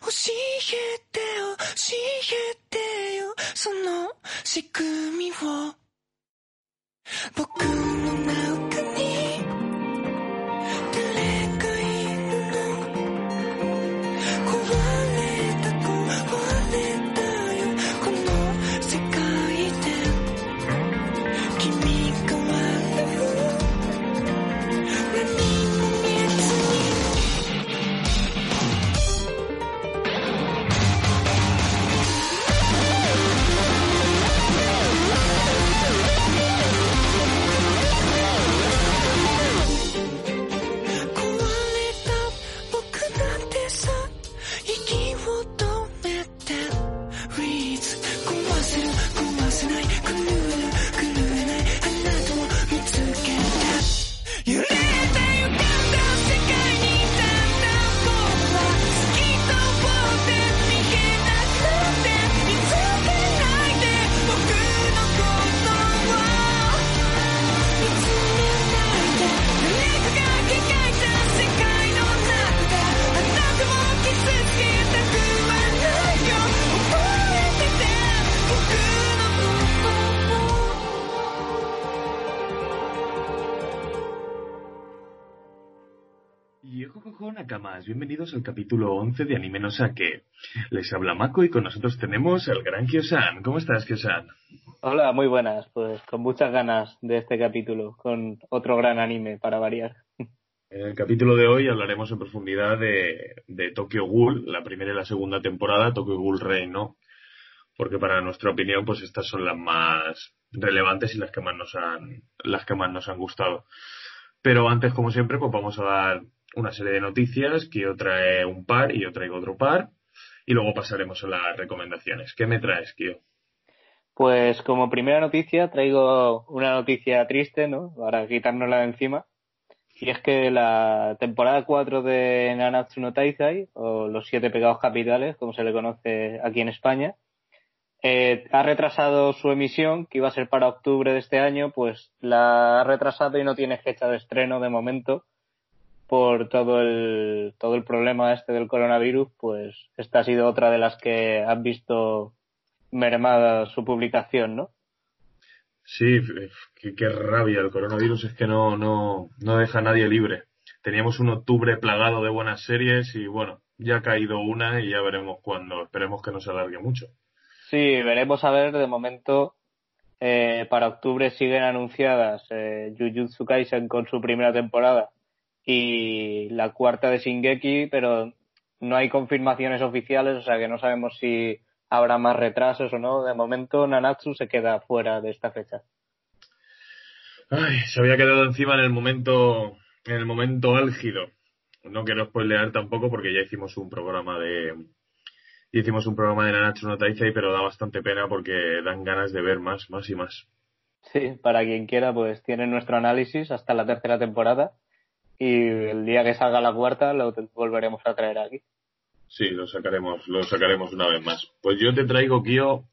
教えてよ教えてよその仕組みを。僕の中 Ojo, Nakamas, bienvenidos al capítulo 11 de Anime no Sake. Les habla Mako y con nosotros tenemos al gran Kyosan. ¿Cómo estás, Kyosan? Hola, muy buenas. Pues con muchas ganas de este capítulo, con otro gran anime para variar. En el capítulo de hoy hablaremos en profundidad de, de Tokyo Ghoul, la primera y la segunda temporada, Tokyo Ghoul Reino, porque para nuestra opinión, pues estas son las más relevantes y las que más nos han, las que más nos han gustado. Pero antes, como siempre, pues vamos a dar una serie de noticias, que yo trae un par y yo traigo otro par, y luego pasaremos a las recomendaciones. ¿Qué me traes, Kio? Pues como primera noticia traigo una noticia triste, ¿no? Para quitárnosla de encima. Y es que la temporada 4 de Nanatsu no Taizai, o Los Siete Pecados Capitales, como se le conoce aquí en España, eh, ha retrasado su emisión, que iba a ser para octubre de este año, pues la ha retrasado y no tiene fecha de estreno de momento por todo el, todo el problema este del coronavirus, pues esta ha sido otra de las que han visto mermada su publicación, ¿no? Sí, qué rabia el coronavirus, es que no, no, no deja a nadie libre. Teníamos un octubre plagado de buenas series y bueno, ya ha caído una y ya veremos cuándo. Esperemos que no se alargue mucho. Sí, veremos a ver, de momento eh, para octubre siguen anunciadas eh, Jujutsu Kaisen con su primera temporada y la cuarta de Shingeki, pero no hay confirmaciones oficiales, o sea que no sabemos si habrá más retrasos o no. De momento Nanatsu se queda fuera de esta fecha. Ay, se había quedado encima en el momento, en el momento álgido. No quiero spoilear tampoco porque ya hicimos un programa de, hicimos un programa de Nanatsu no Taizai, pero da bastante pena porque dan ganas de ver más, más y más. Sí, para quien quiera, pues tiene nuestro análisis hasta la tercera temporada y el día que salga la cuarta lo volveremos a traer aquí. Sí, lo sacaremos, lo sacaremos una vez más. Pues yo te traigo, Kio,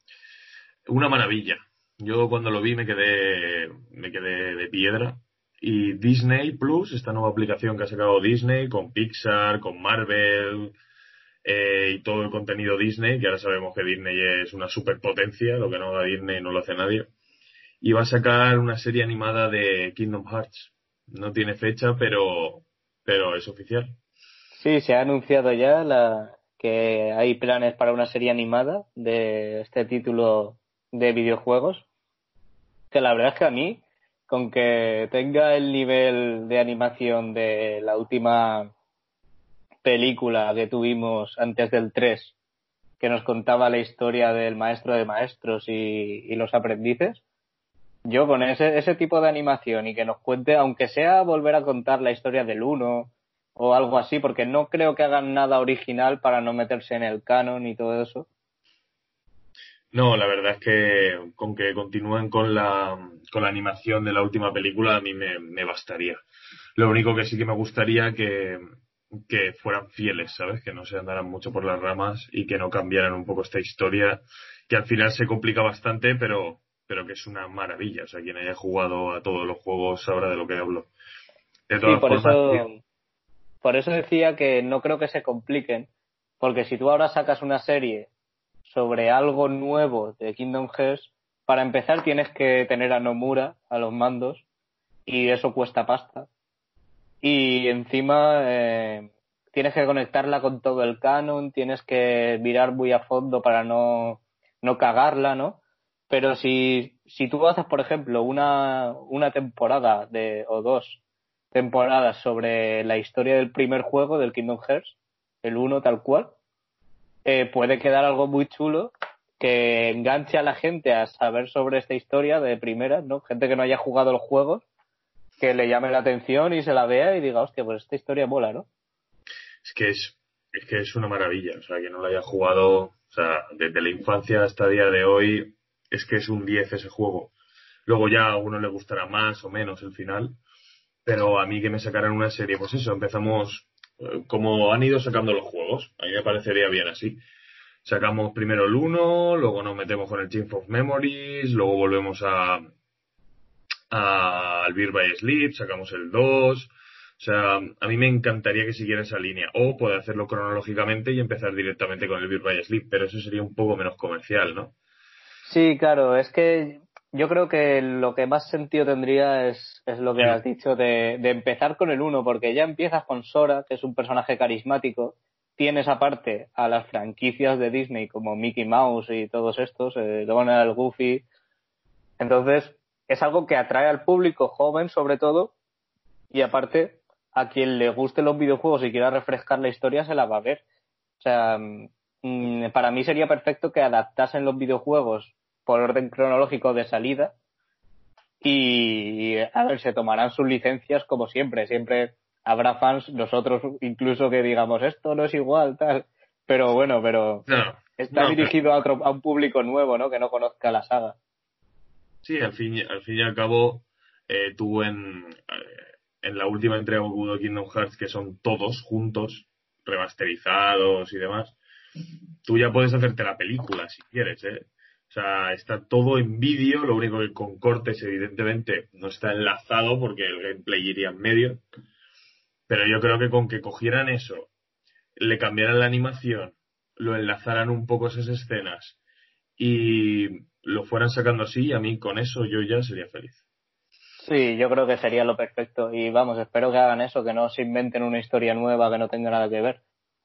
una maravilla. Yo cuando lo vi me quedé, me quedé de piedra. Y Disney Plus, esta nueva aplicación que ha sacado Disney con Pixar, con Marvel eh, y todo el contenido Disney, que ahora sabemos que Disney es una superpotencia, lo que no haga Disney no lo hace nadie. Y va a sacar una serie animada de Kingdom Hearts. No tiene fecha, pero, pero es oficial. Sí, se ha anunciado ya la, que hay planes para una serie animada de este título de videojuegos. Que la verdad es que a mí, con que tenga el nivel de animación de la última película que tuvimos antes del 3, que nos contaba la historia del maestro de maestros y, y los aprendices, yo con ese, ese tipo de animación y que nos cuente, aunque sea volver a contar la historia del 1 o algo así, porque no creo que hagan nada original para no meterse en el canon y todo eso. No, la verdad es que con que continúen con la, con la animación de la última película a mí me, me bastaría. Lo único que sí que me gustaría que, que fueran fieles, ¿sabes? Que no se andaran mucho por las ramas y que no cambiaran un poco esta historia, que al final se complica bastante, pero, pero que es una maravilla. O sea, quien haya jugado a todos los juegos sabrá de lo que hablo. De Sí, todas por formas, eso, por eso decía que no creo que se compliquen, Porque si tú ahora sacas una serie sobre algo nuevo de Kingdom Hearts, para empezar tienes que tener a Nomura a los mandos y eso cuesta pasta. Y encima eh, tienes que conectarla con todo el canon, tienes que mirar muy a fondo para no, no cagarla, ¿no? Pero si, si tú haces, por ejemplo, una, una temporada de, o dos temporadas sobre la historia del primer juego del Kingdom Hearts, el 1 tal cual, eh, puede quedar algo muy chulo que enganche a la gente a saber sobre esta historia de primera, ¿no? Gente que no haya jugado los juegos, que le llame la atención y se la vea y diga, hostia, pues esta historia mola, ¿no? Es que es, es que es una maravilla, o sea, que no lo haya jugado, o sea, desde la infancia hasta el día de hoy, es que es un 10 ese juego. Luego ya a uno le gustará más o menos el final, pero a mí que me sacaran una serie, pues eso, empezamos eh, como han ido sacando los juegos, a mí me parecería bien así. Sacamos primero el 1, luego nos metemos con el Chief of Memories, luego volvemos a, a al Beer by Sleep, sacamos el 2. O sea, a mí me encantaría que siguiera esa línea. O poder hacerlo cronológicamente y empezar directamente con el Beer by Sleep, pero eso sería un poco menos comercial, ¿no? Sí, claro, es que yo creo que lo que más sentido tendría es, es lo que Sí. has dicho de, de empezar con el 1, porque ya empiezas con Sora, que es un personaje carismático, tienes aparte a las franquicias de Disney como Mickey Mouse y todos estos, eh, Donald, Goofy. Entonces, es algo que atrae al público joven sobre todo y aparte a quien le gusten los videojuegos y quiera refrescar la historia se la va a ver. O sea, mm, para mí sería perfecto que adaptasen los videojuegos por orden cronológico de salida y a ver, se tomarán sus licencias como siempre, siempre habrá fans, nosotros incluso que digamos esto no es igual, tal, pero bueno, pero está No, dirigido a, otro, a un público nuevo, ¿no? Que no conozca la saga. Sí, al fin, y- al fin y al cabo, eh, tú en, eh, en la última entrega de Kingdom Hearts, que son todos juntos, remasterizados y demás, tú ya puedes hacerte la película si quieres, ¿eh? O sea, está todo en vídeo, lo único que con cortes evidentemente no está enlazado porque el gameplay iría en medio. Pero yo creo que con que cogieran eso, le cambiaran la animación, lo enlazaran un poco esas escenas y lo fueran sacando así, a mí con eso yo ya sería feliz. Sí, yo creo que sería lo perfecto. Y vamos, espero que hagan eso, que no se inventen una historia nueva que no tenga nada que ver.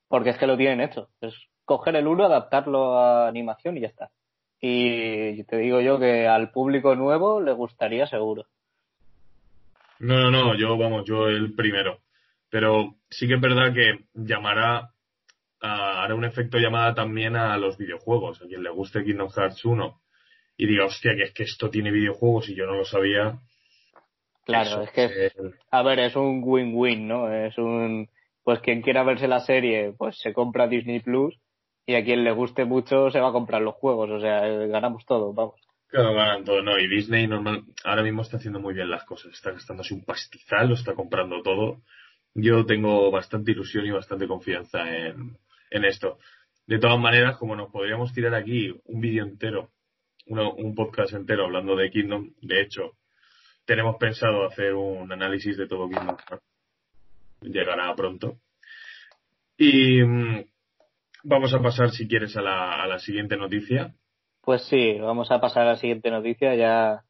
Porque es que lo tienen hecho. Es coger el uno, adaptarlo a animación y ya está. Y te digo yo que al público nuevo le gustaría seguro. No, no, no, yo, vamos, yo el primero. Pero sí que es verdad que llamará, a- hará un efecto llamada también a los videojuegos. A quien le guste Kingdom Hearts 1 y diga, hostia, que es que esto tiene videojuegos y yo no lo sabía. Claro, Eso, es que, a ver, es un win-win, ¿no? Es un, pues quien quiera verse la serie, pues se compra Disney Plus y a quien le guste mucho se va a comprar los juegos. O sea, ganamos todo, vamos. Claro, ganan todo, ¿no? Y Disney normal, ahora mismo está haciendo muy bien las cosas. Está gastándose un pastizal, lo está comprando todo. Yo tengo bastante ilusión y bastante confianza en, en esto. De todas maneras, como nos podríamos tirar aquí un vídeo entero, uno- un podcast entero hablando de Kingdom, de hecho, tenemos pensado hacer un análisis de todo Kingdom. Llegará pronto. Y mm, vamos a pasar, si quieres, a la, a la siguiente noticia. Pues sí, vamos a pasar a la siguiente noticia. Ya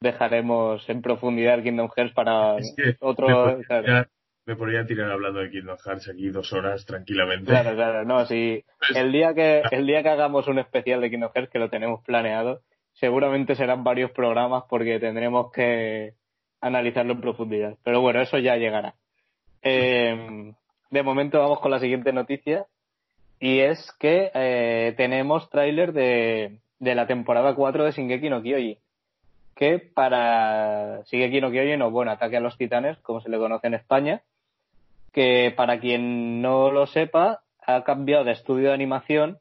dejaremos en profundidad el Kingdom Hearts para Es que otro. me, podría, claro, tirar- me podría tirar hablando de Kingdom Hearts aquí dos horas tranquilamente. claro, claro, no, sí. Pues- El día que el día que hagamos un especial de Kingdom Hearts que lo tenemos planeado, seguramente serán varios programas porque tendremos que analizarlo en profundidad. Pero bueno, eso ya llegará. Eh, de momento vamos con la siguiente noticia y es que eh, tenemos tráiler de, de la temporada 4 de Shingeki no Kyojin que para Shingeki no Kyojin o bueno, Ataque a los Titanes, como se le conoce en España, que para quien no lo sepa, ha cambiado de estudio de animación.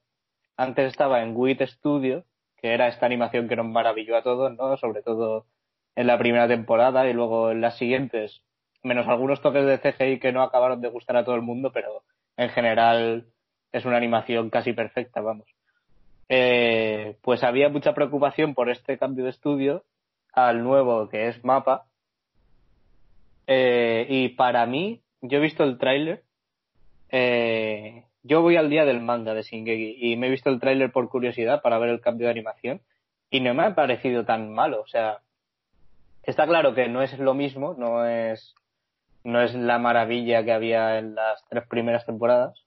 Antes estaba en WIT Studio, que era esta animación que nos maravilló a todos, ¿no? Sobre todo en la primera temporada y luego en las siguientes, menos algunos toques de CGI que no acabaron de gustar a todo el mundo, pero en general es una animación casi perfecta, vamos. Eh, pues había mucha preocupación por este cambio de estudio al nuevo que es Mapa. Eh, y para mí, yo he visto el tráiler eh, yo voy al día del manga de Shingeki y me he visto el tráiler por curiosidad para ver el cambio de animación y no me ha parecido tan malo. O sea, está claro que no es lo mismo, no es, no es la maravilla que había en las tres primeras temporadas,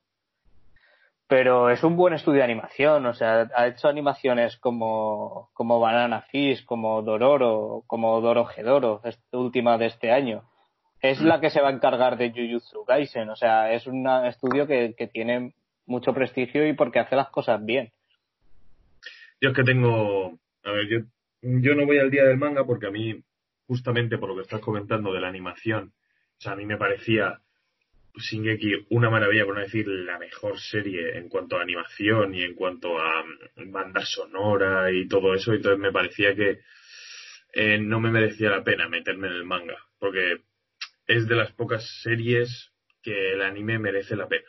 pero es un buen estudio de animación. O sea, ha hecho animaciones como, Banana Fish, como Dororo, como Doro Gedoro, esta última de este año. Es la que se va a encargar de Jujutsu Kaisen. O sea, es un estudio que, que tiene mucho prestigio y porque hace las cosas bien. Yo es que tengo. A ver, yo, yo no voy al día del manga porque a mí, justamente por lo que estás comentando de la animación, o sea, a mí me parecía Shingeki una maravilla, por no decir la mejor serie en cuanto a animación y en cuanto a mm, banda sonora y todo eso. Entonces me parecía que eh, no me merecía la pena meterme en el manga, porque es de las pocas series que el anime merece la pena.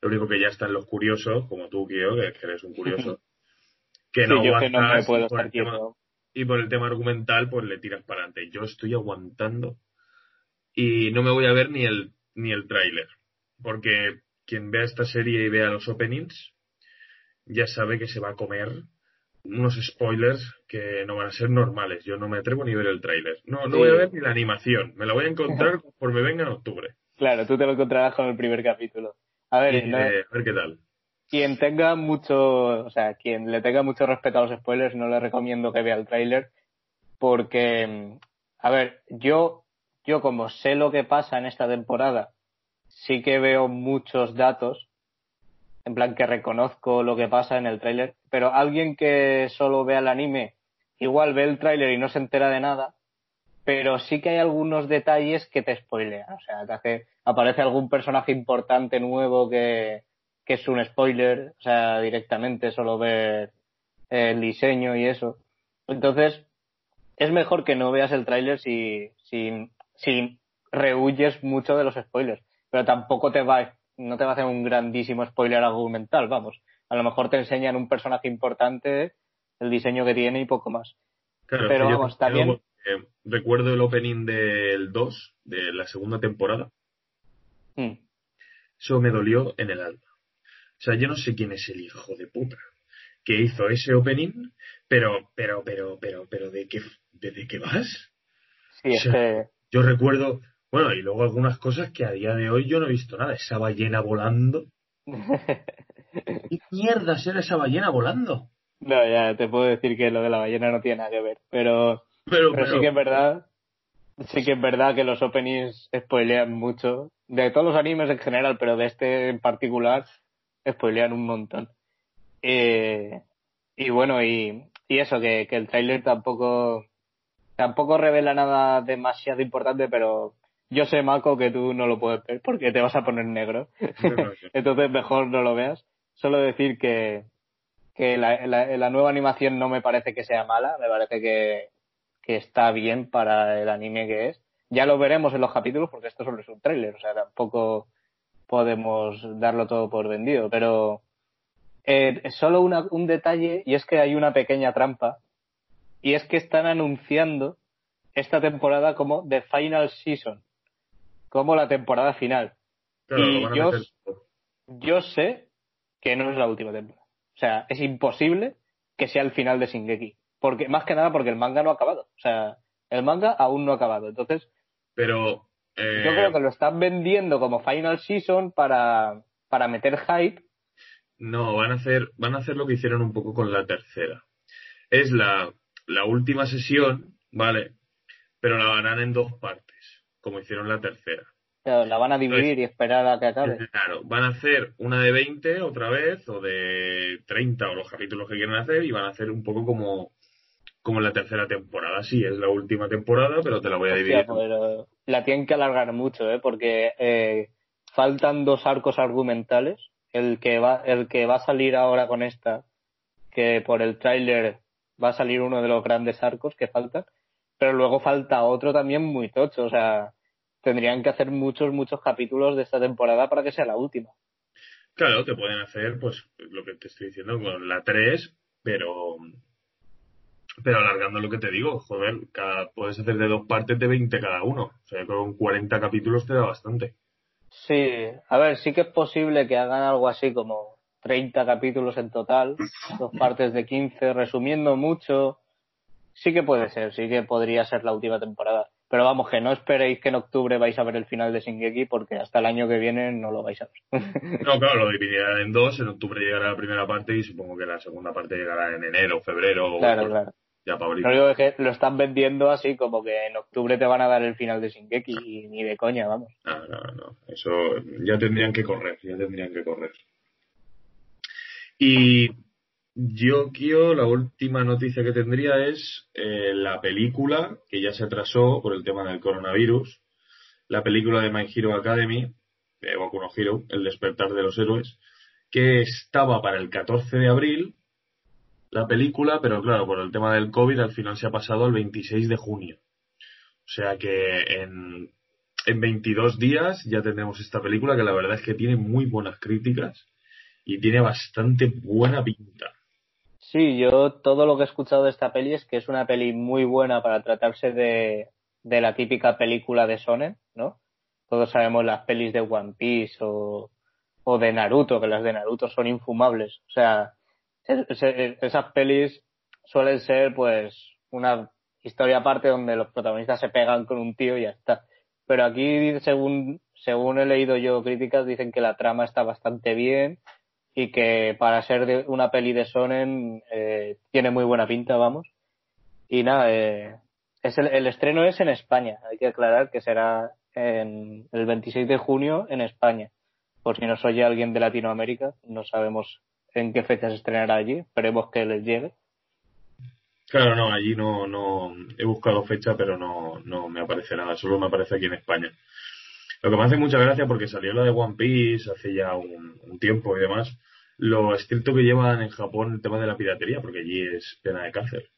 Lo único que ya están los curiosos, como tú, Kio, que eres un curioso, que no Sí, yo que no me puedo por estar el tema- quieto. y por el tema argumental, pues le tiras para adelante. Yo estoy aguantando y no me voy a ver ni el ni el tráiler, porque quien vea esta serie y vea los openings ya sabe que se va a comer unos spoilers que no van a ser normales. Yo no me atrevo ni a ver el tráiler. No, no Sí. voy a ver ni la animación. Me la voy a encontrar conforme venga en octubre. Claro, tú te lo encontrarás con el primer capítulo. A ver, Y, no- eh, a ver qué tal. quien tenga mucho, o sea, quien le tenga mucho respeto a los spoilers, no le recomiendo que vea el tráiler, porque, mm, a ver, yo, yo como sé lo que pasa en esta temporada, sí que veo muchos datos, en plan que reconozco lo que pasa en el tráiler, pero alguien que solo vea el anime, igual ve el tráiler y no se entera de nada, pero sí que hay algunos detalles que te spoilean, o sea, que hace- aparece algún personaje importante nuevo que, que es un spoiler, o sea, directamente solo ver el diseño y eso. Entonces, es mejor que no veas el tráiler si, si, si rehuyes mucho de los spoilers, pero tampoco te va, no te va a hacer un grandísimo spoiler argumental, vamos. A lo mejor te enseñan un personaje importante, el diseño que tiene y poco más. Claro, Pero vamos, también- porque recuerdo el opening del 2, de la segunda temporada. Mm. Eso me dolió en el alma. O sea, yo no sé quién es el hijo de puta que hizo ese opening, pero, pero, pero, pero, pero, ¿de qué, de, de qué vas? Sí, es que Yo recuerdo, bueno, y luego algunas cosas que a día de hoy yo no he visto nada. Esa ballena volando. ¿Qué mierda era esa ballena volando? No, ya te puedo decir que lo de la ballena no tiene nada que ver, pero, Pero, pero sí que es verdad, sí que es verdad que los openings spoilean mucho, de todos los animes en general, pero de este en particular, spoilean un montón. Eh, y bueno, y, y eso, que, que el tráiler tampoco, tampoco revela nada demasiado importante, pero yo sé, Mako, que tú no lo puedes ver porque te vas a poner negro. Entonces mejor no lo veas. Solo decir que, que la, la- la nueva animación no me parece que sea mala, me parece que, que está bien para el anime que es. Ya lo veremos en los capítulos porque esto solo es un tráiler, o sea, tampoco podemos darlo todo por vendido, pero eh, solo una- un detalle y es que hay una pequeña trampa y es que están anunciando esta temporada como The Final Season, como la temporada final. Claro, y yo-. Yo sé que no es la última temporada. O sea, es imposible que sea el final de Shingeki. Porque, más que nada porque el manga no ha acabado. O sea, el manga aún no ha acabado. Entonces, Pero, eh, yo creo que lo están vendiendo como Final Season para, para meter hype. No, van a hacer, van a hacer lo que hicieron un poco con la tercera. Es la, la última sesión, ¿vale? Pero la harán en dos partes, como hicieron la tercera. La van a dividir y esperar a que acabe. Claro, van a hacer una de 20 otra vez, o de 30, o los capítulos que quieran hacer, y van a hacer un poco como, como la tercera temporada. Sí, es la última temporada, pero te la voy a Hostia, dividir. pero la tienen que alargar mucho, ¿eh? Porque eh, faltan dos arcos argumentales. El que va, el que va a salir ahora con esta, que por el tráiler va a salir uno de los grandes arcos que faltan, pero luego falta otro también muy tocho, o sea, tendrían que hacer muchos, muchos capítulos de esta temporada para que sea la última. Claro, te pueden hacer, pues, lo que te estoy diciendo con la 3, pero, pero alargando lo que te digo, joder, cada, puedes hacer de dos partes de 20 cada uno. O sea, con 40 capítulos te da bastante. Sí, a ver, sí que es posible que hagan algo así como 30 capítulos en total, dos partes de 15, resumiendo mucho. Sí que puede ser, sí que podría ser la última temporada. Pero vamos, que no esperéis que en octubre vais a ver el final de Shingeki porque hasta el año que viene no lo vais a ver. No, claro, lo dividirán en dos. En octubre llegará la primera parte y supongo que la segunda parte llegará en enero, febrero. claro, o claro. Ya abril. Lo único es que lo están vendiendo así como que en octubre te van a dar el final de Shingeki y ni de coña, vamos. No, no, no. Eso ya tendrían que correr, ya tendrían que correr. Y yo, Kio, la última noticia que tendría es eh, la película, que ya se atrasó por el tema del coronavirus, la película de My Hero Academy, de Boku Hero, El despertar de los héroes, que estaba para el 14 de abril, la película, pero claro, por el tema del COVID al final se ha pasado al 26 de junio. O sea que en, en 22 días ya tendremos esta película que la verdad es que tiene muy buenas críticas y tiene bastante buena pinta. Sí, yo todo lo que he escuchado de esta peli es que es una peli muy buena para tratarse de, de la típica película de Shonen, ¿no? Todos sabemos las pelis de One Piece o, o de Naruto, que las de Naruto son infumables. O sea, es- es- esas pelis suelen ser pues una historia aparte donde los protagonistas se pegan con un tío y ya está. Pero aquí, según, según he leído yo críticas, dicen que la trama está bastante bien y que para ser de una peli de Sonen eh, tiene muy buena pinta, vamos. Y nada, eh, es el, el estreno es en España, hay que aclarar que será en el 26 de junio en España. Por si nos oye alguien de Latinoamérica, no sabemos en qué fecha se estrenará allí, esperemos que les llegue. Claro, no, allí no, no he buscado fecha, pero no, no me aparece nada, solo me aparece aquí en España. Lo que me hace mucha gracia porque salió la de One Piece hace ya un, tiempo y demás, lo estricto que llevan en Japón el tema de la piratería, porque allí es pena de cárcel.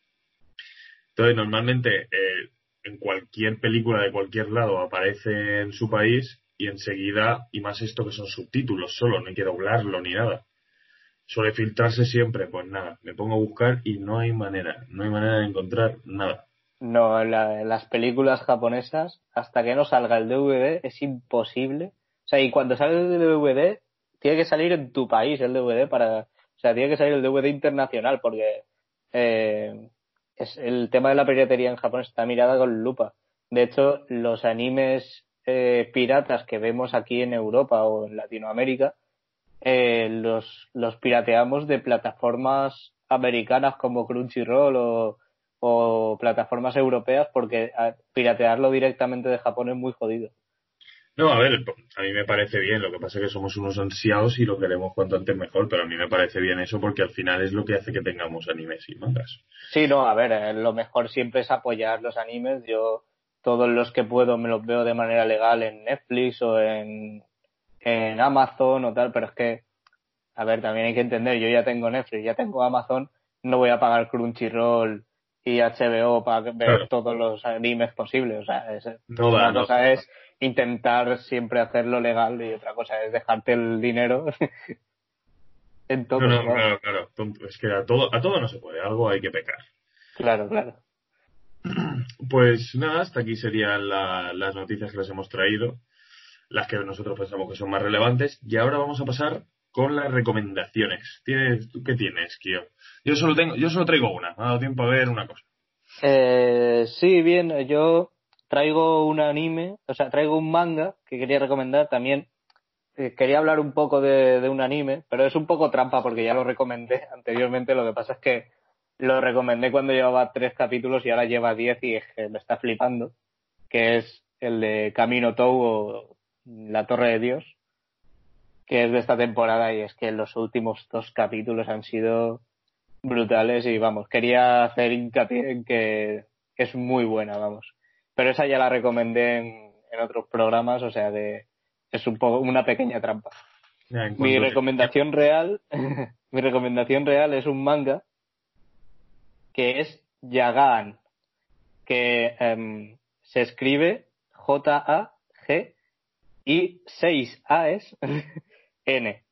Entonces, normalmente eh, en cualquier película de cualquier lado aparece en su país y enseguida, y más esto que son subtítulos solo, no hay que doblarlo ni nada. Suele filtrarse siempre, pues nada, me pongo a buscar y no hay manera, no hay manera de encontrar nada. No, la- las películas japonesas, hasta que no salga el DVD, es imposible. O sea, y cuando sale el DVD, tiene que salir en tu país el DVD para. O sea, tiene que salir el DVD internacional, porque eh, es el tema de la piratería en Japón está mirada con lupa. De hecho, los animes eh, piratas que vemos aquí en Europa o en Latinoamérica, eh, los, los pirateamos de plataformas americanas como Crunchyroll o, o plataformas europeas porque piratearlo directamente de Japón es muy jodido. No, a ver, a mí me parece bien, lo que pasa es que somos unos ansiados y lo queremos cuanto antes mejor, pero a mí me parece bien eso porque al final es lo que hace que tengamos animes y mangas. Sí, no, a ver, eh, lo mejor siempre es apoyar los animes. Yo todos los que puedo me los veo de manera legal en Netflix o en, en Amazon o tal, pero es que, a ver, también hay que entender, yo ya tengo Netflix, ya tengo Amazon, no voy a pagar Crunchyroll y HBO para ver Claro. todos los animes posibles. O sea, es, No una no. cosa es intentar siempre hacerlo legal y otra cosa es dejarte el dinero en todo. No, claro. claro. Es que a todo, a todo no se puede, algo hay que pecar. claro, claro. Pues nada, hasta aquí serían la- las noticias que les hemos traído, las que nosotros pensamos que son más relevantes. Y ahora vamos a pasar con las recomendaciones. ¿Tienes, ¿Tú qué tienes, Kio? Yo solo tengo, yo solo traigo una. Me ha dado tiempo a ver una cosa. Eh, sí, bien, yo traigo un anime, o sea, traigo un manga que quería recomendar también. eh, quería hablar un poco de, de un anime, pero es un poco trampa porque ya lo recomendé anteriormente. Lo que pasa es que lo recomendé cuando llevaba tres capítulos y ahora lleva diez y que me está flipando. Que es el de Camino Tou o La Torre de Dios, que es de esta temporada y es que los últimos dos capítulos han sido brutales y vamos, quería hacer hincapié en que es muy buena, vamos. Pero esa ya la recomendé en, en otros programas, o sea, de, es un poco una pequeña trampa. Ya, Mi recomendación real, mi recomendación real es un manga que es Yagan, que em, se escribe J-A-G y 6 A's N.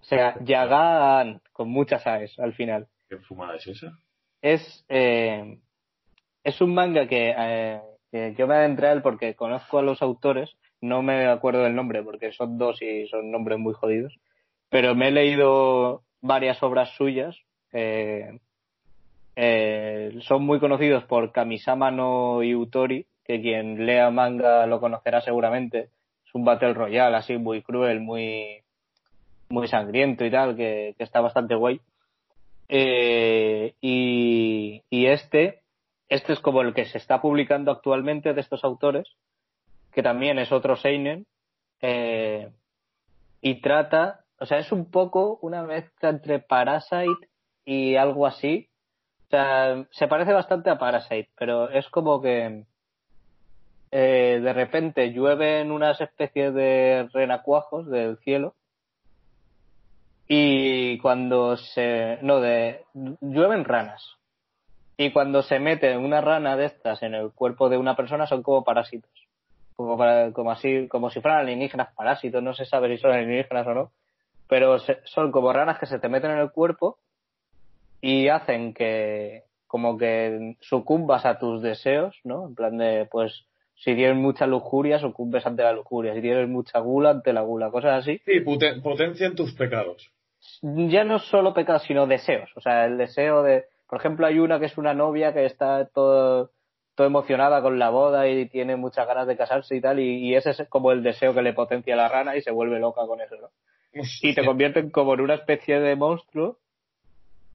O sea, Yagan con muchas A's al final. ¿Qué fumada es esa? Es, eh, es un manga que, eh, que yo me adentré a él porque conozco a los autores, no me acuerdo del nombre porque son dos y son nombres muy jodidos, pero me he leído varias obras suyas. eh, eh, son muy conocidos por Kamisama no Yutori, que quien lea manga lo conocerá seguramente. Es un Battle Royale así muy cruel, muy, muy sangriento y tal, que, que está bastante guay. Eh, y, y este, este es como el que se está publicando actualmente de estos autores, que también es otro Seinen, eh, y trata, o sea, es un poco una mezcla entre Parasite y algo así. O sea, se parece bastante a Parasite, pero es como que eh, de repente llueven unas especies de renacuajos del cielo y cuando se no de llueven ranas. Y cuando se mete una rana de estas en el cuerpo de una persona son como parásitos. Como para, como así como si fueran alienígenas parásitos no se sabe si son alienígenas o no. Pero son como ranas que se te meten en el cuerpo y hacen que como que sucumbas a tus deseos no en plan de pues si tienes mucha lujuria sucumbes ante la lujuria si tienes mucha gula ante la gula cosas así Sí, poten- potencian tus pecados. ya no solo pecados, sino deseos. O sea, el deseo de, por ejemplo, hay una que es una novia que está todo, todo emocionada con la boda y tiene muchas ganas de casarse y tal, y, y ese es como el deseo que le potencia a la rana y se vuelve loca con eso, ¿no? Y te convierten como en una especie de monstruo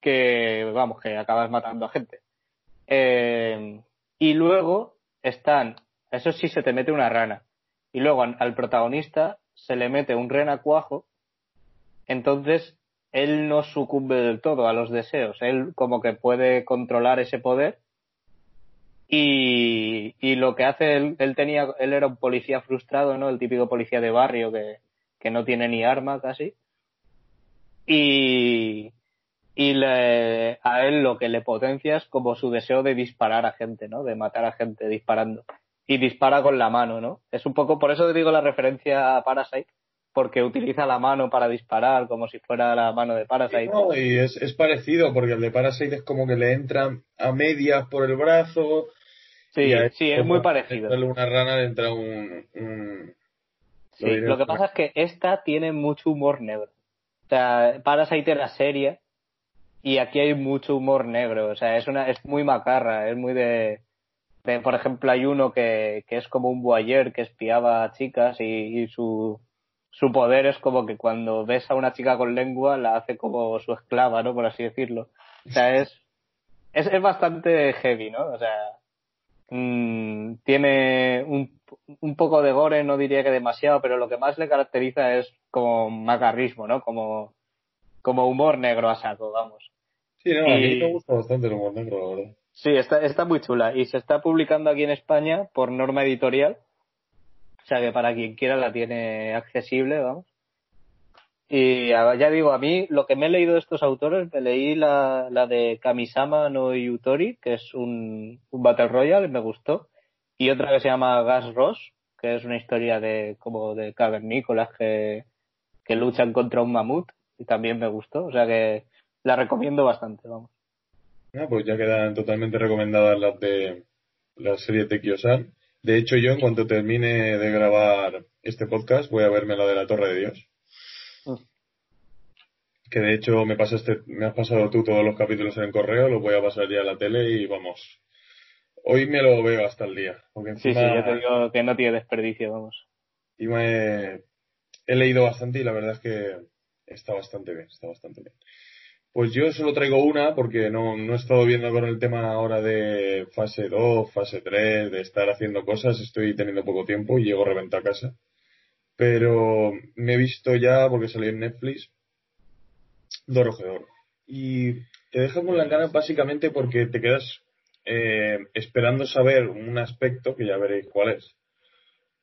que, vamos, que acabas matando a gente. Eh, y luego están, eso sí se te mete una rana. Y luego al, protagonista se le mete un renacuajo entonces él no sucumbe del todo a los deseos, él como que puede controlar ese poder y, y lo que hace él, él tenía, él era un policía frustrado, ¿no? El típico policía de barrio que, que no tiene ni arma casi y, y le- a él lo que le potencia es como su deseo de disparar a gente, ¿no? De matar a gente disparando. Y dispara con la mano, ¿no? Es un poco, por eso te digo la referencia a Parasite, porque utiliza la mano para disparar como si fuera la mano de Parasite. No, y es, es parecido, porque el de Parasite es como que le entra a medias por el brazo. Sí, sí, es muy parecido. una rana le entra un. un- Sí, diré lo que pasa es que esta tiene mucho humor negro. O sea, Parasite era seria y aquí hay mucho humor negro. O sea, es una es muy macarra, es muy de, de por ejemplo, hay uno que, que es como un voyeur que espiaba a chicas y, y su su poder es como que cuando ves a una chica con lengua la hace como su esclava, ¿no? Por así decirlo. O sea, es es, es bastante heavy, ¿no? O sea, mm, tiene un, un poco de gore, no diría que demasiado, pero lo que más le caracteriza es como macarrismo, ¿no? Como, como humor negro a saco, vamos. Sí, no, a mí me gusta bastante el humor negro, la verdad. Sí, está, está muy chula y se está publicando aquí en España por norma editorial. O sea que para quien quiera la tiene accesible, vamos. Y ya digo, a mí lo que me he leído de estos autores, me leí la, la de Kamisama no Yutori, que es un, un Battle Royale, me gustó. Y otra que se llama Gas Ross, que es una historia de como de cavernícolas que, que luchan contra un mamut, y también me gustó. O sea que la recomiendo bastante, vamos. Ah, pues ya quedan totalmente recomendadas las de las series de Kiosan. De hecho, yo en cuanto termine de grabar este podcast, voy a verme la de la Torre de Dios. Mm. Que de hecho me pasaste, me has pasado tú todos los capítulos en el correo, los voy a pasar ya a la tele y vamos. Hoy me lo veo hasta el día. Porque Sí, encima, sí, ya te digo que no tiene desperdicio, vamos. encima he, he leído bastante y la verdad es que está bastante bien, está bastante bien. Pues yo solo traigo una porque no, no he estado viendo con el tema ahora de fase 2, fase 3, de estar haciendo cosas, estoy teniendo poco tiempo y llego reventado a casa. Pero me he visto ya, porque salió en Netflix, Dorojedor. Y te deja con las ganas básicamente porque te quedas eh, esperando saber un aspecto, que ya veréis cuál es.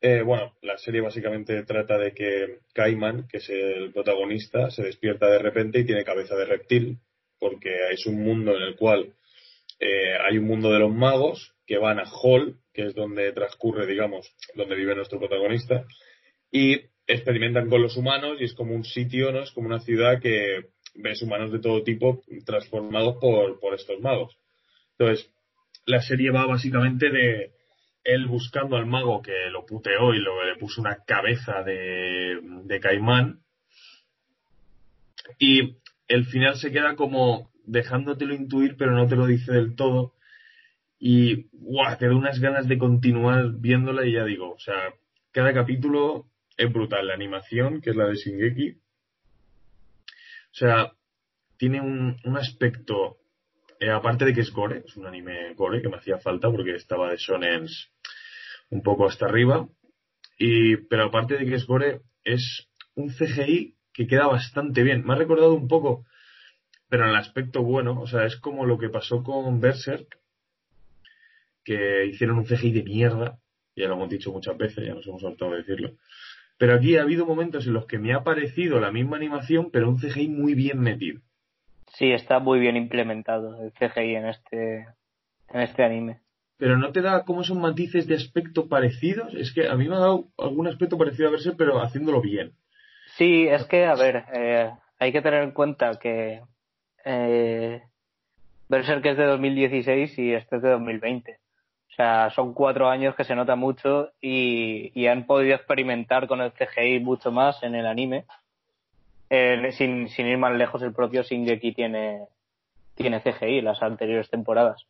Eh, bueno, la serie básicamente trata de que Cayman, que es el protagonista, se despierta de repente y tiene cabeza de reptil, porque es un mundo en el cual eh, hay un mundo de los magos que van a Hall, que es donde transcurre, digamos, donde vive nuestro protagonista, y experimentan con los humanos y es como un sitio, ¿no? Es como una ciudad que ves humanos de todo tipo transformados por, por estos magos. Entonces, la serie va básicamente de, él buscando al mago que lo puteó y luego le puso una cabeza de, caimán. Y el final se queda como dejándotelo intuir, pero no te lo dice del todo. Y ¡guau! te da unas ganas de continuar viéndola y ya digo, o sea, cada capítulo es brutal. La animación, que es la de Shingeki. O sea, tiene un, un aspecto, eh, aparte de que es gore, es un anime gore que me hacía falta porque estaba de shonens un poco hasta arriba. Y, pero aparte de que es gore, es un CGI que queda bastante bien. Me ha recordado un poco, pero en el aspecto bueno, o sea, es como lo que pasó con Berserk, que hicieron un CGI de mierda, ya lo hemos dicho muchas veces, ya nos hemos saltado de decirlo. Pero aquí ha habido momentos en los que me ha parecido la misma animación, pero un CGI muy bien metido. Sí, está muy bien implementado el CGI en este, en este anime. Pero no te da como esos matices de aspecto parecidos. Es que a mí me ha dado algún aspecto parecido a Berserk, pero haciéndolo bien. Sí, es que, a ver, eh, hay que tener en cuenta que eh, Berserk es de 2016 y este es de 2020. O sea, son cuatro años que se nota mucho y, han podido experimentar con el CGI mucho más en el anime. Sin, sin ir más lejos, el propio Shingeki tiene, tiene CGI las anteriores temporadas.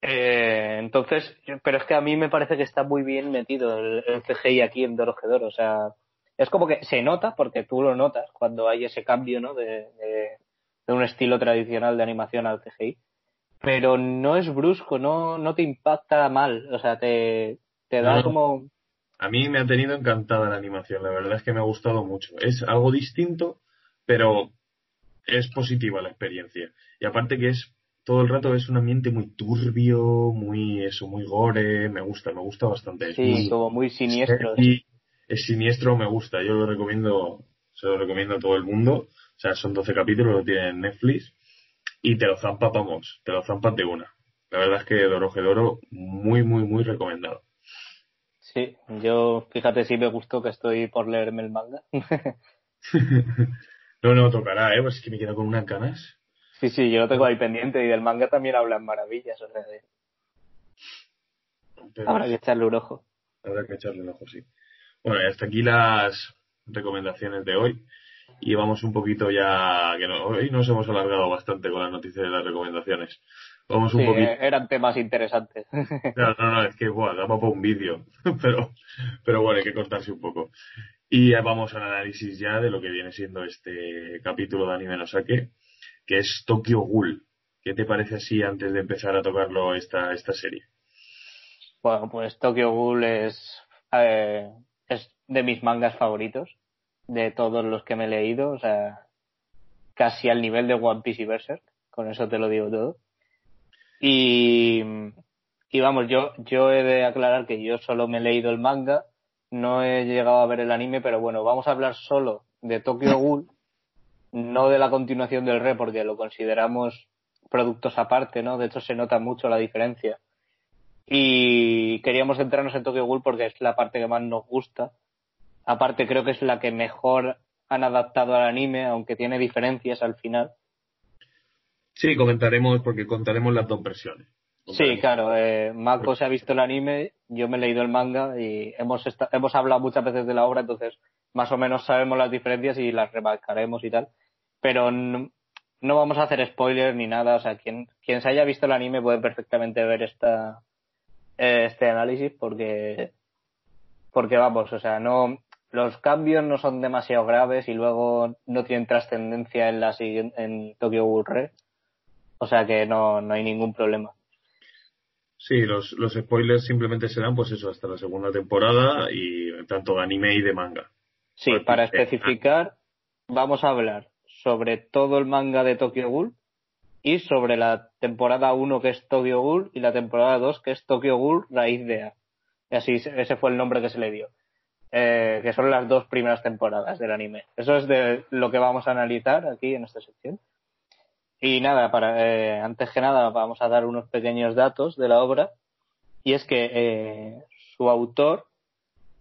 Eh, entonces, pero es que a mí me parece que está muy bien metido el, el CGI aquí en Dorohedoro. O sea, es como que se nota, porque tú lo notas cuando hay ese cambio, ¿no? De, de, de un estilo tradicional de animación al CGI. Pero no es brusco, no, no te impacta mal. O sea, te, te da No. como. A mí me ha tenido encantada la animación, la verdad es que me ha gustado mucho. Es algo distinto, pero es positiva la experiencia. Y aparte que es todo el rato es un ambiente muy turbio, muy eso, muy gore, me gusta, me gusta bastante. Sí, muy- como muy siniestro. Y es siniestro, me gusta. Yo lo recomiendo, se lo recomiendo a todo el mundo. O sea, son 12 capítulos, lo tienen en Netflix. Y te lo zampas, vamos, te lo zampas de una. La verdad es que Dorohedoro, muy, muy, muy recomendado. Sí, yo, fíjate si me gustó que estoy por leerme el manga. no, no, tocará, ¿eh? Pues es que me quedo con unas ganas. Sí, sí, yo lo tengo ahí pendiente y del manga también hablan maravillas. O sea, de- Pero habrá que echarle un ojo. habrá que echarle un ojo, sí. Bueno, y hasta aquí las recomendaciones de hoy. Y vamos un poquito ya, que no, hoy nos hemos alargado bastante con las noticias de las recomendaciones. Vamos un Sí, poquito. eh, eran temas interesantes. No, no, no, es que buah, daba para un vídeo, pero, pero bueno, hay que cortarse un poco. Y ya vamos al análisis ya de lo que viene siendo este capítulo de Anime no Sake, que es Tokyo Ghoul. ¿Qué te parece así antes de empezar a tocarlo esta, esta serie? Bueno, pues Tokyo Ghoul es, eh, es de mis mangas favoritos, de todos los que me he leído, o sea, casi al nivel de One Piece y Berserk, con eso te lo digo todo. Y, y vamos, yo, yo he de aclarar que yo solo me he leído el manga, no he llegado a ver el anime, pero bueno, vamos a hablar solo de Tokyo Ghoul, no de la continuación del Re, porque lo consideramos productos aparte, ¿no? De hecho, se nota mucho la diferencia y queríamos centrarnos en Tokyo Ghoul porque es la parte que más nos gusta. Aparte creo que es la que mejor han adaptado al anime, aunque tiene diferencias al final. Sí, comentaremos, porque contaremos las dos versiones. Sí, claro, eh, Mako se ha visto el anime, yo me he leído el manga y hemos, hemos hablado muchas veces de la obra, entonces más o menos sabemos las diferencias y las remarcaremos y tal. Pero no, vamos a hacer spoilers ni nada, o sea, quien, quien se haya visto el anime puede perfectamente ver esta, eh, este análisis porque, porque vamos, o sea, no, los cambios no son demasiado graves y luego no tienen trascendencia en la siguiente, en Tokyo Ghoul Re. O sea que no, no hay ningún problema. Sí, los, los spoilers simplemente serán, pues eso, hasta la segunda temporada y tanto de anime y de manga. Sí, Pues, para especificar, vamos a hablar sobre todo el manga de Tokyo Ghoul y sobre la temporada 1 que es Tokyo Ghoul y la temporada 2 que es Tokyo Ghoul Raíz de A. Y así, ese fue el nombre que se le dio. Eh, que son las dos primeras temporadas del anime. Eso es de lo que vamos a analizar aquí en esta sección. Y nada, para, eh, antes que nada vamos a dar unos pequeños datos de la obra. Y es que eh, su autor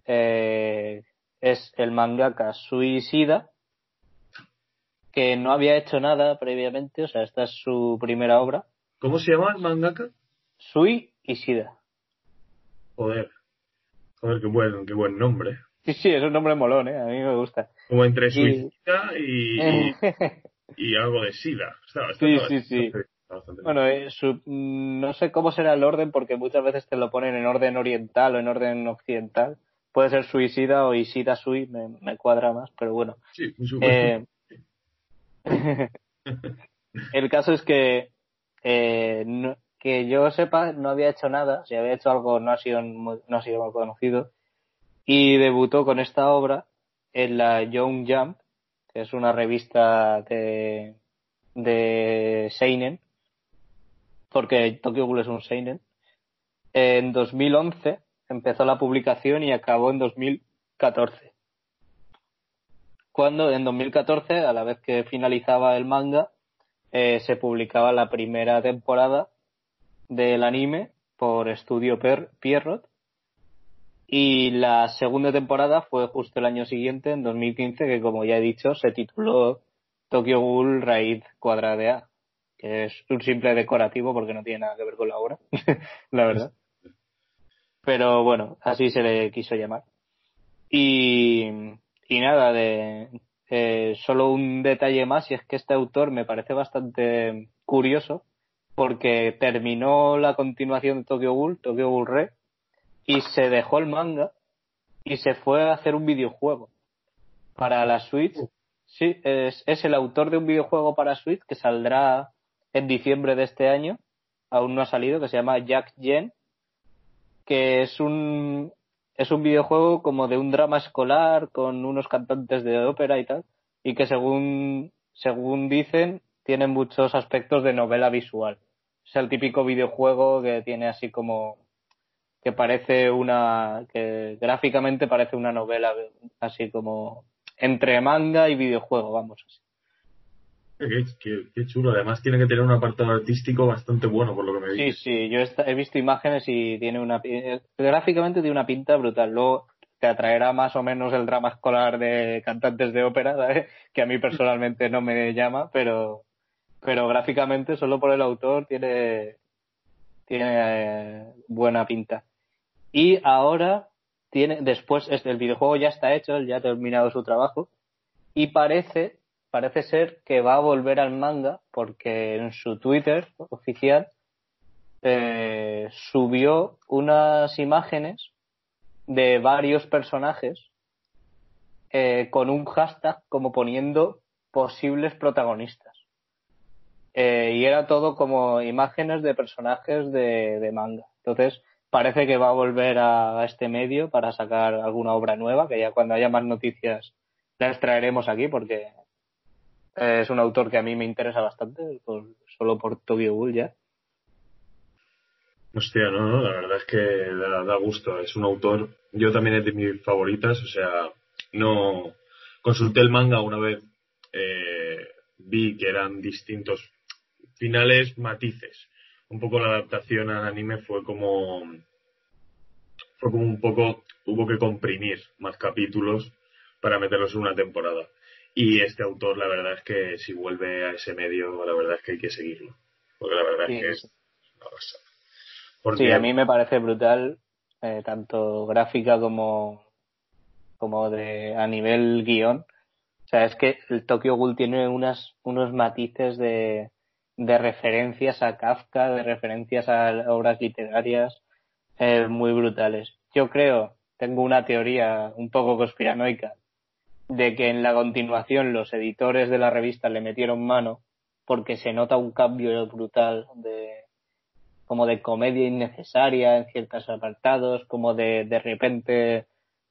eh, es el mangaka Sui Ishida, que no había hecho nada previamente, o sea, esta es su primera obra. ¿Cómo se llama el mangaka? Sui Ishida. Joder. Joder, qué buen, qué buen nombre. Sí, sí, es un nombre molón, ¿eh? A mí me gusta. Como entre Y- suicida y, y, y algo de sida. Está Sí, sí, sí. Bueno, eh, su- mm, no sé cómo será el orden porque muchas veces te lo ponen en orden oriental o en orden occidental. Puede ser suicida o Isida Sui, me, me cuadra más, pero bueno. Sí, súper. Eh, el caso es que eh, no- que yo sepa no había hecho nada, si había hecho algo no ha sido muy- no ha sido muy conocido y debutó con esta obra en la Young Jump, que es una revista de de seinen, porque Tokyo Ghoul es un seinen. En 2011 empezó la publicación y acabó en 2014 cuando en 2014, a la vez que finalizaba el manga, eh, se publicaba la primera temporada del anime por Estudio Pierrot y la segunda temporada fue justo el año siguiente, en 2015, que como ya he dicho, se tituló Tokyo Ghoul Raid Cuadrada que es un simple decorativo porque no tiene nada que ver con la obra, la verdad. Pero bueno, así se le quiso llamar. Y, y nada, de eh, solo un detalle más, y es que este autor me parece bastante curioso, porque terminó la continuación de Tokyo Ghoul, Tokyo Ghoul Re, y se dejó el manga y se fue a hacer un videojuego para la Switch. Sí, es, es el autor de un videojuego para Switch que saldrá en diciembre de este año. Aún no ha salido, que se llama Jack Jen, que es un es un videojuego como de un drama escolar con unos cantantes de ópera y tal, y que según según dicen tiene muchos aspectos de novela visual. Es el típico videojuego que tiene así como que parece una que gráficamente parece una novela así como entre manga y videojuego, vamos así. Qué, qué- qué chulo. Además tiene que tener un apartado artístico bastante bueno, por lo que me Sí, dices. sí, yo esta- he visto imágenes y tiene una eh, gráficamente tiene una pinta brutal. Luego te atraerá más o menos el drama escolar de cantantes de ópera, ¿sabes? que a mí personalmente no me llama, pero pero gráficamente solo por el autor tiene tiene eh, buena pinta. Y ahora tiene después este, el videojuego ya está hecho, él ya ha terminado su trabajo y parece parece ser que va a volver al manga porque en su Twitter oficial eh, subió unas imágenes de varios personajes eh, con un hashtag como poniendo posibles protagonistas. Eh, y era todo como imágenes de personajes de, manga. Entonces, parece que va a volver a, a este medio para sacar alguna obra nueva, que ya cuando haya más noticias las traeremos aquí, porque es un autor que a mí me interesa bastante, solo por Tokyo Ghoul ya. Hostia, no, no, la verdad es que da, da gusto. Es un autor, yo también es de mis favoritas, o sea, no consulté el manga una vez, eh, vi que eran distintos finales, matices. Un poco la adaptación al anime fue como fue como un poco hubo que comprimir más capítulos para meterlos en una temporada. Y este autor, la verdad es que si vuelve a ese medio, la verdad es que hay que seguirlo. Porque la verdad Sí, es que es una pasada. Porque Sí, a mí me parece brutal, eh, tanto gráfica como, como de a nivel guion. O sea, es que el Tokyo Ghoul tiene unas, unos matices de, de referencias a Kafka, de referencias a obras literarias eh, muy brutales. Yo creo, tengo una teoría un poco conspiranoica, de que en la continuación los editores de la revista le metieron mano porque se nota un cambio brutal de, como de comedia innecesaria en ciertos apartados, como de de repente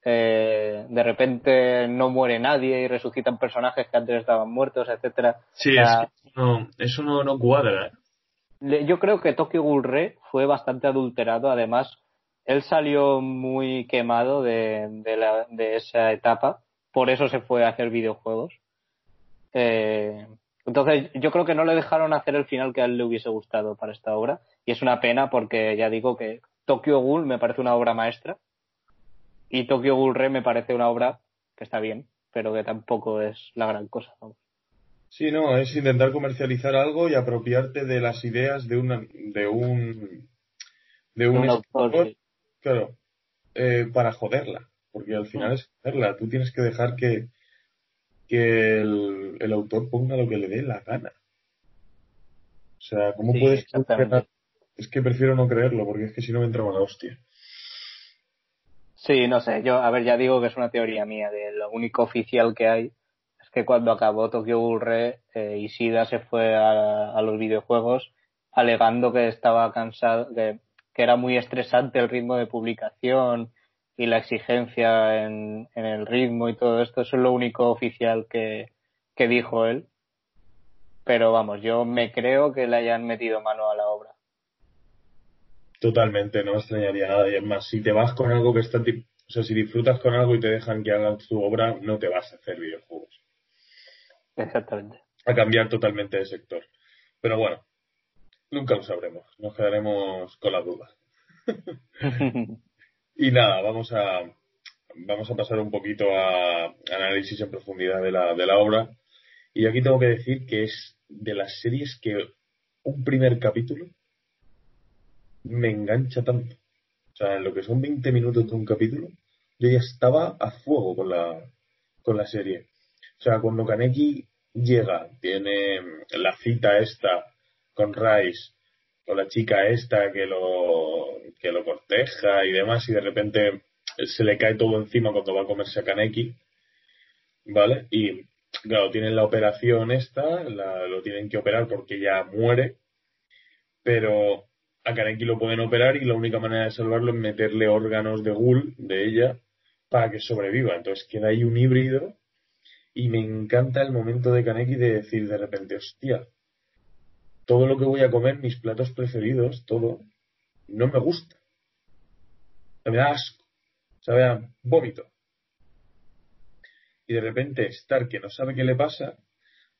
eh, de repente no muere nadie y resucitan personajes que antes estaban muertos, etcétera. Sí, es que no, eso no, no cuadra. yo creo que Tokyo Ghoul Re fue bastante adulterado, además él salió muy quemado de, de, la- de esa etapa, por eso se fue a hacer videojuegos. Eh, entonces, yo creo que no le dejaron hacer el final que a él le hubiese gustado para esta obra. Y es una pena porque ya digo que Tokyo Ghoul me parece una obra maestra. Y Tokyo Ghoul Re me parece una obra que está bien, pero que tampoco es la gran cosa. vamos. Sí, no, es intentar comercializar algo y apropiarte de las ideas de una, de un, de un, Un autor, sí. claro, eh, para joderla, porque al final es joderla. Tú tienes que dejar que, que el, el autor ponga lo que le dé la gana. O sea, ¿cómo Sí, puedes Es que prefiero no creerlo, porque es que si no me entraba la hostia. Sí, no sé, yo, a ver, ya digo que es una teoría mía, de lo único oficial que hay es que cuando acabó Tokyo Ghoul Re, eh, Ishida se fue a, a los videojuegos alegando que estaba cansado, que, que era muy estresante el ritmo de publicación y la exigencia en, en el ritmo y todo esto, eso es lo único oficial que, que dijo él. Pero vamos, yo me creo que le hayan metido mano a la obra. Totalmente, no me extrañaría nada. Y es más, si te vas con algo que está... O sea, si disfrutas con algo y te dejan que hagas tu obra, no te vas a hacer videojuegos. Exactamente. a cambiar totalmente de sector. Pero bueno, nunca lo sabremos, nos quedaremos con la duda. Y nada, vamos a vamos a pasar un poquito a análisis en profundidad de la, de la obra. Y aquí tengo que decir que es de las series que un primer capítulo me engancha tanto. O sea, en lo que son 20 minutos de un capítulo, yo ya estaba a fuego con la, con la serie. O sea, cuando Kaneki llega, tiene la cita esta con Rice, con la chica esta que lo, que lo corteja y demás, y de repente se le cae todo encima cuando va a comerse a Kaneki, ¿vale? Y claro, tienen la operación esta, la- lo tienen que operar porque ya muere, pero a Kaneki lo pueden operar y la única manera de salvarlo es meterle órganos de ghoul de ella para que sobreviva. Entonces queda ahí un híbrido y me encanta el momento de Kaneki de decir de repente, hostia, todo lo que voy a comer, mis platos preferidos, todo, no me gusta. Me da asco. Sabe a vómito. Y de repente estar que no sabe qué le pasa,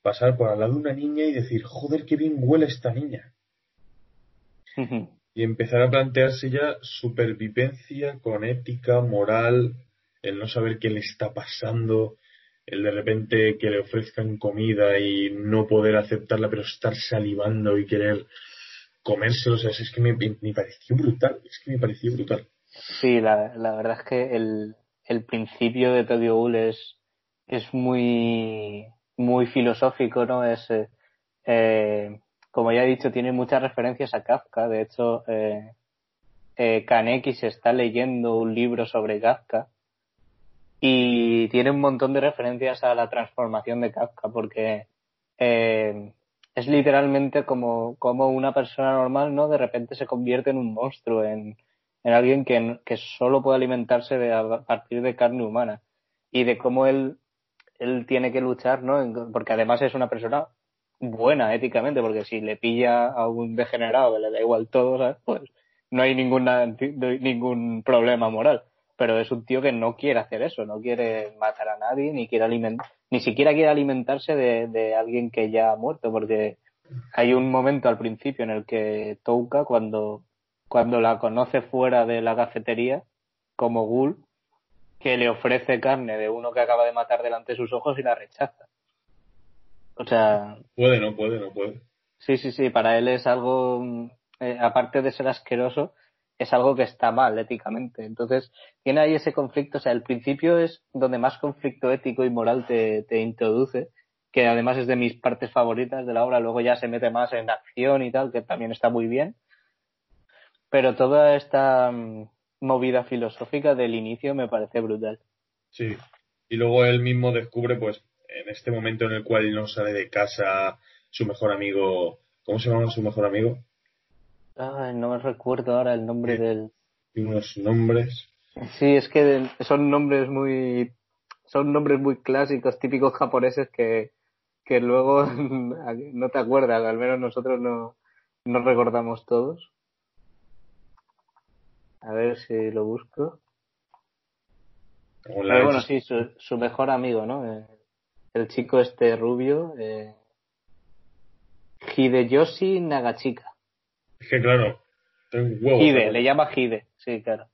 pasar por al lado de una niña y decir, joder, qué bien huele esta niña. Y empezar a plantearse ya supervivencia con ética, moral, el no saber qué le está pasando, el de repente que le ofrezcan comida y no poder aceptarla, pero estar salivando y querer comérselo, o es que me, me pareció brutal, es que me pareció brutal. Sí, la, la verdad es que el, el principio de Tokyo Ghoul es, es muy, muy filosófico, ¿no? Es, eh, eh, como ya he dicho, tiene muchas referencias a Kafka. De hecho, eh, eh, Kaneki se está leyendo un libro sobre Kafka y tiene un montón de referencias a la transformación de Kafka porque eh, es literalmente como, como una persona normal, ¿no? De repente se convierte en un monstruo, en, en alguien que, que solo puede alimentarse de, a partir de carne humana y de cómo él, él tiene que luchar, ¿no? Porque además es una persona buena éticamente, porque si le pilla a un degenerado que le da igual todo, ¿sabes? Pues no hay ninguna, ningún problema moral. Pero es un tío que no quiere hacer eso, no quiere matar a nadie, ni quiere alimentar, ni siquiera quiere alimentarse de, de alguien que ya ha muerto, porque hay un momento al principio en el que Touka, cuando cuando la conoce fuera de la cafetería como Ghoul, que le ofrece carne de uno que acaba de matar delante de sus ojos y la rechaza. O sea, Puede, no puede, no puede. sí, sí, sí, para él es algo, eh, aparte de ser asqueroso, es algo que está mal éticamente. Entonces, tiene ahí ese conflicto, o sea, el principio es donde más conflicto ético y moral te, te introduce, que además es de mis partes favoritas de la obra, luego ya se mete más en acción y tal, que también está muy bien pero toda esta um, movida filosófica del inicio me parece brutal. Sí. Y luego él mismo descubre, pues, en este momento en el cual no sale de casa, su mejor amigo, ¿cómo se llama su mejor amigo? Ay, no me recuerdo ahora el nombre Sí. del... Unos nombres. Sí, es que son nombres muy... Son nombres muy clásicos, típicos japoneses que, que luego no te acuerdas, al menos nosotros no, no recordamos todos. A ver si lo busco. Pero bueno, sí, su, su mejor amigo, ¿no? Eh, el chico este rubio, eh, Hideyoshi Nagachika. Es que claro, tengo un huevo. Hide, le llama Hide, sí, claro.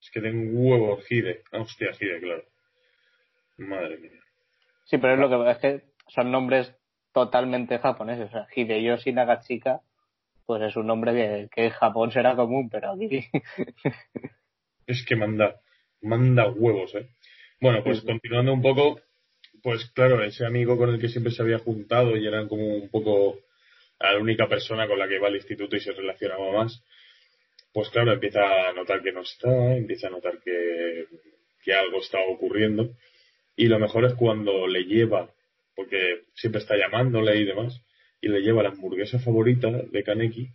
Es que tengo un huevo, Hide. Ah, hostia, Hide, claro. Madre mía. Sí, pero es lo que es que son nombres totalmente japoneses. O sea, Hideyoshi Nagachika, pues es un nombre que, que en Japón será común, pero aquí Es que manda, manda huevos, ¿eh? Bueno, pues Sí. continuando un poco, pues claro, ese amigo con el que siempre se había juntado y eran como un poco la única persona con la que iba al instituto y se relacionaba más, pues claro, empieza a notar que no está, empieza a notar que, que algo está ocurriendo. Y lo mejor es cuando le lleva, porque siempre está llamándole y demás, y le lleva la hamburguesa favorita de Kaneki.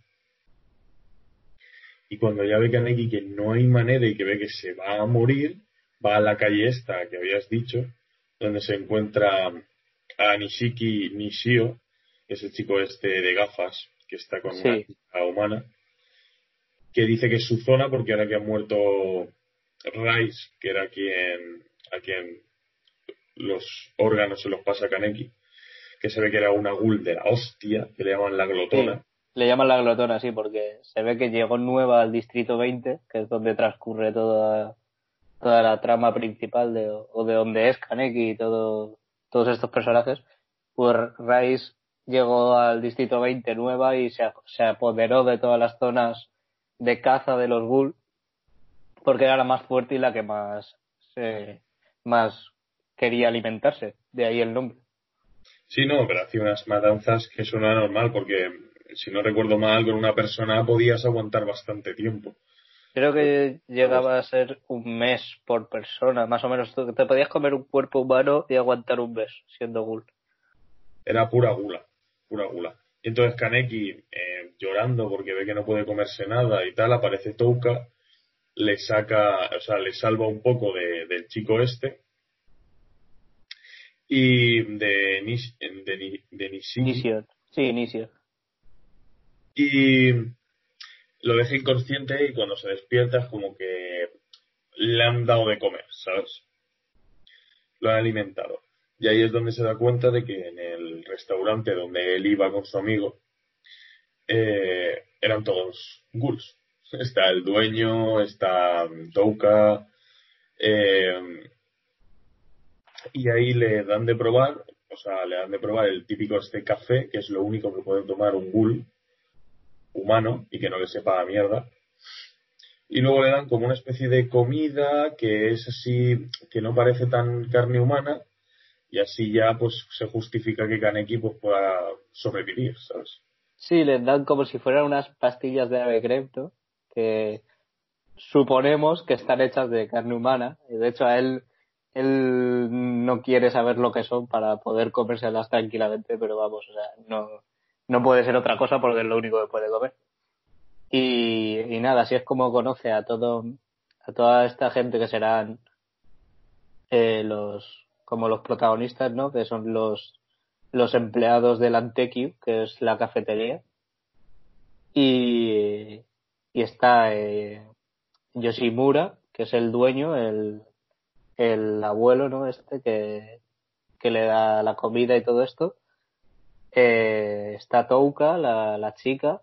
Y cuando ya ve Kaneki que no hay manera y que ve que se va a morir, va a la calle esta que habías dicho, donde se encuentra a Nishiki Nishio, es el chico este de gafas, que está con una chica humana, que dice que es su zona porque ahora que ha muerto Rice, que era quien, a quien los órganos se los pasa a Kaneki, que se ve que era una ghoul de la hostia, que le llaman la glotona. le llaman la glotona, sí, porque se ve que llegó nueva al distrito 20, que es donde transcurre toda, toda la trama principal de, o de donde es Kaneki y todo, todos estos personajes. Pues Rice llegó al distrito 20 nueva y se, se apoderó de todas las zonas de caza de los Ghoul porque era la más fuerte y la que más se, más quería alimentarse. De ahí el nombre. Sí, no, pero hacía unas matanzas que eso no era normal porque, si no recuerdo mal, con una persona podías aguantar bastante tiempo. Creo que llegaba a ser un mes por persona, más o menos. Te podías comer un cuerpo humano y aguantar un mes siendo ghoul. Era pura gula, pura gula. Y entonces Kaneki, eh, llorando porque ve que no puede comerse nada y tal, aparece Touka, le saca, o sea, le salva un poco de- del chico este y de, Nish, de, de Nishiki. Inicio. Sí, inicio. y lo deja inconsciente y cuando se despierta es como que le han dado de comer, ¿sabes? Lo han alimentado. Y ahí es donde se da cuenta de que en el restaurante donde él iba con su amigo eh, eran todos ghouls. Está el dueño, está Touka, eh, y ahí le dan de probar, o sea, le dan de probar el típico este café, que es lo único que puede tomar un ghoul humano y que no le sepa a mierda. Y luego le dan como una especie de comida que es así, que no parece tan carne humana, y así ya pues se justifica que Kaneki pues pueda sobrevivir, ¿sabes? Sí, les dan como si fueran unas pastillas de ave crepto que suponemos que están hechas de carne humana. Y de hecho, a él, él no quiere saber lo que son para poder comérselas tranquilamente, pero vamos, o sea, no, no puede ser otra cosa porque es lo único que puede comer. Y, y nada, así es como conoce a todo, a toda esta gente que serán eh, los, como los protagonistas, ¿no? Que son los, los empleados del Antequio, que es la cafetería. Y, y está eh, Yoshimura, que es el dueño, el, el abuelo, ¿no? Este que, que le da la comida y todo esto. Eh, está Touka, la, la chica.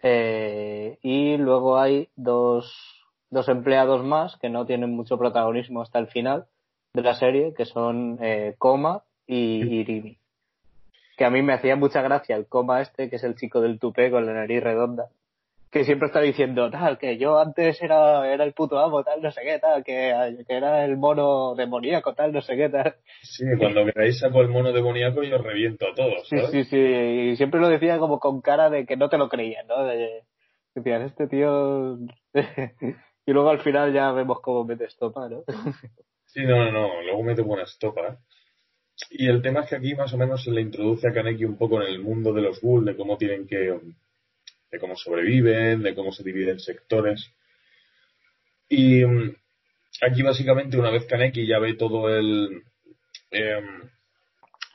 Eh, y luego hay dos, dos empleados más que no tienen mucho protagonismo hasta el final de la serie, que son eh, Koma y Irimi. Que a mí me hacía mucha gracia el Koma este, que es el chico del tupé con la nariz redonda, que siempre está diciendo, tal, que yo antes era, era el puto amo, tal, no sé qué, tal, que, que era el mono demoníaco, tal, no sé qué, tal. Sí, cuando veáis saco el mono demoníaco yo os reviento a todos, Sí, ¿sabes? sí, sí, y siempre lo decía como con cara de que no te lo creían, ¿no? De, decían, este tío... y luego al final ya vemos cómo mete estopa, ¿no? Sí, no, no, no, luego mete buena estopa. ¿eh? Y el tema es que aquí más o menos se le introduce a Kaneki un poco en el mundo de los ghouls, de cómo tienen que, de cómo sobreviven, de cómo se dividen sectores. Y mm, aquí básicamente una vez Kaneki ya ve todo el, em,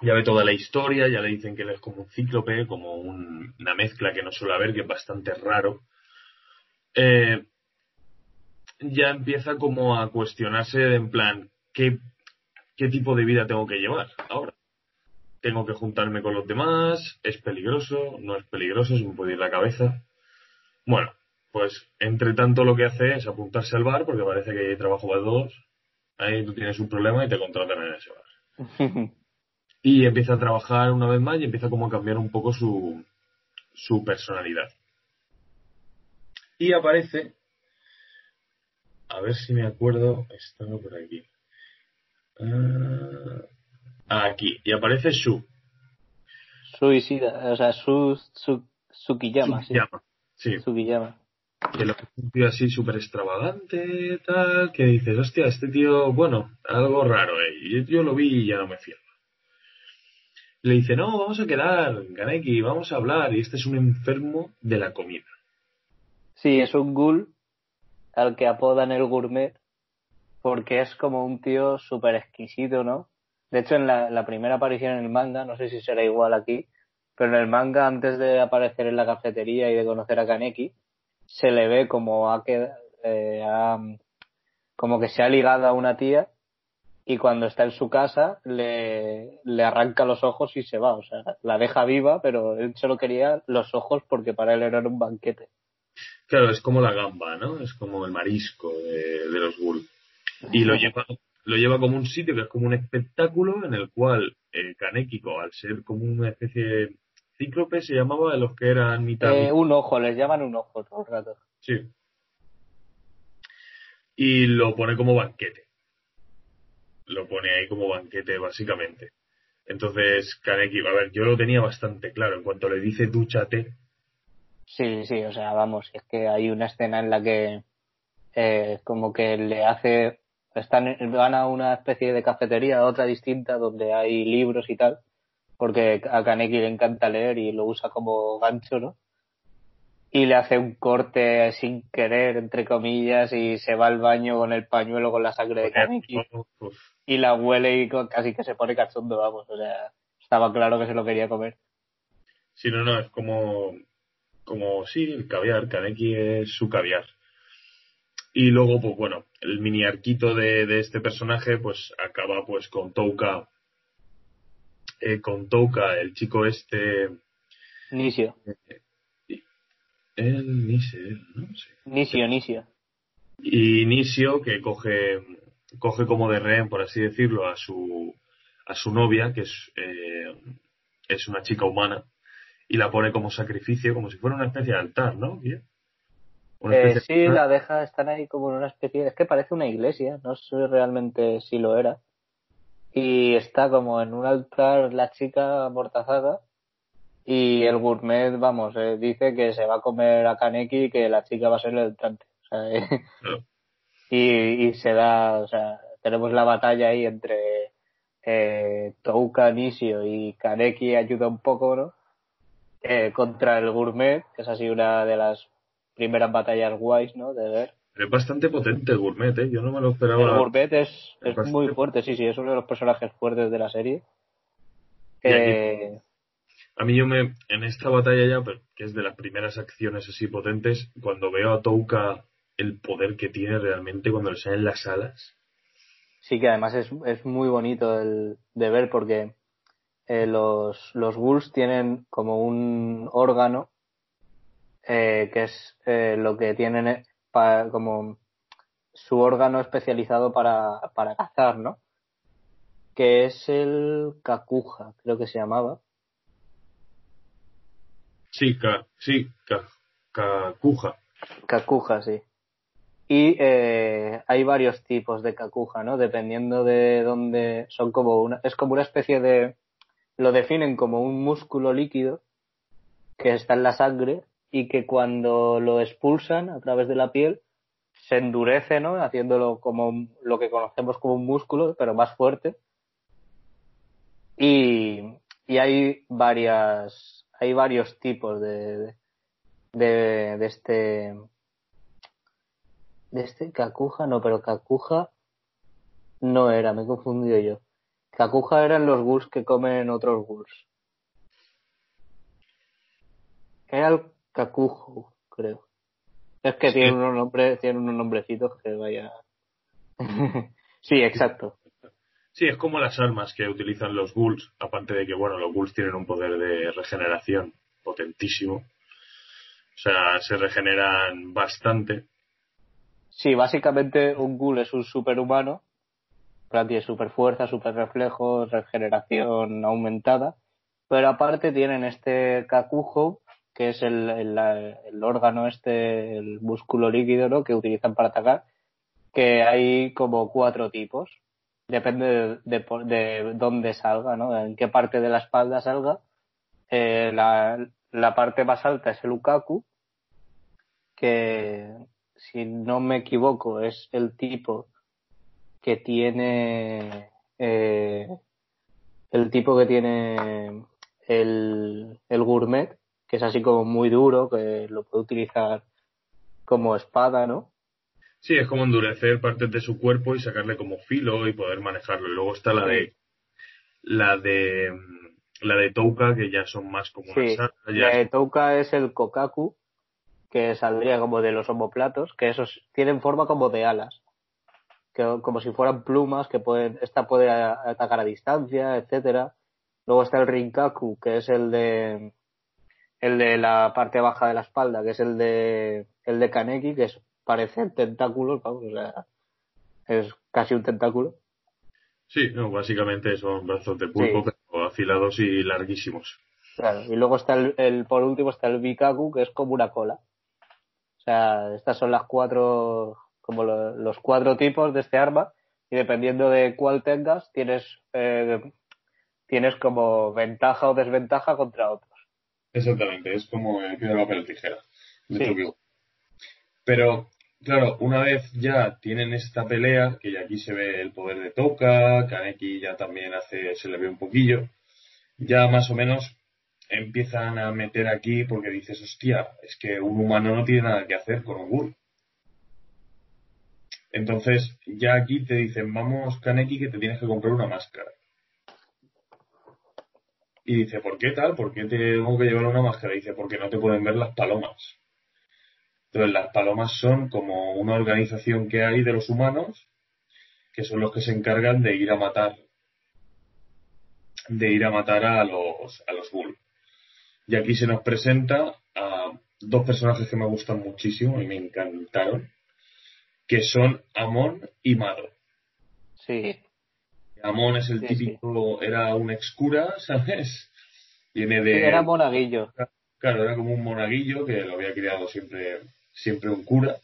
ya ve toda la historia, ya le dicen que él es como un cíclope, como un- una mezcla que no suele haber, que es bastante raro. Eh, ya empieza como a cuestionarse en plan, ¿qué, ¿qué tipo de vida tengo que llevar ahora? ¿Tengo que juntarme con los demás? ¿Es peligroso? ¿No es peligroso? ¿Se me puede ir la cabeza? Bueno, pues entre tanto lo que hace es apuntarse al bar porque parece que hay trabajo para todos. Ahí tú tienes un problema y te contratan en ese bar. Y empieza a trabajar una vez más y empieza como a cambiar un poco su, su personalidad. Y aparece, a ver si me acuerdo, estaba por aquí. Ah, aquí, y aparece Shu. Suicida, o sea, su, su, Tsukiyama, sí. Tsukiyama, sí. Tsukiyama. que lo es un tío así súper extravagante, tal, que dices, hostia, este tío, bueno, algo raro, eh. Y yo lo vi y ya no me fío. Le dice, no, vamos a quedar, Kaneki, vamos a hablar, y este es un enfermo de la comida. Sí, es un ghoul al que apodan el gourmet porque es como un tío súper exquisito, ¿no? De hecho, en la, primera aparición en el manga, no sé si será igual aquí, pero en el manga, antes de aparecer en la cafetería y de conocer a Kaneki, se le ve como ha que eh, como que se ha ligado a una tía y cuando está en su casa le, le arranca los ojos y se va, o sea, la deja viva, pero él solo quería los ojos porque para él era un banquete. Claro, es como la gamba, ¿no? Es como el marisco de, de los ghouls. Y lo lleva, lo lleva como un sitio que es como un espectáculo en el cual eh, Kanekiko, al ser como una especie de cíclope, se llamaba de los que eran mitad. Eh, un ojo, les llaman un ojo todo el rato. Sí. Y lo pone como banquete. Lo pone ahí como banquete, básicamente. Entonces, Kaneki, a ver, yo lo tenía bastante claro. En cuanto le dice dúchate, Sí, sí, o sea, vamos, es que hay una escena en la que eh, como que le hace, están, van a una especie de cafetería, a otra distinta, donde hay libros y tal, porque a Kaneki le encanta leer y lo usa como gancho, ¿no? Y le hace un corte sin querer, entre comillas, y se va al baño con el pañuelo con la sangre de Kaneki uf, y la huele y casi que se pone cachondo, vamos, o sea, estaba claro que se lo quería comer. Sí, no, no, es como, como, sí, el caviar, Kaneki es su caviar. Y luego, pues bueno, el mini arquito de, de este personaje, pues acaba pues con Touka, eh, con Touka, el chico este, Nisio, él, ni sé, él, no sé. Nisio, Nisio. Y Nisio, que coge, coge como de rehén, por así decirlo, a su, a su novia, que es, eh, es una chica humana, y la pone como sacrificio, como si fuera una especie de altar, ¿no? Eh, sí, de- la deja, están ahí como en una especie, es que parece una iglesia, no sé realmente si lo era. Y está como en un altar la chica amortazada y el gourmet, vamos, eh, dice que se va a comer a Kaneki y que la chica va a ser el entrante. O sea, eh, Claro. y, y se da, o sea, tenemos la batalla ahí entre eh, Touka, Nisio y Kaneki ayuda un poco, ¿no? Eh, contra el gourmet, que es así una de las primeras batallas guays, ¿no? De ver. Es bastante potente el gourmet, ¿eh? Yo no me lo El esperaba. gourmet es, es es bastante- muy fuerte, sí, sí, es uno de los personajes fuertes de la serie. Eh, A mí yo me, en esta batalla ya, que es de las primeras acciones así potentes, cuando veo a Touka el poder que tiene realmente cuando le salen las alas. Sí, que además es, es muy bonito el, de ver porque eh, los, los tienen como un órgano eh, que es eh, lo que tienen eh, como su órgano especializado para, para cazar, ¿no? Que es el cacuja, creo que se llamaba. Sí, sí, ca, cacuja. Cacuja, sí. Y eh, hay varios tipos de cacuja, ¿no? Dependiendo de dónde son como una, es como una especie de, lo definen como un músculo líquido que está en la sangre y que cuando lo expulsan a través de la piel se endurece, ¿no? Haciéndolo como lo que conocemos como un músculo, pero más fuerte. Y, y hay varias, hay varios tipos de, de, de este, de este Kakuja, no, pero Kakuja no era, me he confundido yo. Kakuja eran los ghouls que comen otros ghouls. Era el Kakujo, creo. Es que Sí. tiene unos nombres, tiene unos nombrecitos que vaya. sí, exacto. Sí, es como las armas que utilizan los ghouls, aparte de que, bueno, los ghouls tienen un poder de regeneración potentísimo. O sea, se regeneran bastante. Sí, básicamente un ghoul es un superhumano. Plan, super fuerza, super reflejos, regeneración aumentada. Pero aparte tienen este Kakujo que es el, el, órgano este, el músculo líquido. Que utilizan para atacar, que hay como cuatro tipos. Depende de, de, de dónde salga, ¿no? En qué parte de la espalda salga. Eh, la, la parte más alta es el Ukaku, que si no me equivoco es el tipo que tiene eh, el tipo que tiene el, el gourmet, que es así como muy duro, que lo puede utilizar como espada, ¿no? Sí, es como endurecer partes de su cuerpo y sacarle como filo y poder manejarlo. Y luego está la de la de la de Touka, que ya son más como Sí, una la de Touka es el Kokaku, que saldría como de los homoplatos, que esos tienen forma como de alas, que como si fueran plumas, que pueden, esta puede atacar a distancia, etcétera. Luego está el Rinkaku, que es el de el de la parte baja de la espalda, que es el de el de Kaneki, que es parecen tentáculos, vamos, o sea, es casi un tentáculo. Sí, no, básicamente son brazos de pulpo, Sí. pero afilados y larguísimos. Claro, y luego está el, el- por último está el Bikaku, que es como una cola. O sea, estas son las cuatro, como lo- los cuatro tipos de este arma, y dependiendo de cuál tengas, tienes, eh, tienes como ventaja o desventaja contra otros. Exactamente, es como el piedra, papel, tijera. de Sí. Pero, claro, una vez ya tienen esta pelea, que ya aquí se ve el poder de Toka, Kaneki ya también hace, se le ve un poquillo, ya más o menos empiezan a meter aquí porque dices, hostia, es que un humano no tiene nada que hacer con un ghoul. Entonces, ya aquí te dicen, vamos, Kaneki, que te tienes que comprar una máscara. Y dice, ¿por qué tal? ¿Por qué tengo que llevar una máscara? Dice, porque no te pueden ver las palomas. Entonces, las palomas son como una organización que hay de los humanos, que son los que se encargan de ir a matar, de ir a matar a los, a los ghoul. Y aquí se nos presenta a dos personajes que me gustan muchísimo y me encantaron, que son Amon y Mado. Sí, Amon es el Sí, sí. típico, era un excura, ¿sabes? Viene Sí, de... era monaguillo. Claro, era como un monaguillo que lo había criado siempre, siempre un cura.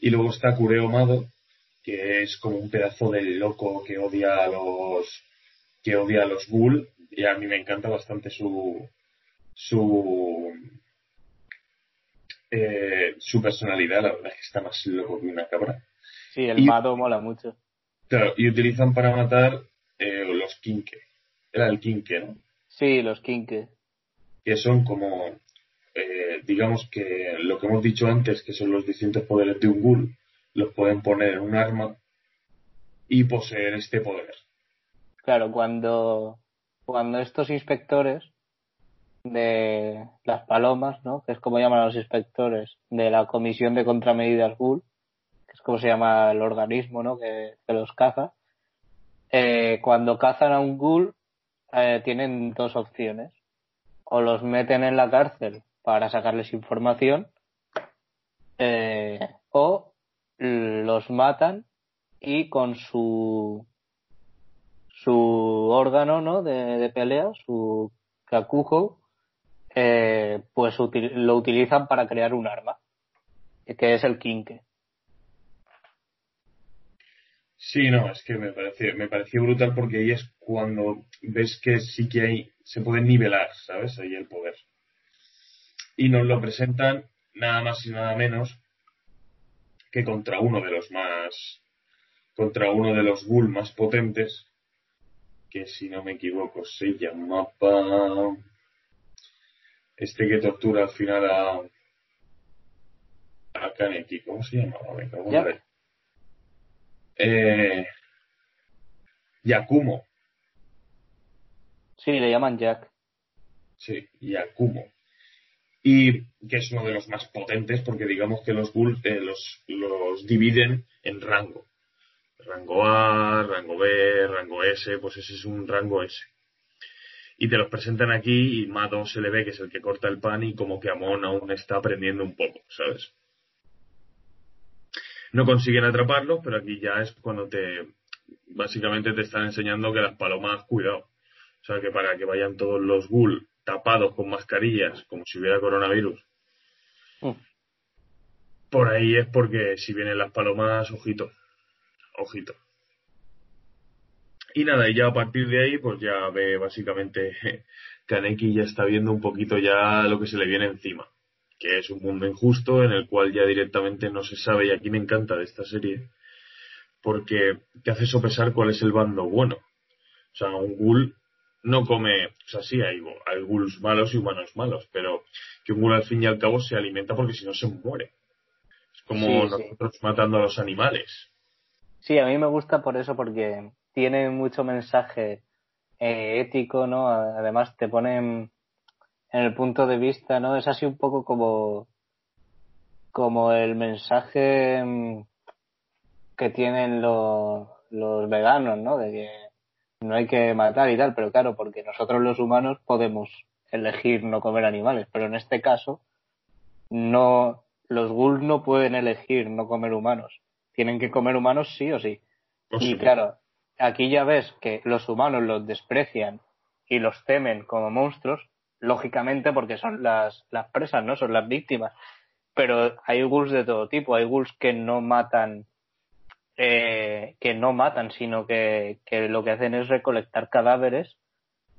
Y luego está Cureo Mado, que es como un pedazo del loco que odia a los, que odia a los ghoul. Y a mí me encanta bastante su, su, eh, su personalidad. La verdad es que está más loco que una cabra. Sí, el Y- Mado mola mucho. Claro, y utilizan para matar eh, los Kinke. Era el Kinke, ¿no? Sí, los Kinke. que son como, eh, digamos que lo que hemos dicho antes, que son los distintos poderes de un ghoul, los pueden poner en un arma y poseer este poder. Claro, cuando, cuando estos inspectores de las palomas, ¿no? Que es como llaman a los inspectores de la Comisión de Contramedidas GUL, que es como se llama el organismo, ¿no? Que, los caza. Eh, cuando cazan a un ghoul, eh, tienen dos opciones. O los meten en la cárcel para sacarles información, eh, o los matan y con su su órgano ¿no? de, de pelea, su kakujo, eh, pues lo utilizan para crear un arma, que es el kinke. Sí, no, es que me pareció, me pareció brutal porque ahí es cuando ves que sí que hay, se puede nivelar, ¿sabes? Ahí el poder. Y nos lo presentan nada más y nada menos que contra uno de los más, contra uno de los ghoul más potentes, que si no me equivoco se llamaba este que tortura al final a a Kaneki, ¿cómo se llamaba? Me cago en la- Eh, Yakumo, Sí, le llaman Jack. sí, Yakumo. Y que es uno de los más potentes porque digamos que los Ghoul eh, los, los dividen en rango. Rango A, rango B, rango S, pues ese es un rango S. Y te los presentan aquí y Mado se le ve que es el que corta el pan y como que Amon aún está aprendiendo un poco, ¿sabes? No consiguen atraparlo, pero aquí ya es cuando te, básicamente te están enseñando que las palomas, cuidado. O sea, que para que vayan todos los ghoul tapados con mascarillas, como si hubiera coronavirus, Mm. por ahí es porque si vienen las palomas, ojito, ojito. Y nada, y ya a partir de ahí, pues ya ve básicamente Kaneki ya está viendo un poquito ya lo que se le viene encima, que es un mundo injusto en el cual ya directamente no se sabe, y aquí me encanta de esta serie, porque te hace sopesar cuál es el bando bueno. O sea, un ghoul no come, o sea, sí hay, hay ghouls malos y humanos malos, pero que un ghoul al fin y al cabo se alimenta porque si no se muere. Es como Sí, sí. nosotros matando a los animales. Sí, a mí me gusta por eso, porque tiene mucho mensaje eh, ético, ¿no? Además te ponen en el punto de vista, ¿no? Es así un poco como, como el mensaje mm, que tienen los, los veganos, ¿no? De que no hay que matar y tal, pero claro, porque nosotros los humanos podemos elegir no comer animales, pero en este caso no, los ghouls no pueden elegir no comer humanos, tienen que comer humanos sí o sí. Y claro, aquí ya ves que los humanos los desprecian y los temen como monstruos, lógicamente porque son las, las presas, ¿no? Son las víctimas. Pero hay ghouls de todo tipo, hay ghouls que no matan, eh, que no matan, sino que, que lo que hacen es recolectar cadáveres,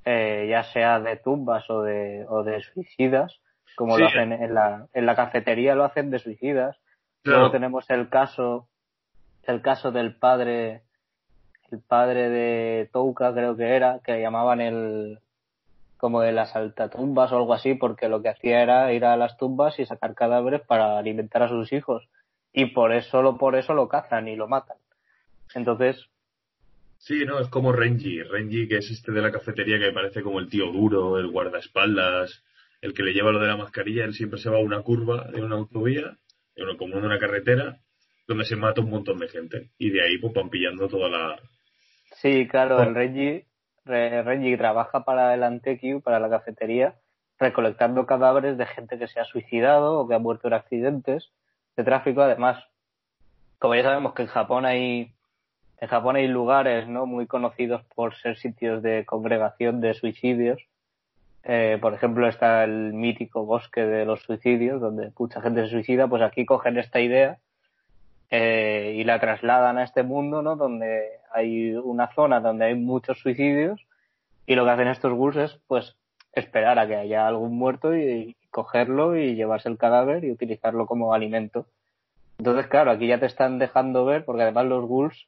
eh, ya sea de tumbas o de, o de suicidas, como Sí. lo hacen en la, en la cafetería lo hacen de suicidas. Claro. Luego tenemos el caso, el caso del padre, el padre de Touka creo que era, que llamaban el, como de las altatumbas o algo así, porque lo que hacía era ir a las tumbas y sacar cadáveres para alimentar a sus hijos. Y por eso, solo por eso lo cazan y lo matan. Entonces, Sí, no, es como Renji. Renji, que es este de la cafetería que parece como el tío duro, el guardaespaldas, el que le lleva lo de la mascarilla. Él siempre se va a una curva de una autovía, de una, como de una carretera, donde se mata un montón de gente. Y de ahí pues van pillando toda la... sí, claro, Oh. el Renji, Re- Renji trabaja para el Antequio, para la cafetería, recolectando cadáveres de gente que se ha suicidado o que ha muerto en accidentes de tráfico. Además, como ya sabemos que en Japón hay en Japón hay lugares no muy conocidos por ser sitios de congregación de suicidios. Eh, por ejemplo, está el mítico bosque de los suicidios, donde mucha gente se suicida. Pues aquí cogen esta idea eh, y la trasladan a este mundo, ¿no? Donde hay una zona donde hay muchos suicidios y lo que hacen estos ghouls es, pues, esperar a que haya algún muerto y, cogerlo y llevarse el cadáver y utilizarlo como alimento. Entonces, claro, aquí ya te están dejando ver, porque además los ghouls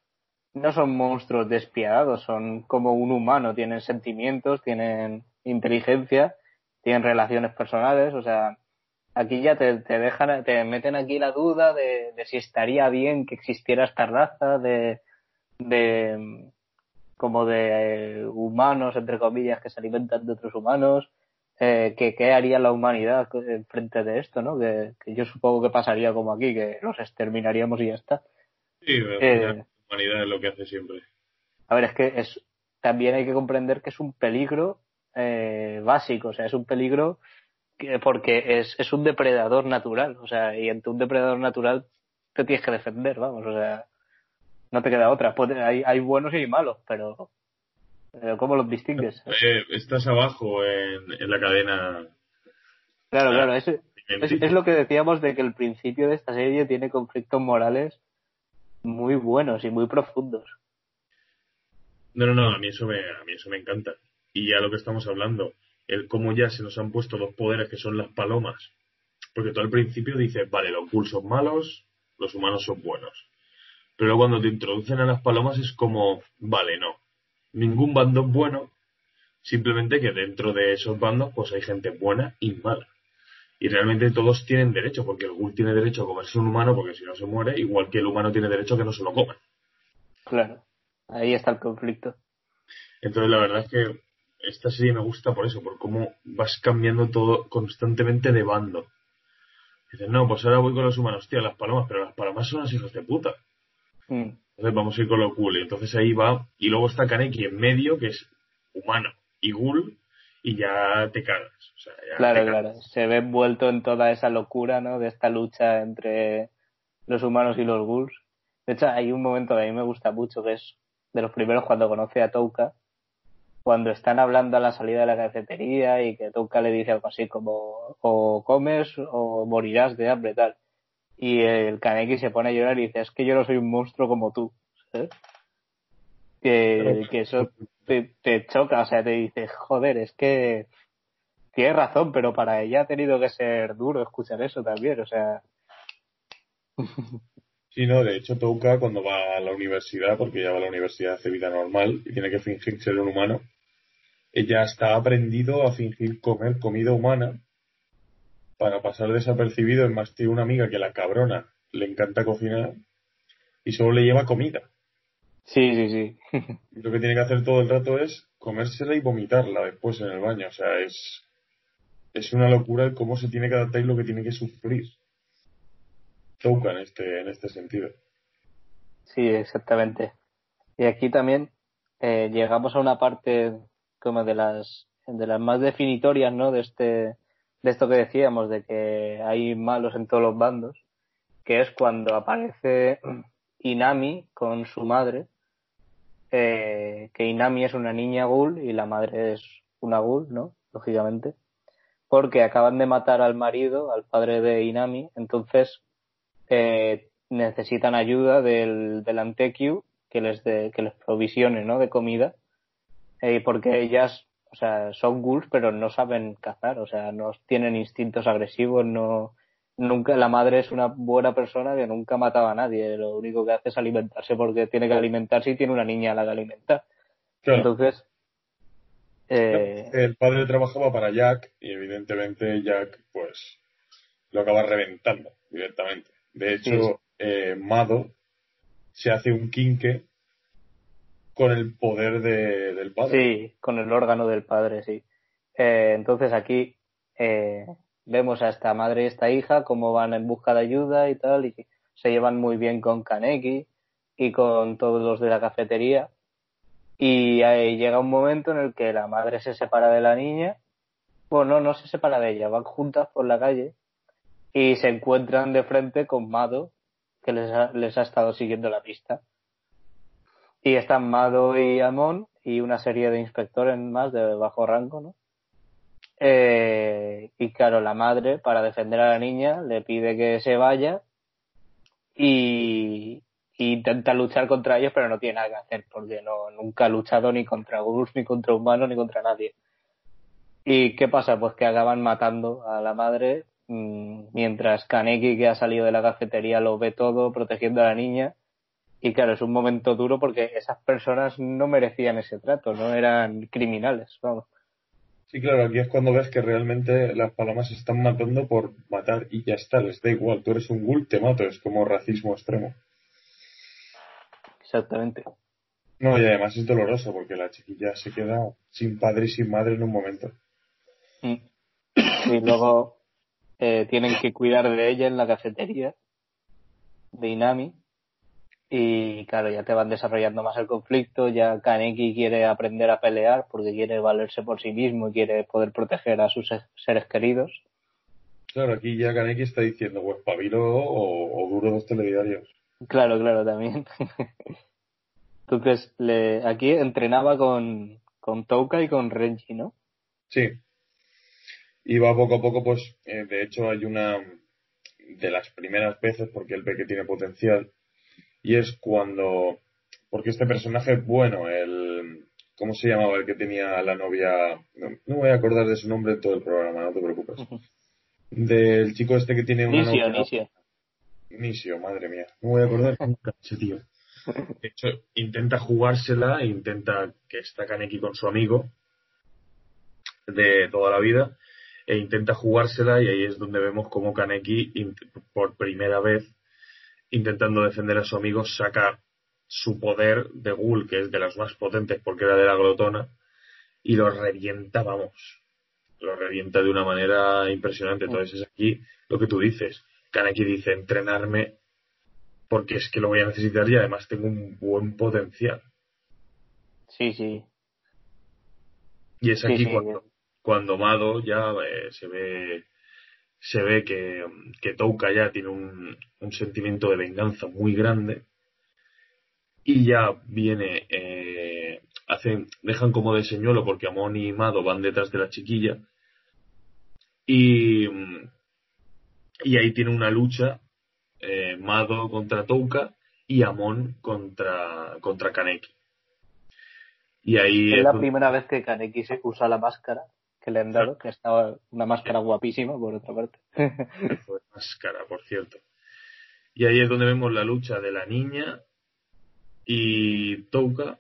no son monstruos despiadados, son como un humano, tienen sentimientos, tienen inteligencia, tienen relaciones personales, o sea, aquí ya te, te dejan, te meten aquí la duda de si estaría bien que existiera esta raza de, de como de eh, humanos, entre comillas, que se alimentan de otros humanos, eh, que qué haría la humanidad en frente de esto, ¿no? Que, que yo supongo que pasaría como aquí, que los exterminaríamos y ya está. Sí, Eh. la humanidad es lo que hace siempre. A ver, es que es también hay que comprender que es un peligro eh, básico, o sea, es un peligro que, porque es, es un depredador natural, o sea, y ante un depredador natural te tienes que defender, vamos, o sea, no te queda otra. Puede- hay, hay buenos y hay malos, pero, pero ¿cómo los distingues? Eh, estás abajo en, en la cadena. Claro, claro, es, es lo que decíamos de que el principio de esta serie tiene conflictos morales muy buenos y muy profundos. No, no, no, a mí eso me, a mí eso me encanta. Y ya lo que estamos hablando, el cómo ya se nos han puesto dos poderes que son las palomas. Porque tú al principio dices, vale, los ghouls son malos, los humanos son buenos. Pero cuando te introducen a las palomas es como, vale, no. Ningún bando es bueno, simplemente que dentro de esos bandos pues hay gente buena y mala. Y realmente todos tienen derecho, porque el ghoul tiene derecho a comerse un humano porque si no se muere, igual que el humano tiene derecho a que no se lo coman. Claro, ahí está el conflicto. Entonces la verdad es que esta serie me gusta por eso, por cómo vas cambiando todo constantemente de bando. Dices, no, pues ahora voy con los humanos, tío, las palomas, pero las palomas son las hijas de puta. Mm. Entonces vamos a ir con lo cool. Entonces ahí va, y luego está Kaneki en medio, que es humano y ghoul, y ya te cagas. O sea, ya Claro, te cagas. claro. Se ve envuelto en toda esa locura, ¿no? De esta lucha entre los humanos y los ghouls. De hecho, hay un momento que a mí me gusta mucho, que es de los primeros cuando conoce a Touka, cuando están hablando a la salida de la cafetería y que Touka le dice algo así como o comes o morirás de hambre tal y el Kaneki se pone a llorar y dice es que yo no soy un monstruo como tú ¿sabes? que, que eso te, te choca o sea te dices joder es que tienes razón pero para ella ha tenido que ser duro escuchar eso también o sea Sí, no, de hecho Touka cuando va a la universidad, porque ya va a la universidad hace vida normal y tiene que fingir ser un humano, ella está aprendido a fingir comer comida humana para pasar desapercibido. Es más, tiene una amiga que la cabrona le encanta cocinar y solo le lleva comida. sí sí sí lo que tiene que hacer todo el rato es comérsela y vomitarla después en el baño. O sea, es, es una locura el cómo se tiene que adaptar y lo que tiene que sufrir. Touka en este, en este sentido. Sí, exactamente. Y aquí también eh, llegamos a una parte como de las de las más definitorias, ¿no? De este de esto que decíamos de que hay malos en todos los bandos, que es cuando aparece Inami con su madre, eh, que Inami es una niña ghoul y la madre es una ghoul, ¿no? Lógicamente, porque acaban de matar al marido, al padre de Inami, entonces eh, necesitan ayuda del, del Antequiu que les de, que les provisione ¿no? de comida eh, porque ellas o sea son ghouls pero no saben cazar o sea no tienen instintos agresivos no nunca la madre es una buena persona que nunca mataba a nadie lo único que hace es alimentarse porque tiene que alimentarse y tiene una niña a la que alimentar Claro. entonces eh, El padre trabajaba para Jack y evidentemente Jack pues lo acaba reventando directamente. De hecho, Sí. eh, Mado se hace un quinque con el poder de- del padre. Sí, con el órgano del padre, sí. Eh, entonces aquí eh, vemos a esta madre y esta hija cómo van en busca de ayuda y tal, y se llevan muy bien con Kaneki y con todos los de la cafetería. Y ahí llega un momento en el que la madre se separa de la niña. Bueno, no se separa de ella, van juntas por la calle y se encuentran de frente con Mado, que les ha, les ha estado siguiendo la pista. Y están Mado y Amon y una serie de inspectores más de bajo rango, ¿no? Eh, y claro, la madre, para defender a la niña, le pide que se vaya y, intenta luchar contra ellos, pero no tiene nada que hacer porque no, nunca ha luchado ni contra ghouls, ni contra humanos, ni contra nadie. ¿Y qué pasa? Pues que acaban matando a la madre mm, mientras Kaneki, que ha salido de la cafetería, lo ve todo protegiendo a la niña. Y claro, es un momento duro porque esas personas no merecían ese trato, no eran criminales, vamos. Sí, claro, aquí es cuando ves que realmente las palomas se están matando por matar y ya está, les da igual. Tú eres un ghoul, te mato, es como racismo extremo. Exactamente. No, y además es doloroso porque la chiquilla se queda sin padre y sin madre en un momento. Mm. Y luego eh, tienen que cuidar de ella en la cafetería de Inami. Y claro, ya te van desarrollando más el conflicto. Ya Kaneki quiere aprender a pelear porque quiere valerse por sí mismo y quiere poder proteger a sus se- seres queridos. Claro, aquí ya Kaneki está diciendo, pues pabilo o, o duro dos telediarios. Claro, claro, también. Entonces, le, aquí entrenaba con, con Touka y con Renji, ¿no? Sí. Y va poco a poco, pues, eh, de hecho hay una de las primeras veces, porque él ve que tiene potencial, y es cuando, porque este personaje, bueno, el, ¿cómo se llamaba el que tenía la novia? No, no me voy a acordar de su nombre en todo el programa, no te preocupes. Del chico este que tiene una Nisio, novia. Nisio. Nisio, madre mía. No me voy a acordar nunca ese tío. De hecho, intenta jugársela intenta que está Kaneki con su amigo de toda la vida e intenta jugársela y ahí es donde vemos cómo Kaneki por primera vez intentando defender a su amigo saca su poder de Ghoul que es de las más potentes porque era de la glotona y lo revienta vamos lo revienta de una manera impresionante. Entonces es aquí lo que tú dices. Kaneki dice entrenarme porque es que lo voy a necesitar y además tengo un buen potencial. Sí, sí. y es Sí, aquí sí, cuando cuando Mado ya eh, se ve se ve que, que Touka ya tiene un, un sentimiento de venganza muy grande y ya viene eh, hacen, dejan como de señuelo porque Amon y Mado van detrás de la chiquilla. Y, y ahí tiene una lucha, eh, Mado contra Touka y Amon contra, contra Kaneki. Y ahí Es es la primera vez que Kaneki se usa la máscara que le han dado, que estaba una máscara guapísima, por otra parte. Fue máscara, por cierto. Y ahí es donde vemos la lucha de la niña y Touka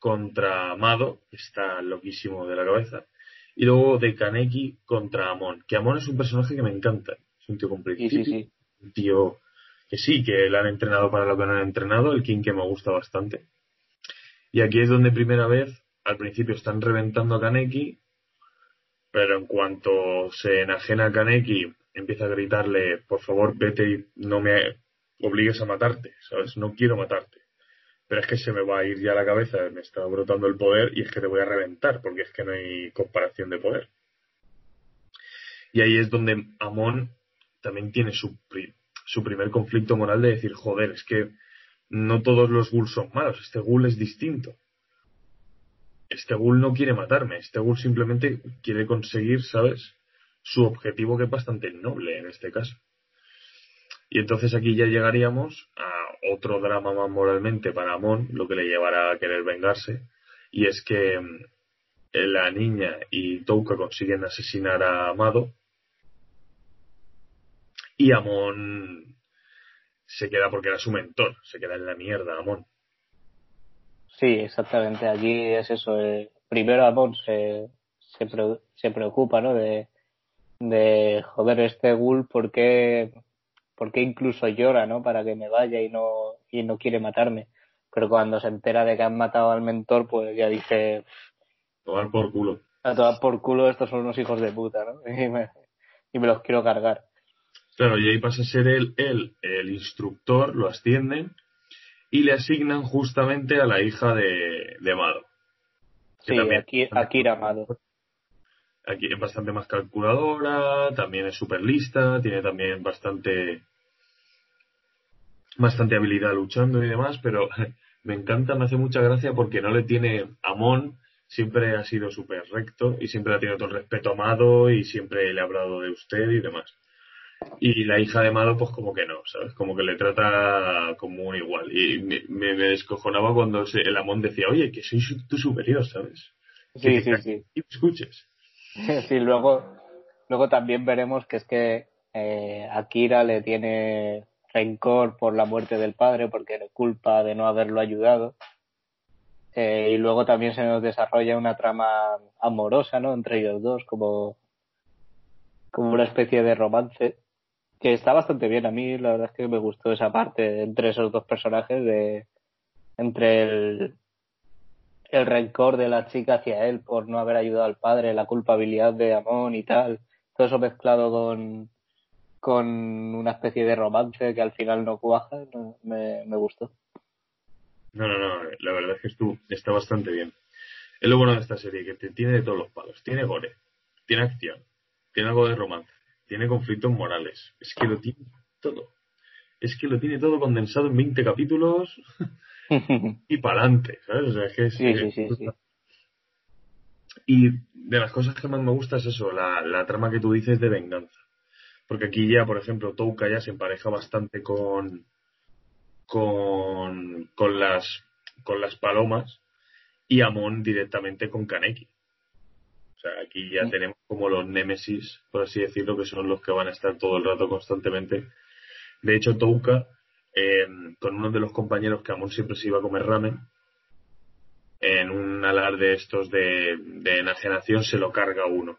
contra Amado, que está loquísimo de la cabeza, y luego de Kaneki contra Amon, que Amon es un personaje que me encanta, es un tío sí, sí. un tío que sí, que le han entrenado para lo que no han entrenado, el King que me gusta bastante. Y aquí es donde primera vez, al principio están reventando a Kaneki, pero en cuanto se enajena Kaneki, empieza a gritarle, por favor, vete y no me obligues a matarte, ¿sabes? No quiero matarte. Pero es que se me va a ir ya la cabeza, me está brotando el poder y es que te voy a reventar, porque es que no hay comparación de poder. Y ahí es donde Amon también tiene su, pri- su primer conflicto moral de decir, joder, es que no todos los ghouls son malos, este ghoul es distinto. Este ghoul no quiere matarme, este ghoul simplemente quiere conseguir, ¿sabes? Su objetivo que es bastante noble en este caso. Y entonces aquí ya llegaríamos a otro drama más moralmente para Amon, lo que le llevará a querer vengarse, y es que mm, la niña y Touka consiguen asesinar a Amado, y Amon se queda porque era su mentor, se queda en la mierda Amon. Sí, exactamente. Allí es eso. eh, primero Amon se, se, pre- se preocupa, ¿no? De, de joder, este ghoul, ¿por qué, por qué incluso llora, ¿no? Para que me vaya y no, y no quiere matarme. Pero cuando se entera de que han matado al mentor, pues ya dice, Tomar por culo. a tomar por culo, estos son unos hijos de puta, ¿no? Y me, y me los quiero cargar. Claro, y ahí pasa a ser él, él el instructor, lo ascienden y le asignan justamente a la hija de, de Mado. Que Sí, también- aquí, Akira Amado. Aquí es bastante más calculadora, también es súper lista, tiene también bastante bastante habilidad luchando y demás, pero me encanta, me hace mucha gracia porque no le tiene Amon, siempre ha sido súper recto y siempre ha tenido todo el respeto a Amado y siempre le ha hablado de usted y demás. Y la hija de Amado, pues como que no, ¿sabes? Como que le trata como un igual. Y me, me- descojonaba cuando se- el Amon decía, oye, que soy su- tu superior, ¿sabes? Sí, Que sí, sí. Y escuches. Sí, luego, luego también veremos que es que eh, Akira le tiene rencor por la muerte del padre porque le culpa de no haberlo ayudado. Eh, y luego también se nos desarrolla una trama amorosa, ¿no? Entre ellos dos, como, como una especie de romance que está bastante bien. A mí la verdad es que me gustó esa parte entre esos dos personajes de entre el, el rencor de la chica hacia él por no haber ayudado al padre, la culpabilidad de Amon y tal, todo eso mezclado con, con una especie de romance que al final no cuaja, me, me gustó. No, no, no, la verdad es que estu- está bastante bien. Es lo bueno de esta serie, que te tiene de todos los palos. Tiene gore, tiene acción, tiene algo de romance, tiene conflictos morales. Es que lo tiene todo. Es que lo tiene todo condensado en 20 capítulos y para adelante, ¿sabes? O sea, es que es- Sí, sí, sí, sí. Y de las cosas que más me gusta es eso, la, la trama que tú dices de venganza. Porque aquí ya, por ejemplo, Touka ya se empareja bastante con, con, con las, con las palomas y Amon directamente con Kaneki. O sea, aquí ya Mm. tenemos como los némesis, por así decirlo, que son los que van a estar todo el rato constantemente. De hecho, Touka, eh, con uno de los compañeros que Amon siempre se iba a comer ramen, en un alarde estos de, de enajenación se lo carga uno.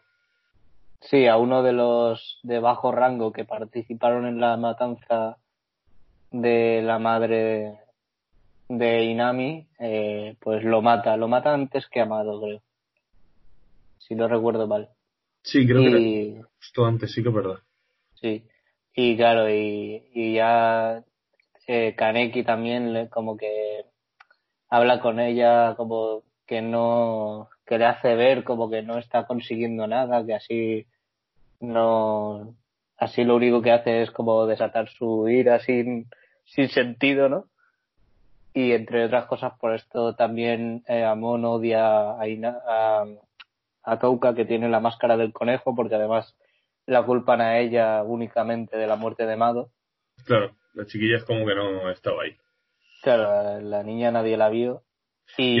Sí, a uno de los de bajo rango que participaron en la matanza de la madre de Inami, eh, pues lo mata, lo mata antes que Amado, creo. Si no recuerdo mal. Sí, creo que Y, justo antes, sí que es verdad. sí, y claro, y, y ya eh, Kaneki también le- como que habla con ella como que no, que le hace ver como que no está consiguiendo nada, que así no, así lo único que hace es como desatar su ira sin, sin sentido, ¿no? Y entre otras cosas, por esto también eh, Amon odia a, Ina- a, a Touka, que tiene la máscara del conejo, porque además la culpan a ella únicamente de la muerte de Mado. Claro, la chiquilla es como que no estaba ahí. Claro, la niña nadie la vio. Y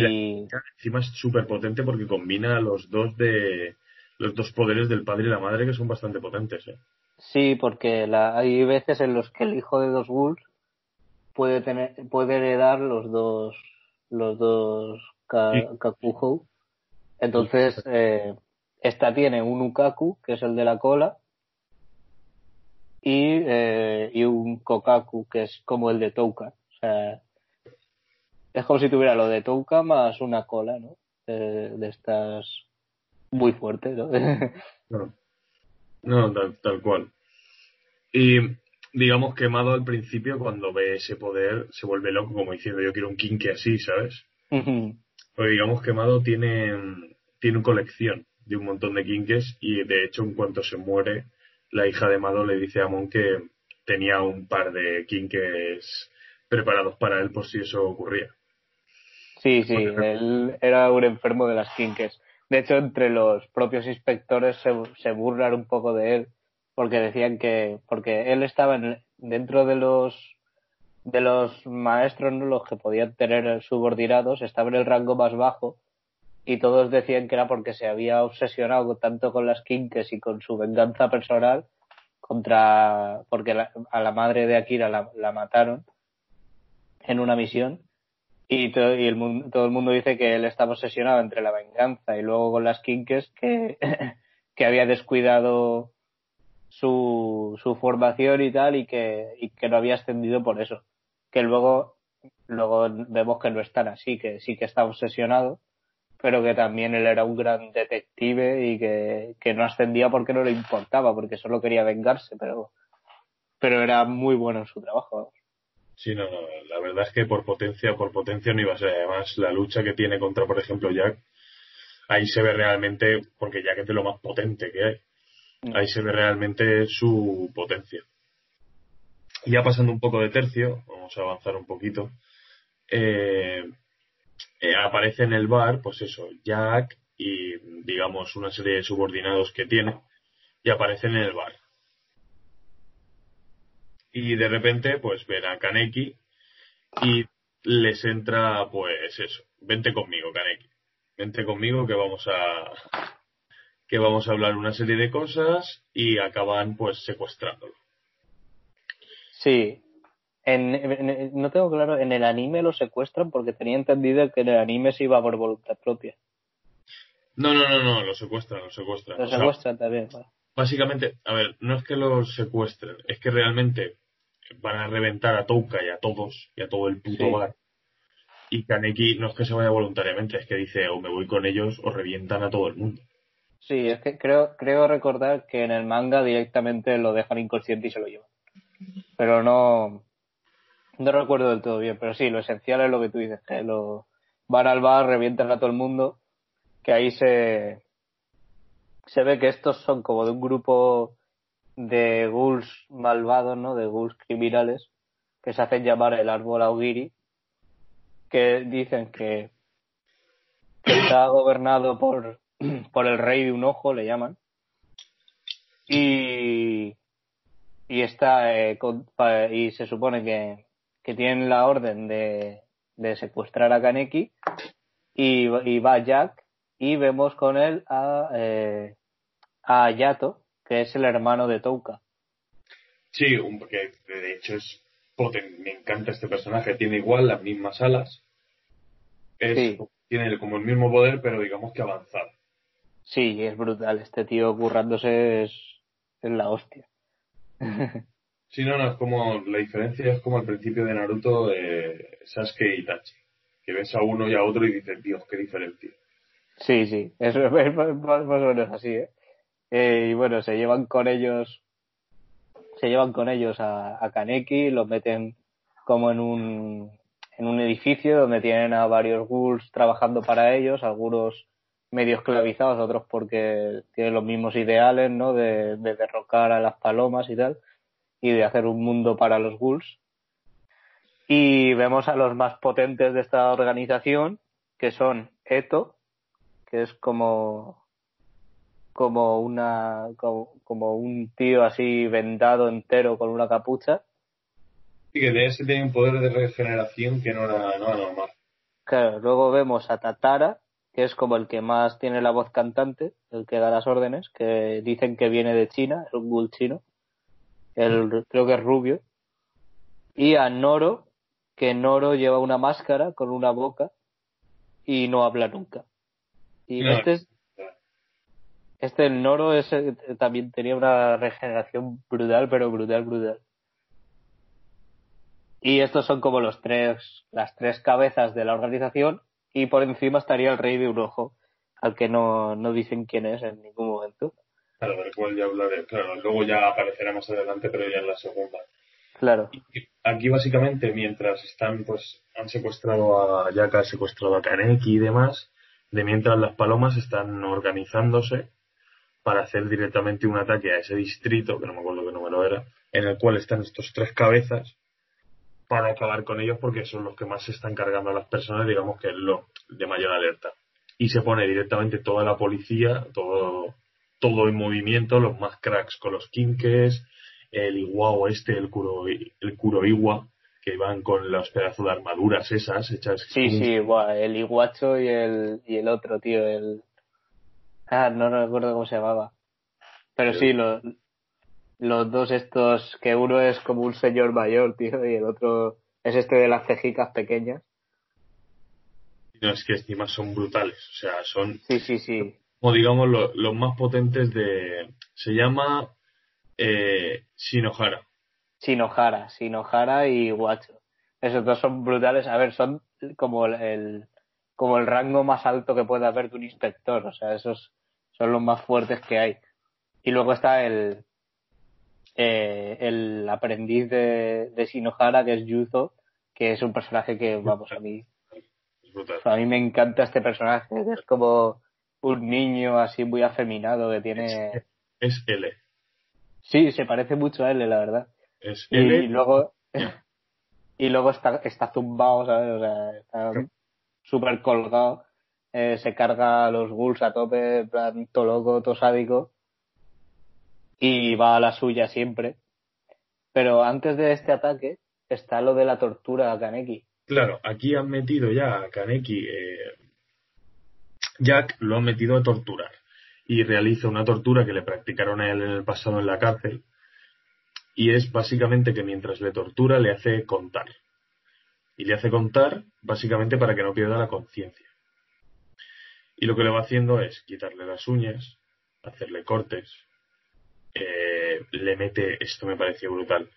Encima es súper potente porque combina los dos de los dos poderes del padre y la madre que son bastante potentes. ¿eh? sí, porque la, hay veces en los que el hijo de dos ghouls puede tener, puede heredar los dos, los dos ka, Sí. Entonces, eh, esta tiene un Ukaku, que es el de la cola, y, eh, y un Kokaku, que es como el de Touka. O sea, es como si tuviera lo de Touka más una cola, ¿no? Eh, de estas muy fuertes, ¿no? No, no tal, tal cual. Y digamos que Mado al principio cuando ve ese poder se vuelve loco como diciendo yo quiero un kinky así, ¿sabes? Porque digamos que Mado tiene, tiene colección de un montón de kinkes y de hecho en cuanto se muere la hija de Mado le dice a Mon que tenía un par de kinkes preparados para él por si eso ocurría. Sí, sí, él era un enfermo de las quinkes. De hecho, entre los propios inspectores se, se burlan un poco de él, porque decían que, porque él estaba en- dentro de los de los maestros, los que podían tener subordinados, estaba en el rango más bajo, y todos decían que era porque se había obsesionado tanto con las quinkes y con su venganza personal contra, porque la- a la madre de Akira la, mataron en una misión y, to- y el mundo, todo el mundo dice que él estaba obsesionado entre la venganza y luego con las quinkes que, que había descuidado su, su formación y tal y que, y que no había ascendido por eso. Que luego, luego vemos que no es tan así, que sí que está obsesionado, pero que también él era un gran detective y que, que no ascendía porque no le importaba, porque solo quería vengarse, pero, pero era muy bueno en su trabajo. Sí, no, no, la verdad es que por potencia, por potencia no iba a ser. Además, la lucha que tiene contra, por ejemplo, Jack, ahí se ve realmente, porque Jack es de lo más potente que hay. Ahí se ve realmente su potencia. Ya pasando un poco de tercio, vamos a avanzar un poquito. eh, eh, aparece en el bar, pues eso, Jack y digamos una serie de subordinados que tiene, y aparecen en el bar. Y de repente, pues ven a Kaneki y les entra, pues eso, vente conmigo, Kaneki. Vente conmigo que vamos a que vamos a hablar una serie de cosas y acaban pues secuestrándolo. Sí. En, en- no tengo claro, en el anime lo secuestran porque tenía entendido que en el anime se iba por voluntad propia. No, no, no, no, lo secuestran, lo secuestran. Lo O sea, secuestran también. vale. básicamente, a ver, no es que los secuestren, es que realmente van a reventar a Touka y a todos, y a todo el puto Sí. bar. Y Kaneki no es que se vaya voluntariamente, es que dice o me voy con ellos o revientan a todo el mundo. Sí, es que creo, creo recordar que en el manga directamente lo dejan inconsciente y se lo llevan. Pero no, no recuerdo del todo bien. Pero sí, lo esencial es lo que tú dices, que lo van al bar, revientan a todo el mundo, que ahí se, se ve que estos son como de un grupo de ghouls malvados, ¿no? De ghouls criminales, que se hacen llamar el árbol Augiri, que dicen que, que está gobernado por, por el rey de un ojo, le llaman. Y, y está, eh, con- pa- y se supone que, que tienen la orden de, de secuestrar a Kaneki y, y va Jack y vemos con él a, eh, a Ayato, que es el hermano de Touka. Sí, un- porque de hecho es poten- me encanta este personaje, tiene igual las mismas alas, es, Sí. tiene como el mismo poder, pero digamos que avanzado. Sí, es brutal, este tío currándose es, es la hostia. Sí, no, no, es como, la diferencia es como al principio de Naruto de Sasuke y Itachi, que ves a uno y a otro y dices, Dios, qué diferencia. Sí, sí, es, es más, o menos así, ¿eh? Eh, Y bueno, se llevan con ellos, se llevan con ellos a, a Kaneki, los meten como en un, en un edificio donde tienen a varios ghouls trabajando para ellos, algunos medio esclavizados, otros porque tienen los mismos ideales, ¿no? De, de derrocar a las palomas y tal, y de hacer un mundo para los ghouls. Y vemos a los más potentes de esta organización, que son Eto, que es como como una como, como un tío así vendado entero con una capucha. Y que de ese tiene un poder de regeneración que no era, no era normal. Claro, luego vemos a Tatara, que es como el que más tiene la voz cantante, el que da las órdenes, que dicen que viene de China, es un ghoul chino, el, creo que es rubio. Y a Noro, que Noro lleva una máscara con una boca y no habla nunca. Y No. este es, este el Noro es, eh, también tenía una regeneración brutal, pero brutal, brutal. Y estos son como los tres, las tres cabezas de la organización y por encima estaría el rey de un ojo, al que no, no dicen quién es en ningún momento. Claro, del cual ya hablaré. Claro, luego ya aparecerá más adelante, pero ya en la segunda. Claro, Y Aquí básicamente, mientras están, pues, han secuestrado a Yaka, han secuestrado a Kaneki y demás, de mientras las palomas están organizándose para hacer directamente un ataque a ese distrito, que no me acuerdo qué número era, en el cual están estos tres cabezas, para acabar con ellos porque son los que más se están cargando a las personas, digamos que es lo de mayor alerta. Y se pone directamente toda la policía, todo, todo en movimiento, los más cracks con los quinques, el Iwao este, el, Kuro, el Kuroiwa, que van con los pedazos de armaduras esas hechas. sí, sí, el iguacho y el, y el otro, tío, el... Ah, no recuerdo cómo se llamaba. Pero sí, los, los dos estos, que uno es como un señor mayor, tío, y el otro es este de las cejicas pequeñas. No, es que encima son brutales, o sea, son Sí, sí, sí. como digamos lo- los más potentes de... Se llama eh, Shinohara. Shinohara, Shinohara y Guacho. Esos dos son brutales. A ver, son como el, el- como el rango más alto que puede haber de un inspector. O sea, esos son los más fuertes que hay. Y luego está el eh, el aprendiz de, de Shinohara, que es Yuzo, que es un personaje que, vamos, a mí, Es a mí me encanta este personaje, que es como un niño así muy afeminado que tiene... Es L. Sí, se parece mucho a él, la verdad. Es Y, L. luego y luego está, está zumbado, ¿sabes? O sea, está súper colgado. Eh, se carga los ghouls a tope, en plan, todo loco, todo sádico. Y va a la suya siempre. Pero antes de este ataque está lo de la tortura a Kaneki. Claro, aquí han metido ya a Kaneki. eh, Jack lo han metido a torturar. Y realiza una tortura que le practicaron a él en el pasado en la cárcel. Y es básicamente que mientras le tortura le hace contar. Y le hace contar básicamente para que no pierda la conciencia. Y lo que le va haciendo es quitarle las uñas, hacerle cortes, eh, le mete, esto me pareció brutal,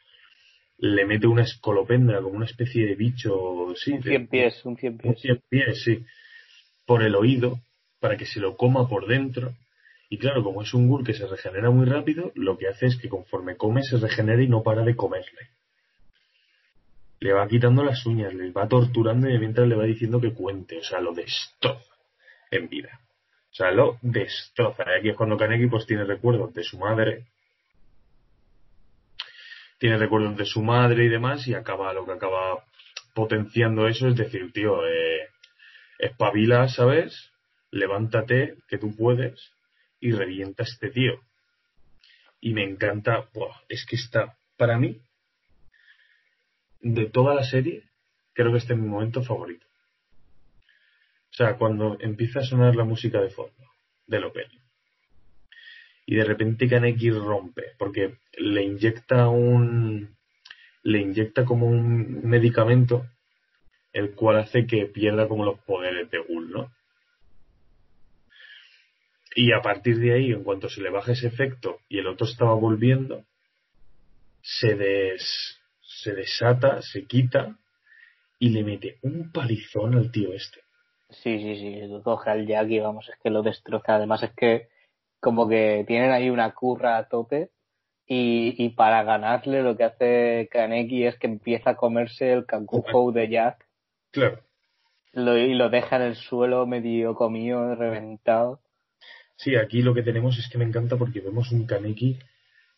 le mete una escolopendra como una especie de bicho, sí, Un de- cien pies, un cien un pies. cien pies, sí, por el oído, para que se lo coma por dentro. Y claro, como es un ghoul que se regenera muy rápido, lo que hace es que conforme come se regenera y no para de comerle. Le va quitando las uñas, le va torturando y mientras le va diciendo que cuente, o sea, lo destroza en vida. O sea, lo destroza. Aquí es cuando Kaneki pues tiene recuerdos de su madre, tiene recuerdos de su madre y demás, y acaba lo que acaba potenciando eso, es decir, tío, eh, espabila, ¿sabes? Levántate, que tú puedes, y revienta a este tío. Y me encanta, buah, es que está, para mí, de toda la serie, creo que este es mi momento favorito. O sea, cuando empieza a sonar la música de fondo del opening. Y de repente Kaneki rompe, porque le inyecta un. le inyecta como un medicamento el cual hace que pierda como los poderes de Ghoul, ¿no? Y a partir de ahí, en cuanto se le baja ese efecto y el otro estaba volviendo, se des, se desata, se quita y le mete un palizón al tío este. Sí, sí, sí, coge al Jack y vamos, es que lo destroza. Además es que como que tienen ahí una curra a tope y, y para ganarle lo que hace Kaneki es que empieza a comerse el cancujo de Jack Claro. lo, y lo deja en el suelo medio comido, reventado. Sí, aquí lo que tenemos es que me encanta porque vemos un Kaneki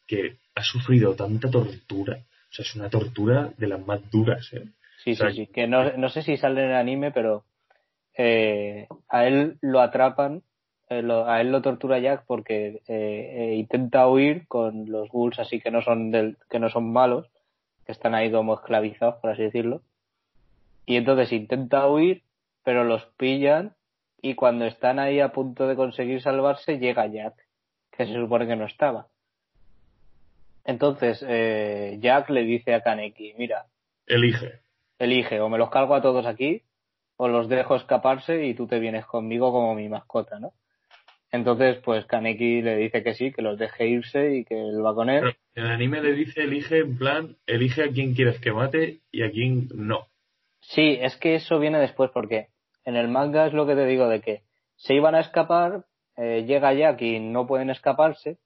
que ha sufrido tanta tortura. O sea, es una tortura de las más duras, ¿eh? Sí, O sea, sí, sí. Que no, no sé si sale en el anime, pero eh, a él lo atrapan, eh, lo- a él lo tortura Jack porque eh, eh, intenta huir con los ghouls así que no son del, que no son malos, que están ahí como esclavizados, por así decirlo. Y entonces intenta huir, pero los pillan y cuando están ahí a punto de conseguir salvarse llega Jack, que se supone que no estaba. Entonces eh, Jack le dice a Kaneki, mira, Elige. elige o me los cargo a todos aquí o los dejo escaparse y tú te vienes conmigo como mi mascota, ¿no? Entonces, pues Kaneki le dice que sí, que los deje irse y que él va con él. Pero el anime le dice elige en plan, elige a quién quieres que mate y a quién no. Sí, es que eso viene después porque en el manga es lo que te digo de que se iban a escapar, eh, llega Jack y no pueden escaparse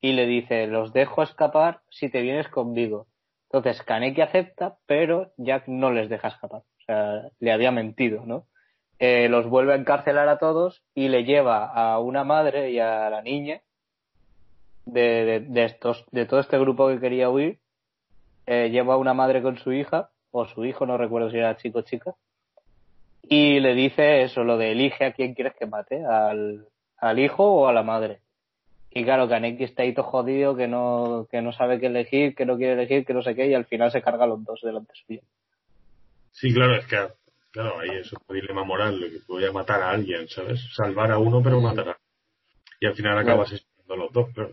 y le dice, los dejo escapar si te vienes conmigo. Entonces Kaneki acepta, pero Jack no les deja escapar. O sea, le había mentido, ¿no? Eh, los vuelve a encarcelar a todos y le lleva a una madre y a la niña de, de, estos, de todo este grupo que quería huir. Eh, lleva a una madre con su hija, o su hijo, no recuerdo si era chico o chica, y le dice eso, lo de elige a quién quieres que mate, al, al hijo o a la madre. Y claro, Kaneki está ahí todo jodido, que no, que no sabe qué elegir, que no quiere elegir, que no sé qué, y al final se carga a los dos delante suyo. Sí, claro, es que claro, ahí es un dilema moral, de que voy a matar a alguien, ¿sabes? Salvar a uno pero matar a Y al final acabas asesinando a los dos, pero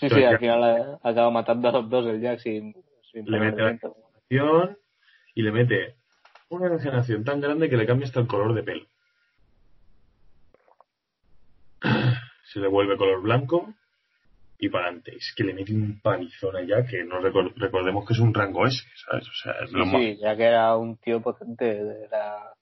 Sí, sí, al final eh, acaba matando a los dos el Jack sin, sin Le mete la- y le mete una regeneración tan grande que le cambia hasta el color de pelo. Se le vuelve color blanco y para adelante. Es que le mete un palizón allá que no recor- recordemos que es un rango S, ¿sabes? O sea, es Sí, lo más. sí, ya que era un tío potente, era,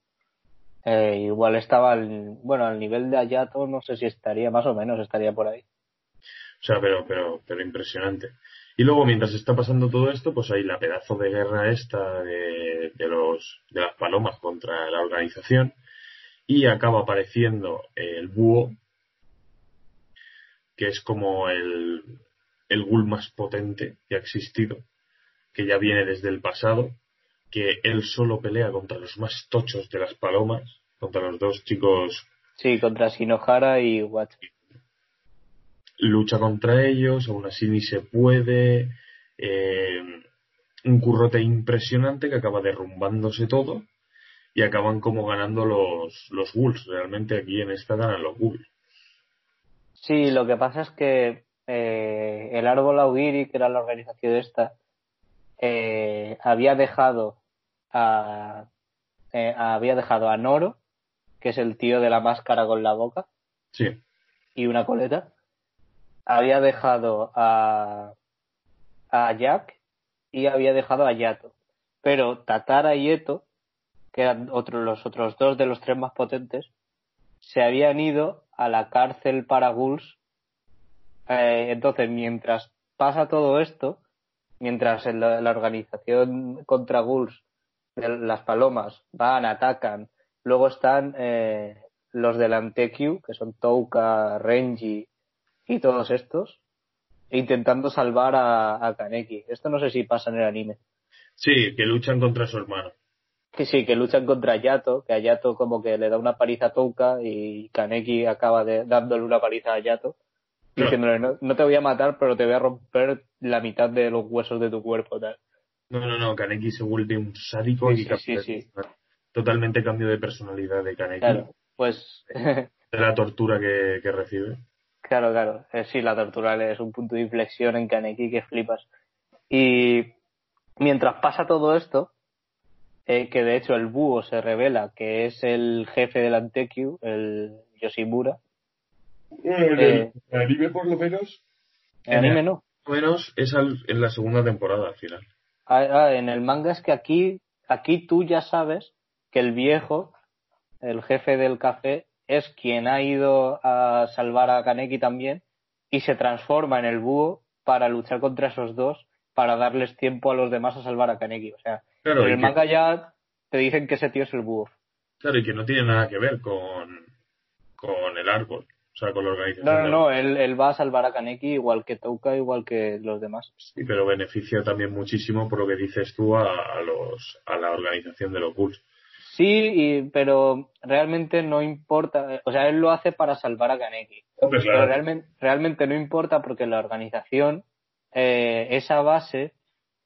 eh, igual estaba al, bueno, al nivel de Ayato, no sé si estaría, más o menos estaría por ahí. O sea, pero, pero, pero impresionante. Y luego, mientras está pasando todo esto, pues hay la pedazo de guerra esta de, de los, de las palomas contra la organización. Y acaba apareciendo el búho, que es como el, el ghoul más potente que ha existido, que ya viene desde el pasado, que él solo pelea contra los más tochos de las palomas, contra los dos chicos Sí, contra Shinohara y Watch. lucha contra ellos, aún así ni se puede. eh, un currote impresionante que acaba derrumbándose todo y acaban como ganando los, los Ghouls. Realmente aquí en esta ganan los Ghouls. Sí, lo que pasa es que eh, el árbol Augiri, que era la organización esta, eh, había dejado a, eh, había dejado a Noro, que es el tío de la máscara con la boca Sí, y una coleta, había dejado a, a Jack y había dejado a Yato. Pero Tatara y Eto, que eran otros, los otros dos de los tres más potentes, se habían ido a la cárcel para ghouls. Eh, entonces, mientras pasa todo esto, mientras en la, organización contra ghouls de las palomas van, atacan, luego están eh, los del Antequio, que son Touka, Renji y todos estos, intentando salvar a, a Kaneki. Esto no sé si pasa en el anime. sí, que luchan contra su hermano. Que sí, que luchan contra Yato, que a Yato como que le da una paliza a Touka y Kaneki acaba de, dándole una paliza a Yato, Claro. diciéndole, no, no te voy a matar, pero te voy a romper la mitad de los huesos de tu cuerpo. Tal. No, no, no, Kaneki se vuelve un sádico Sí, y sí, sí. totalmente cambio de personalidad de Kaneki, Claro, pues, de la tortura que, que recibe. claro, claro. Eh, sí, la tortura es un punto de inflexión en Kaneki que flipas. Y mientras pasa todo esto, eh, que de hecho el búho se revela que es el jefe del Antequio, el Yoshimura. En Eh, el anime, por lo menos, En anime no. por lo menos es al- en la segunda temporada al final. Ah, ah, en el manga es que aquí, aquí tú ya sabes que el viejo, el jefe del café, es quien ha ido a salvar a Kaneki también y se transforma en el búho para luchar contra esos dos para darles tiempo a los demás a salvar a Kaneki. O sea, Claro, en el que- manga ya te dicen que ese tío es el búho. Claro, y que no tiene nada que ver con, con el árbol. O sea, con la organización. No, no, no, él, él va a salvar a Kaneki igual que Touka, igual que los demás. Sí, pero beneficia también muchísimo, por lo que dices tú, a, a los, a la organización de los Bulls. Sí, y, pero realmente no importa. O sea, él lo hace para salvar a Kaneki. Pero realmente, realmente no importa porque la organización, eh, esa base,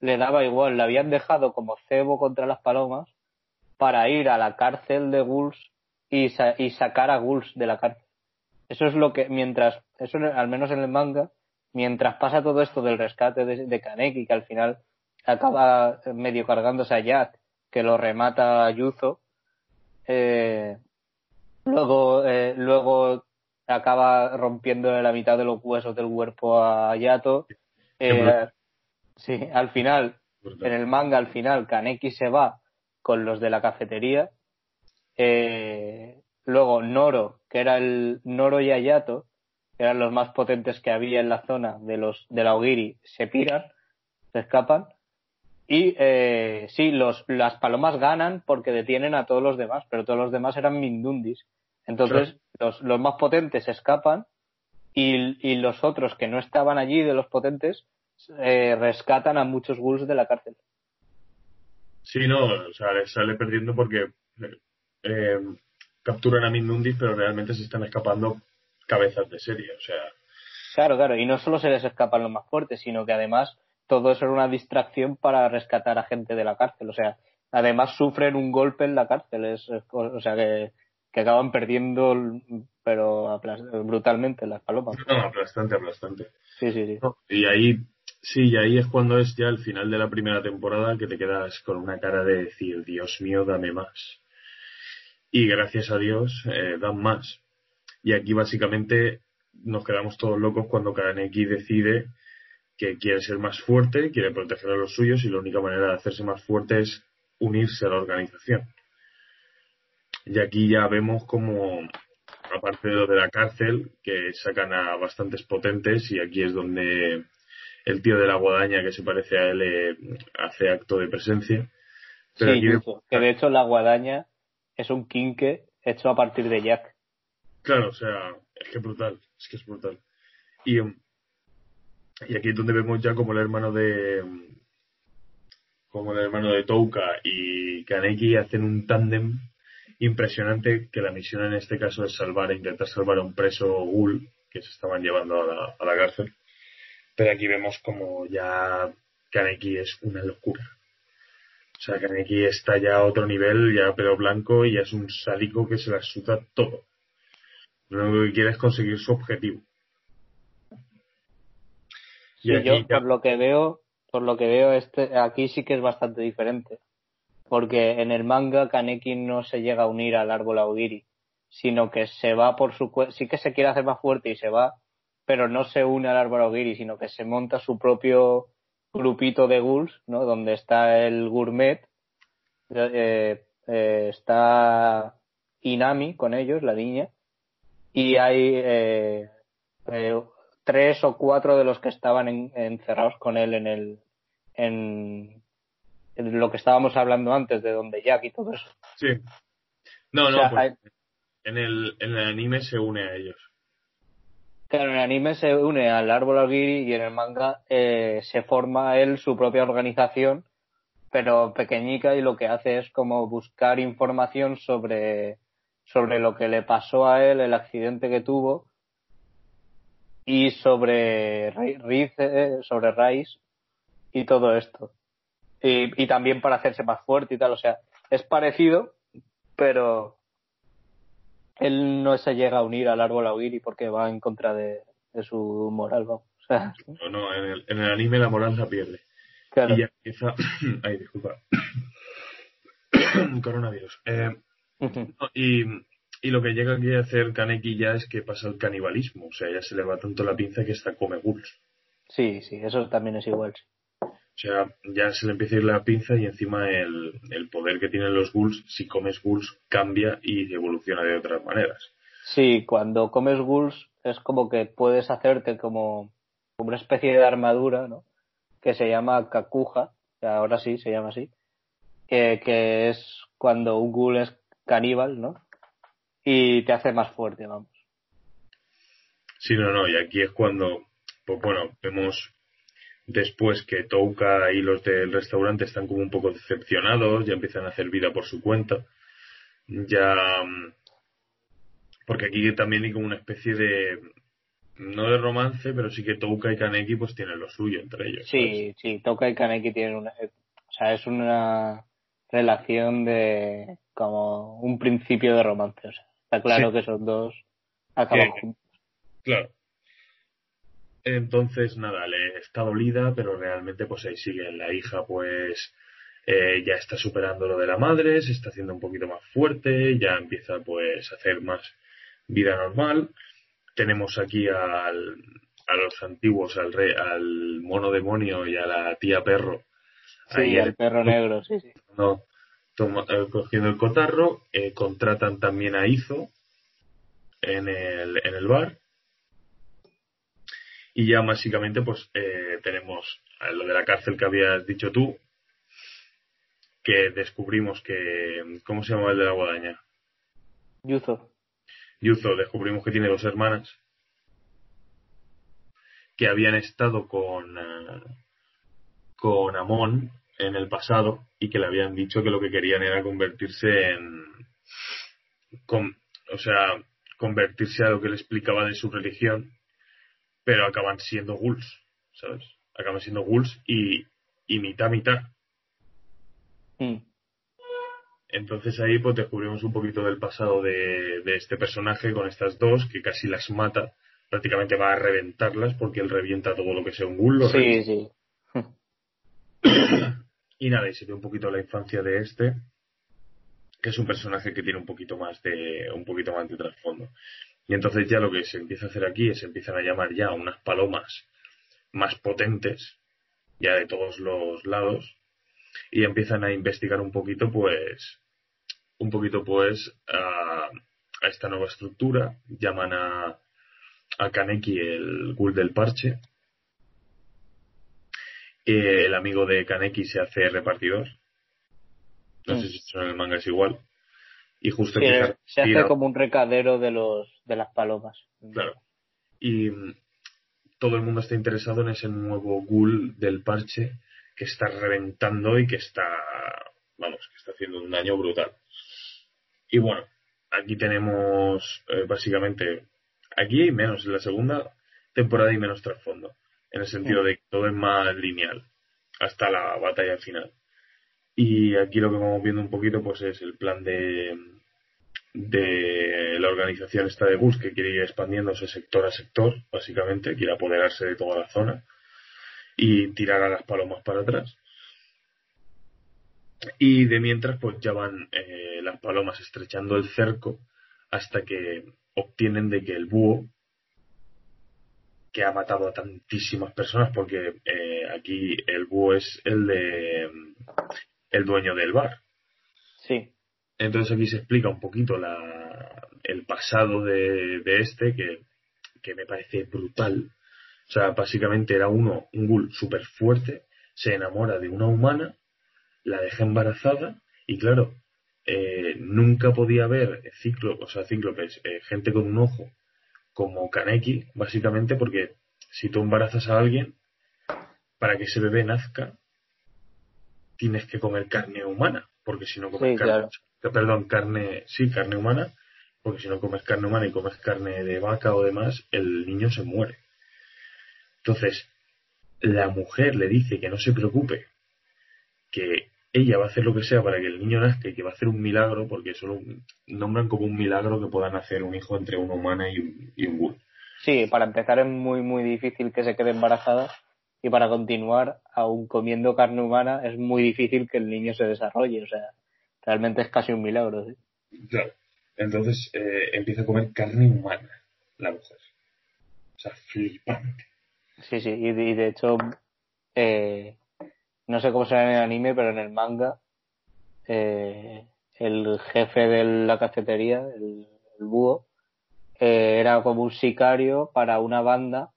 le daba igual. La habían dejado como cebo contra las palomas para ir a la cárcel de Ghouls y, sa- y sacar a Ghouls de la cárcel. Eso es lo que, mientras, eso al menos en el manga, mientras pasa todo esto del rescate de, de Kaneki, que al final acaba medio cargándose a Jack, que lo remata Yuzo, eh, luego, eh, luego acaba rompiéndole la mitad de los huesos del cuerpo a Yato. Eh. Sí, al final, en el manga, al final, Kaneki se va con los de la cafetería. Eh, luego Noro, que era el Noro y Ayato, que eran los más potentes que había en la zona de los de la Ogiri, se piran, se escapan. Y eh, sí, los, las palomas ganan porque detienen a todos los demás, pero todos los demás eran Mindundis. Entonces, los, los más potentes escapan y, y los otros que no estaban allí de los potentes eh, rescatan a muchos ghouls de la cárcel. Sí, no, o sea, le sale perdiendo porque eh, capturan a Mindundis, pero realmente se están escapando cabezas de serie. O sea, Claro, claro, y no solo se les escapan los más fuertes, sino que además todo eso era una distracción para rescatar a gente de la cárcel. O sea, además sufren un golpe en la cárcel, es, es- o sea, que, que acaban perdiendo, pero brutalmente las palomas. no, aplastante, aplastante. Sí, sí, sí. Y ahí, sí, y ahí es cuando es ya el final de la primera temporada que te quedas con una cara de decir, Dios mío, dame más. Y gracias a Dios, eh, dan más. Y aquí básicamente nos quedamos todos locos cuando Kaneki decide que quiere ser más fuerte, quiere proteger a los suyos y la única manera de hacerse más fuerte es unirse a la organización. Y aquí ya vemos como, aparte de lo de la cárcel, que sacan a bastantes potentes y aquí es donde el tío de la guadaña que se parece a él eh, hace acto de presencia. Pero Sí, Yuzo, que de hecho la guadaña es un quinque hecho a partir de Jack. Claro, o sea, es que es brutal, es que es brutal. Y, um, y aquí es donde vemos ya como el hermano de um, como el hermano de Touka y Kaneki hacen un tándem impresionante que la misión en este caso es salvar, intentar salvar a un preso ghoul que se estaban llevando a la, a la cárcel. Pero aquí vemos como ya Kaneki es una locura. O sea, Kaneki está ya a otro nivel, ya pelo blanco y ya es un sádico que se la suda todo. Lo único que quiere es conseguir su objetivo. Y Sí, yo ya- por lo que veo, por lo que veo este aquí sí que es bastante diferente, porque en el manga Kaneki no se llega a unir al árbol Aogiri, sino que se va por su sí que se quiere hacer más fuerte y se va, pero no se une al árbol Aogiri, sino que se monta su propio grupito de ghouls, ¿no? Donde está el gourmet, eh, eh, está Inami con ellos, la niña, y hay eh, eh, tres o cuatro de los que estaban en- encerrados con él en el en, en lo que estábamos hablando antes de donde Jack y todo eso. Sí. No, O no, sea, pues, hay- en, el, en el anime se une a ellos. Claro, en el anime se une al árbol Aogiri y en el manga eh, se forma él su propia organización, pero pequeñica y lo que hace es como buscar información sobre, sobre lo que le pasó a él, el accidente que tuvo y sobre Ri- Riz, eh, sobre Rice y todo esto. Y, y también para hacerse más fuerte y tal, o sea, es parecido, pero él no se llega a unir al árbol Aogiri porque va en contra de, de su moral, vamos. O sea, No, no, en el, en el anime la moral la pierde. claro. Y ya empieza. Ay, disculpa. Coronavirus. Eh, no, y, y lo que llega aquí a hacer Kaneki ya es que pasa el canibalismo. O sea, ya se le va tanto la pinza que hasta come ghouls. Sí, sí, eso también es igual. O sea, ya se le empieza a ir la pinza y encima el, el poder que tienen los ghouls, si comes ghouls, cambia y evoluciona de otras maneras. Sí, cuando comes ghouls es como que puedes hacerte como como una especie de armadura, ¿no? Que se llama kakuja, que ahora sí se llama así, que, que es cuando un ghoul es caníbal, ¿no? Y te hace más fuerte, vamos. Sí, no, no, y aquí es cuando, pues bueno, vemos después que Touka y los del restaurante están como un poco decepcionados, ya empiezan a hacer vida por su cuenta. Ya. mm, Porque aquí también hay como una especie de. No de romance, pero sí que Touka y Kaneki pues tienen lo suyo entre ellos. ¿sabes? Sí, sí, Toka y Kaneki tienen una. O sea, es una relación de. como un principio de romance. O sea, está claro Sí. que esos dos acaban juntos. Claro. Entonces, nada, le está dolida, pero realmente pues ahí sigue. La hija pues eh, ya está superando lo de la madre, se está haciendo un poquito más fuerte, ya empieza pues a hacer más vida normal. Tenemos aquí al, a los antiguos, al rey, al mono demonio y a la tía perro. Sí, ahí el perro negro, sí, sí. no, toma- eh, cogiendo el cotarro, eh, contratan también a Izo en el, en el bar. Y ya básicamente pues eh, tenemos lo de la cárcel que habías dicho tú, que descubrimos que, ¿cómo se llama el de la guadaña? Yuzo. Yuzo, descubrimos que tiene dos hermanas que habían estado con, eh, con Amon en el pasado y que le habían dicho que lo que querían era convertirse en. con- o sea, convertirse a lo que le explicaba de su religión, pero acaban siendo ghouls, ¿sabes? Acaban siendo ghouls y, y mitad mitad. Mm. Entonces ahí pues descubrimos un poquito del pasado de, de este personaje con estas dos, que casi las mata, prácticamente va a reventarlas porque él revienta todo lo que sea un ghoul. Sí, revienta. sí. Y nada, y se ve un poquito la infancia de este, que es un personaje que tiene un poquito más de, un poquito más de trasfondo. Y entonces ya lo que se empieza a hacer aquí es empiezan a llamar ya unas palomas más potentes, ya de todos los lados, y empiezan a investigar un poquito, pues, un poquito, pues, a, a esta nueva estructura. Llaman a, a Kaneki el ghoul del parche. Eh, el amigo de Kaneki se hace repartidor. No Mm. sé si en el manga es igual. Y justo Sí, empieza a se hace como un recadero de los de las palomas. Claro. Y mm, todo el mundo está interesado en ese nuevo ghoul del parche que está reventando y que está, vamos, que está haciendo un daño brutal. Y bueno, aquí tenemos eh, básicamente, aquí hay menos, en la segunda temporada hay menos trasfondo, en el sentido de que todo es más lineal, hasta la batalla final. Y aquí lo que vamos viendo un poquito pues es el plan de, de la organización esta de Gus que quiere ir expandiéndose sector a sector, básicamente, quiere apoderarse de toda la zona y tirar a las palomas para atrás. Y de mientras, pues ya van eh, las palomas estrechando el cerco hasta que obtienen de que el búho, que ha matado a tantísimas personas, porque eh, aquí el búho es el de el dueño del bar. Sí. Entonces aquí se explica un poquito la, el pasado de, de este, que, que me parece brutal. O sea, básicamente era uno, un ghoul súper fuerte, se enamora de una humana, la deja embarazada, y claro, eh, nunca podía haber ciclo, o sea, cíclopes, eh, gente con un ojo como Kaneki, básicamente porque si tú embarazas a alguien, para que ese bebé nazca, tienes que comer carne humana, porque si no comes Sí, carne, claro. Perdón, carne, sí, carne humana, porque si no comes carne humana y comes carne de vaca o demás, el niño se muere. Entonces, la mujer le dice que no se preocupe, que ella va a hacer lo que sea para que el niño nazca y que va a hacer un milagro, porque solo nombran como un milagro que puedan hacer un hijo entre una humana y un, y un ghoul. Sí, para empezar es muy, muy difícil que se quede embarazada y para continuar, aún comiendo carne humana, es muy difícil que el niño se desarrolle. O sea, realmente es casi un milagro. ¿sí? Claro. Entonces eh, empieza a comer carne humana la mujer. O sea, flipante. Sí, sí, y de, y de hecho, eh, no sé cómo será en el anime, pero en el manga, eh, el jefe de la cafetería, el, el búho, eh, era como un sicario para una banda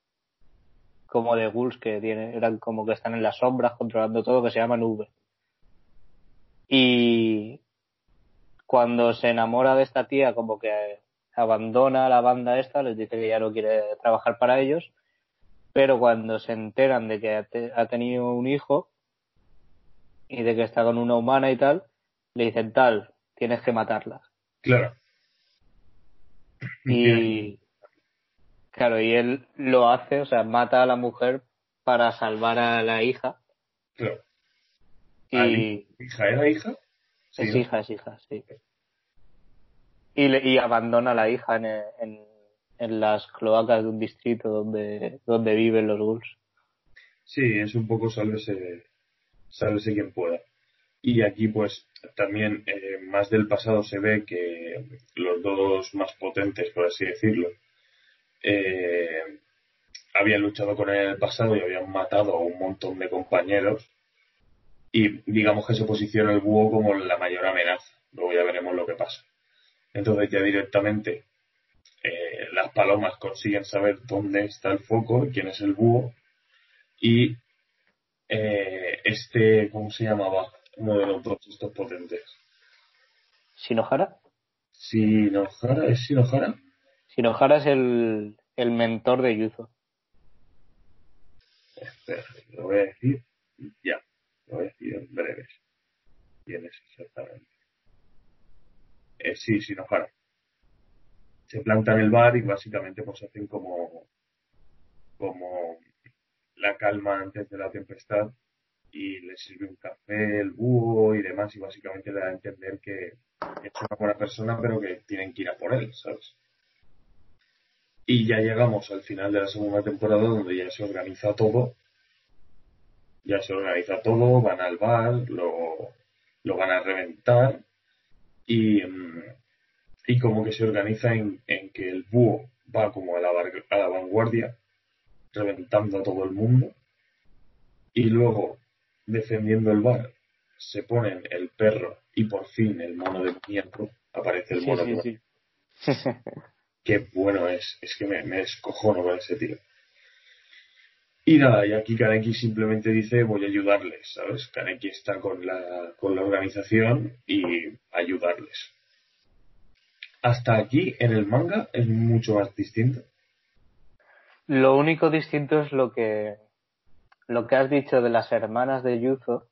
como de ghouls que tiene, eran como que están en las sombras controlando todo, que se llaman V. Y cuando se enamora de esta tía, como que abandona la banda esta, les dice que ya no quiere trabajar para ellos, pero cuando se enteran de que ha, te- ha tenido un hijo y de que está con una humana y tal, le dicen tal, tienes que matarla. Claro. Y claro, y él lo hace, o sea, mata a la mujer para salvar a la hija Claro. y. ¿Hija era hija? Sí, es ¿no? hija, es hija, sí. Y, le- y abandona a la hija en, en, en las cloacas de un distrito donde, donde viven los ghouls. Sí, es un poco sálvese, sálvese quien pueda. Y aquí, pues, también eh, más del pasado se ve que los dos más potentes, por así decirlo, eh, habían luchado con él en el pasado y habían matado a un montón de compañeros. Y digamos que se posiciona el búho como la mayor amenaza. Luego ya veremos lo que pasa. Entonces ya directamente eh, las palomas consiguen saber dónde está el foco, quién es el búho, y eh, este, ¿cómo se llamaba? Uno de los dos estos potentes. ¿Shinohara? ¿Sinohara? ¿Es Sinohara? Shinohara es el, el mentor de Yuzo. Espera, lo voy a decir ya. Lo en breves. ¿Quién es exactamente? Eh, sí, Sinohara. Se planta en el bar y básicamente pues hacen como como la calma antes de la tempestad y le sirve un café, el búho y demás y básicamente le da a entender que es una buena persona pero que tienen que ir a por él, ¿sabes? Y ya llegamos al final de la segunda temporada donde ya se organiza todo. Ya se organiza todo, van al bar, lo, lo van a reventar y, mm, y como que se organiza en, en que el búho va como a la, a la vanguardia, reventando a todo el mundo y luego defendiendo el bar se ponen el perro y por fin el mono de muñeco aparece el mono sí, de sí. qué bueno es, es que me, me descojono con ese tío. Y nada, y aquí Kaneki simplemente dice voy a ayudarles, ¿sabes? Kaneki está con la, con la organización y ayudarles. Hasta aquí en el manga es mucho más distinto. Lo único distinto es lo que lo que has dicho de las hermanas de Yuzo.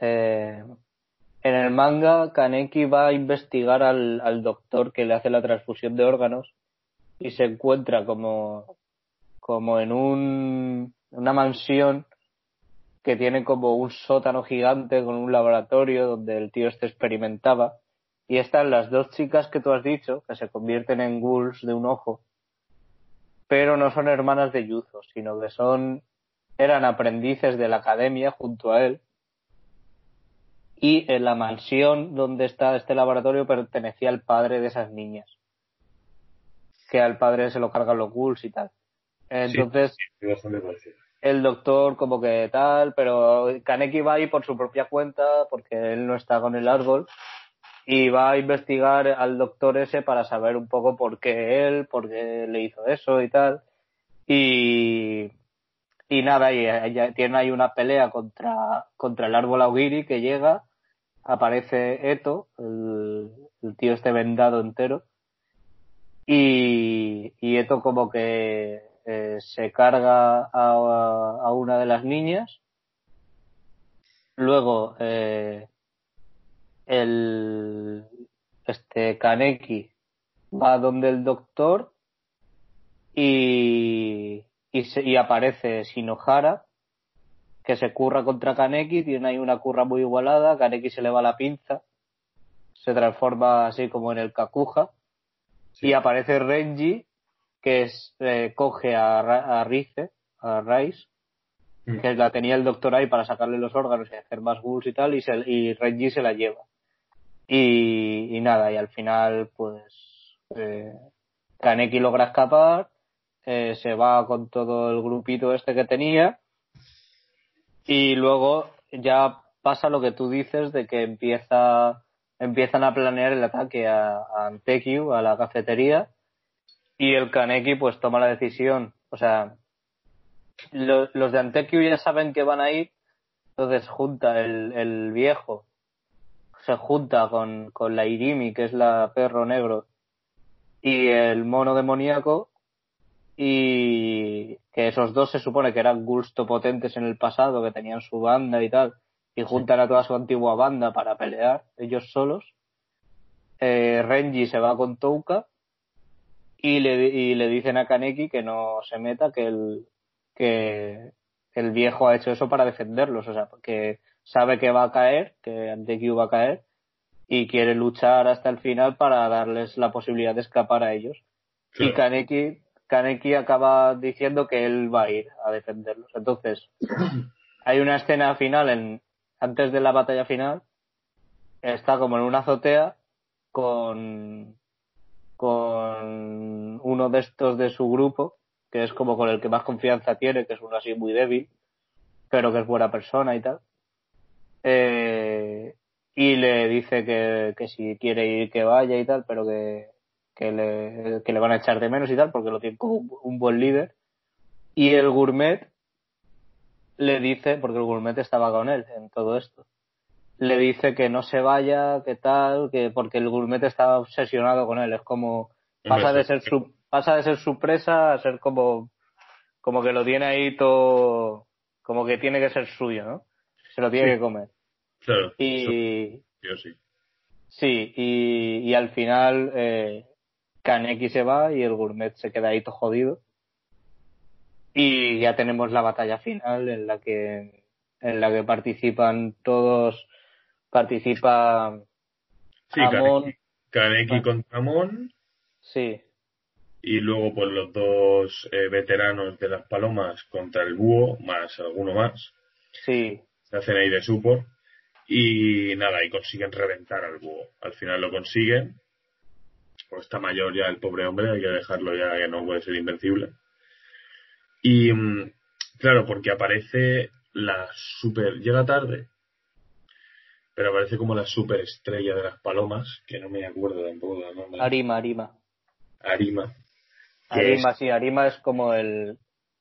Eh, en el manga, Kaneki va a investigar al, al doctor que le hace la transfusión de órganos y se encuentra como, como en un, una mansión que tiene como un sótano gigante con un laboratorio donde el tío este experimentaba. Y están las dos chicas que tú has dicho, que se convierten en ghouls de un ojo, pero no son hermanas de Yuzo, sino que son eran aprendices de la academia junto a él. Y en la mansión donde está este laboratorio pertenecía al padre de esas niñas. Que al padre se lo cargan los ghouls y tal. Entonces, Sí, el doctor como que tal, pero Kaneki va ahí por su propia cuenta, porque él no está con el árbol, y va a investigar al doctor ese para saber un poco por qué él, por qué le hizo eso y tal. Y, y nada, y ella tiene ahí una pelea contra, contra el árbol Augiri que llega, aparece Eto, el, el tío este vendado entero, y, y Eto como que eh, se carga a, a una de las niñas, luego eh, el este Kaneki va donde el doctor y, y, se- y aparece Shinohara que se curra contra Kaneki, tiene ahí una curra muy igualada, Kaneki se le va la pinza, se transforma así como en el Kakuja Sí. y aparece Renji que es, eh, coge a, a Rize, a Rice, Mm. que la tenía el doctor ahí para sacarle los órganos y hacer más ghouls y tal, y, se, y Renji se la lleva. Y, y nada, y al final, pues, eh, Kaneki logra escapar, eh, se va con todo el grupito este que tenía, y luego ya pasa lo que tú dices de que empieza, empiezan a planear el ataque a, a Antekyu, a la cafetería, y el Kaneki pues toma la decisión, o sea, lo- los de Antekyu ya saben que van a ir, entonces junta el, el viejo, se junta con, con la Irimi, que es la perro negro, y el mono demoníaco y que esos dos se supone que eran gusto potentes en el pasado, que tenían su banda y tal, y juntan a toda su antigua banda para pelear ellos solos. Eh, Renji se va con Touka y le, y le dicen a Kaneki que no se meta, que el, que el viejo ha hecho eso para defenderlos, o sea, que sabe que va a caer, que Antekyu va a caer y quiere luchar hasta el final para darles la posibilidad de escapar a ellos. Y. Kaneki, Kaneki acaba diciendo que él va a ir a defenderlos. Entonces, hay una escena final en, antes de la batalla final, está como en una azotea con, con uno de estos de su grupo, que es como con el que más confianza tiene, que es uno así muy débil, pero que es buena persona y tal. Eh, y le dice que, que si quiere ir que vaya y tal, pero que, que, le, que le van a echar de menos y tal, porque lo tiene como un, un buen líder. Y el gourmet le dice, porque el gourmet estaba con él en todo esto, le dice que no se vaya, que tal, que porque el gourmet estaba obsesionado con él, es como pasa de ser su pasa de ser su presa a ser como como que lo tiene ahí todo como que tiene que ser suyo, ¿no? Se lo tiene Sí. que comer. Claro. Y yo sí. sí, y, y al final eh, Kaneki se va y el gourmet se queda ahí todo jodido. Y ya tenemos la batalla final en la que en la que participan todos participa Sí, Amon, Kaneki, contra Amon sí, y luego pues los dos eh, veteranos de las palomas contra el búho, más alguno más. sí, Se hacen ahí de support y nada, y consiguen reventar al búho. Al final lo consiguen. Pues está mayor ya el pobre hombre, hay que dejarlo ya que no puede ser invencible. Y mm, claro, porque aparece la super. Llega tarde, pero aparece como la superestrella de las palomas, que no me acuerdo tampoco del nombre. Arima, Arima. Arima. Arima, es- sí, Arima es como el,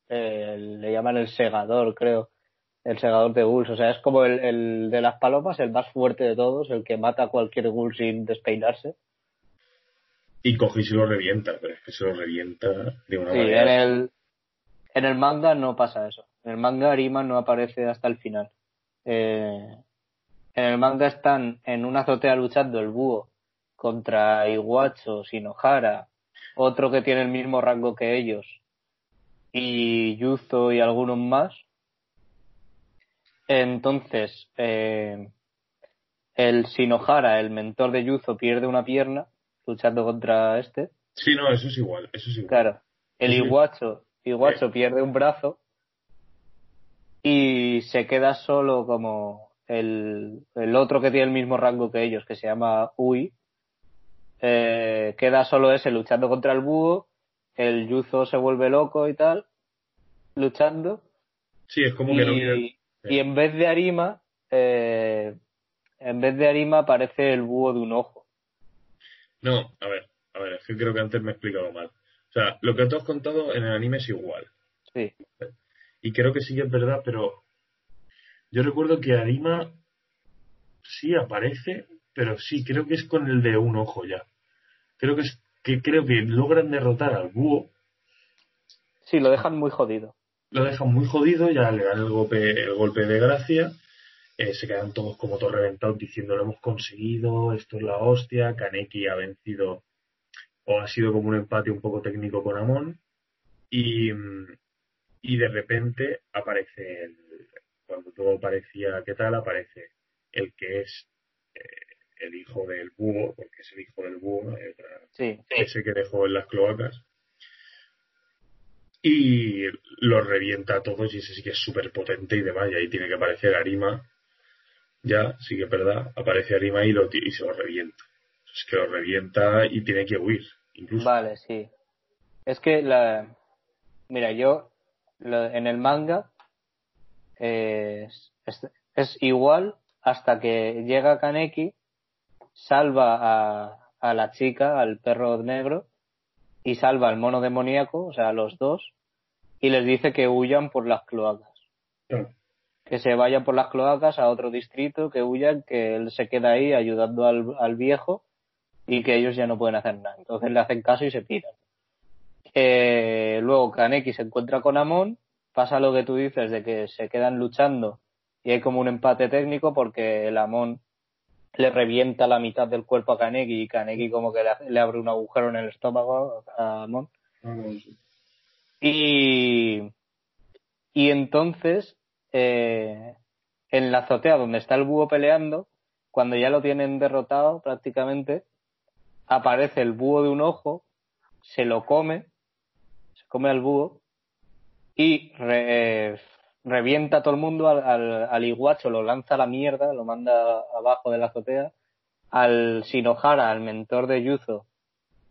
el- le llaman el segador, creo. El segador de ghouls. O sea, es como el, el de las palomas, el más fuerte de todos, el que mata a cualquier ghoul sin despeinarse. Y coge y se lo revienta, pero es que se lo revienta de una Sí, en manera. el, en el manga no pasa eso. En el manga Arima no aparece hasta el final. Eh, en el manga están en una azotea luchando el búho contra Iguacho, Shinohara, otro que tiene el mismo rango que ellos, y Yuzo y algunos más. Entonces, eh, el Shinohara, el mentor de Yuzo, pierde una pierna luchando contra este. Sí, no, eso es igual, eso es igual. Claro. El Sí. Iguacho, Iguacho pierde un brazo y se queda solo como el, el otro que tiene el mismo rango que ellos, que se llama Ui. Eh, queda solo ese luchando contra el búho. El Yuzo se vuelve loco y tal, luchando. Sí, es como que no quiere- Y, y en vez de Arima, eh, en vez de Arima aparece el búho de un ojo. No, a ver, a ver, es que creo que antes me he explicado mal. O sea, lo que tú has contado en el anime es igual. Sí, Y creo que sí que es verdad, pero yo recuerdo que Arima sí aparece, pero sí, creo que es con el de un ojo ya. Creo que es que creo que logran derrotar al búho, sí, lo dejan muy jodido. lo dejan muy jodido, ya le dan el golpe, el golpe de gracia, eh, se quedan todos como todos reventados diciendo lo hemos conseguido, esto es la hostia, Kaneki ha vencido o ha sido como un empate un poco técnico con Amon y, mm, y de repente aparece el, cuando todo parecía que tal aparece el que es eh, el hijo del búho porque es el hijo del búho Sí, ese que dejó en las cloacas. Y los revienta a todos y ese sí que es súper potente y demás y ahí tiene que aparecer Arima. Ya, sí que es verdad aparece Arima y, lo, y se lo revienta. Es que lo revienta y tiene que huir incluso. Vale, sí. Es que la. Mira, yo lo- en el manga eh, es, es igual hasta que llega Kaneki, salva a, a la chica, al perro negro, y salva al mono demoníaco, o sea, a los dos, y les dice que huyan por las cloacas. Que se vayan por las cloacas a otro distrito, que huyan, que él se queda ahí ayudando al, al viejo y que ellos ya no pueden hacer nada. Entonces le hacen caso y se piran. Eh, luego Kaneki se encuentra con Amon, pasa lo que tú dices de que se quedan luchando y hay como un empate técnico porque el Amon le revienta la mitad del cuerpo a Kaneki y Kaneki como que le, abre un agujero en el estómago a Amon. Y, y entonces, eh, en la azotea donde está el búho peleando, cuando ya lo tienen derrotado prácticamente, aparece el búho de un ojo, se lo come, se come al búho y re- revienta a todo el mundo al, al, al iguacho, lo lanza a la mierda, lo manda abajo de la azotea, al Shinohara, al mentor de Yuzo,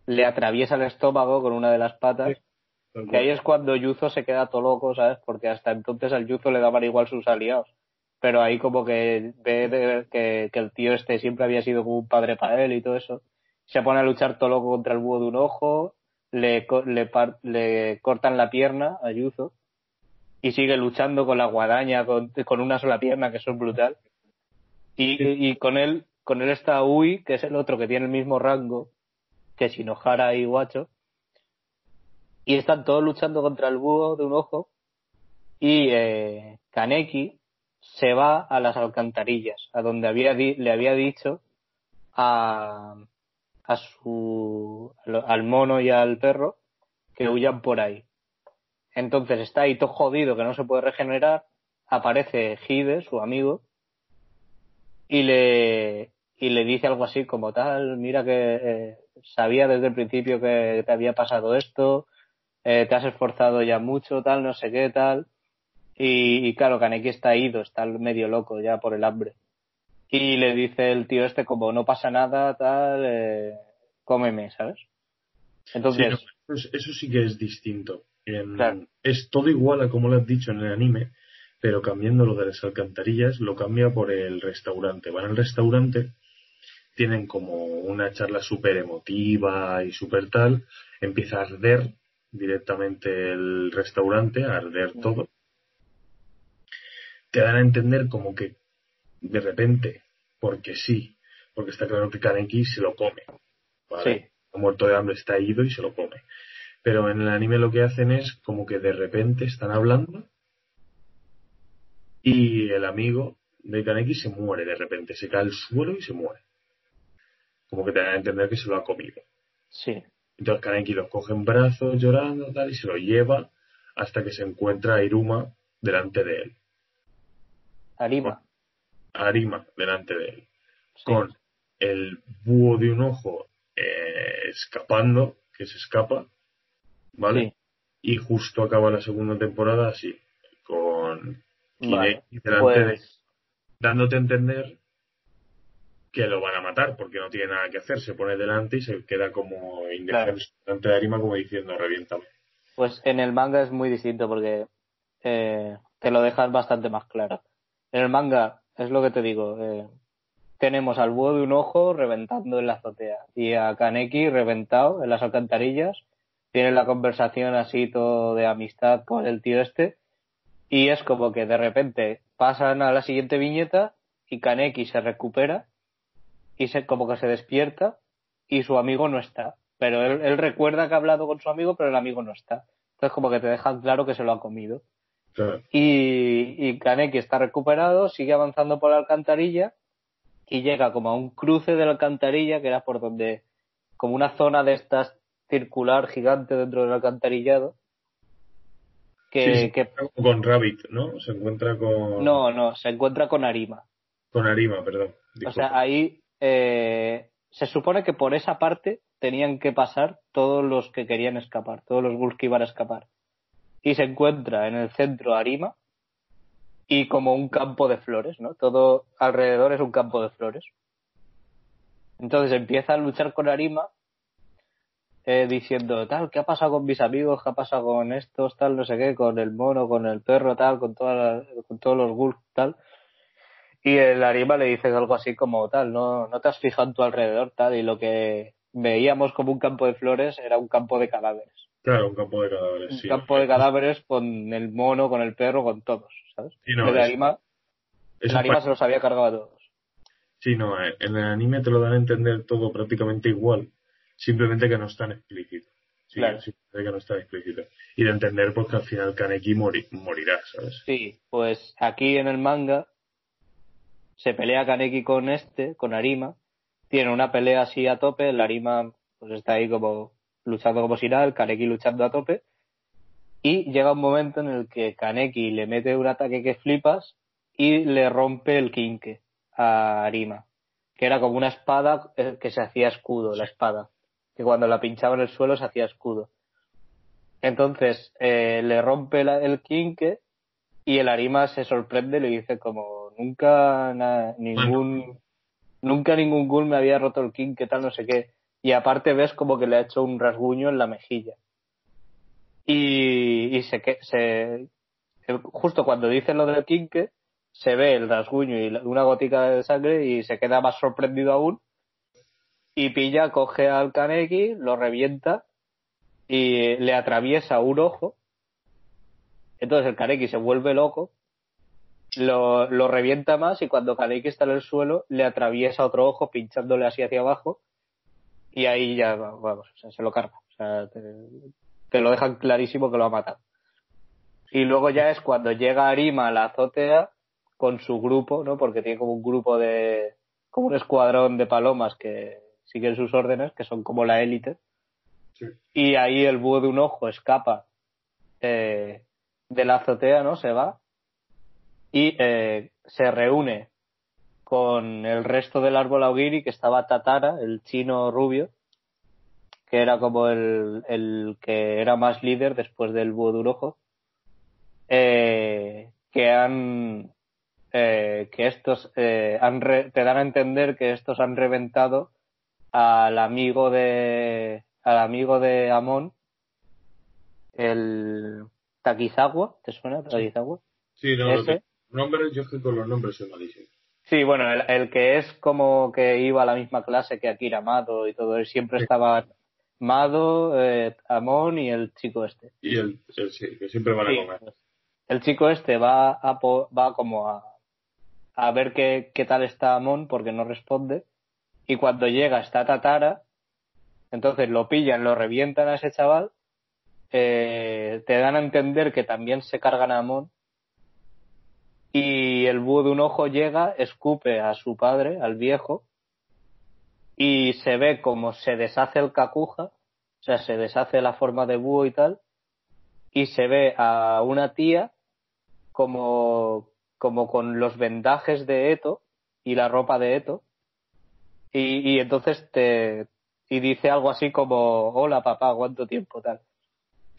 le atraviesa el estómago con una de las patas. Que ahí es cuando Yuzo se queda todo loco, ¿sabes? Porque hasta entonces al Yuzo le daban igual sus aliados. Pero ahí como que ve de- que, que el tío este siempre había sido como un padre para él y todo eso. Se pone a luchar todo loco contra el búho de un ojo, le, le, par- le cortan la pierna a Yuzo y sigue luchando con la guadaña, con, con una sola pierna, que eso es brutal. Y, y con él, con él está Ui, que es el otro que tiene el mismo rango que Shinohara y Guacho y están todos luchando contra el búho de un ojo y eh, Kaneki se va a las alcantarillas a donde había di- le había dicho a, a su al mono y al perro que huyan por ahí entonces está ahí todo jodido que no se puede regenerar aparece Hide su amigo y le y le dice algo así como tal mira que eh, sabía desde el principio que te había pasado esto eh, te has esforzado ya mucho, tal, no sé qué, tal. Y, y claro, Kaneki está ido, está medio loco ya por el hambre. Y le dice el tío este como no pasa nada, tal, eh, cómeme, ¿sabes? Entonces, Sí, no, eso, eso sí que es distinto. En- Claro. Es todo igual a como lo has dicho en el anime, pero cambiando lo de las alcantarillas, lo cambia por el restaurante. Van al restaurante, tienen como una charla súper emotiva y súper tal, empieza a arder directamente el restaurante, a arder todo. Te dan a entender como que de repente, porque sí, porque está claro que Kaneki se lo come. ¿vale? sí, ha muerto de hambre, está ido y se lo come. Pero en el anime lo que hacen es como que de repente están hablando y el amigo de Kaneki se muere de repente, se cae al suelo y se muere. Como que te dan a entender que se lo ha comido. sí, Entonces Kaneki lo coge en brazos llorando tal y se lo lleva hasta que se encuentra a Iruma delante de él. Arima. Arima delante de él. Sí, Con el búho de un ojo eh, escapando, que se escapa, ¿vale? sí, y justo acaba la segunda temporada así, con Vale, delante de pues, dándote a entender que lo van a matar porque no tiene nada que hacer, se pone delante y se queda como indefenso delante de Arima como diciendo reviéntame. pues en el manga es muy distinto porque eh, te lo dejas bastante más claro. En el manga, es lo que te digo, eh, tenemos al búho de un ojo reventando en la azotea y a Kaneki reventado en las alcantarillas. Tienen la conversación así todo de amistad con el tío este y es como que de repente pasan a la siguiente viñeta y Kaneki se recupera y se, como que se despierta y su amigo no está. Pero él, él recuerda que ha hablado con su amigo, pero el amigo no está. Entonces como que te dejan claro que se lo ha comido. Claro. Y, y Kaneki está recuperado, sigue avanzando por la alcantarilla y llega como a un cruce de la alcantarilla que era por donde, como una zona de estas circular gigante dentro del alcantarillado. Que, Sí, que Con Rabbit, ¿no? Se encuentra con, no, no, se encuentra con Arima. con Arima, perdón. O sea, ahí eh, se supone que por esa parte tenían que pasar todos los que querían escapar, todos los Ghouls que iban a escapar. Y se encuentra en el centro Arima y como un campo de flores, ¿no? Todo alrededor es un campo de flores. Entonces empieza a luchar con Arima eh, diciendo, tal, ¿qué ha pasado con mis amigos? ¿Qué ha pasado con estos? Tal, no sé qué, con el mono, con el perro, tal, con, todas las- con todos los ghouls, tal. Y el Arima le dice algo así como tal, no, no te has fijado en tu alrededor, tal, y lo que veíamos como un campo de flores era un campo de cadáveres. Claro, un campo de cadáveres, Un sí. campo de cadáveres con el mono, con el perro, con todos, ¿sabes? Sí, no, el es- el se los había cargado a todos. Sí, no, eh, en el anime te lo dan a entender todo prácticamente igual, simplemente que no es tan explícito. Sí, Claro. simplemente que no es tan explícito. Y de entender pues que al final Kaneki mori- morirá, ¿sabes? Sí, pues aquí en el manga se pelea Kaneki con este, con Arima. Tiene una pelea así a tope, el Arima pues está ahí como luchando como si nada, el Kaneki luchando a tope. Y llega un momento en el que Kaneki le mete un ataque que flipas y le rompe el quinque a Arima, que era como una espada eh, que se hacía escudo, la espada, que cuando la pinchaba en el suelo se hacía escudo. Entonces eh, le rompe la- el quinque y el Arima se sorprende y le dice como nunca na- ningún nunca ningún ghoul me había roto el king que tal no sé qué y aparte ves como que le ha hecho un rasguño en la mejilla. Y, y se se justo cuando dice lo del quinque se ve el rasguño y una gotica de sangre y se queda más sorprendido aún. Y pilla coge al Kaneki lo revienta y le atraviesa un ojo. Entonces el Kaneki se vuelve loco, lo, lo revienta más y cuando Kaneki está en el suelo le atraviesa otro ojo pinchándole así hacia abajo y ahí ya, vamos, o sea, se lo carga. O sea, te, te lo dejan clarísimo que lo ha matado. Y luego ya es cuando llega Arima a la azotea con su grupo, ¿no? Porque tiene como un grupo de, como un escuadrón de palomas que siguen sus órdenes, que son como la élite. Sí. Y ahí el búho de un ojo escapa eh, de la azotea, ¿no? Se va y eh, se reúne con el resto del árbol augiri que estaba Tatara, el chino rubio, que era como el, el que era más líder después del búho de un ojo, eh, que han eh, que estos eh, han re- te dan a entender que estos han reventado al amigo de al amigo de Amon el Takizawa, ¿te suena Takizawa? Sí, no, nombres, yo es que con los nombres soy malísimo. Sí, bueno, el, el que es como que iba a la misma clase que Akira Mado y todo, él siempre Sí. estaba Mado, eh, Amon y el chico este. Y el, el- sí, que siempre van a comer. el chico este va a po- va como a, a ver qué, qué tal está Amon porque no responde y cuando llega está Tatara entonces lo pillan lo revientan a ese chaval eh, te dan a entender que también se cargan a Amon y el búho de un ojo llega escupe a su padre al viejo y se ve como se deshace el cacuja o sea se deshace la forma de búho y tal y se ve a una tía como, como con los vendajes de Eto y la ropa de Eto. Y, y entonces te y dice algo así como hola papá, cuánto tiempo tal.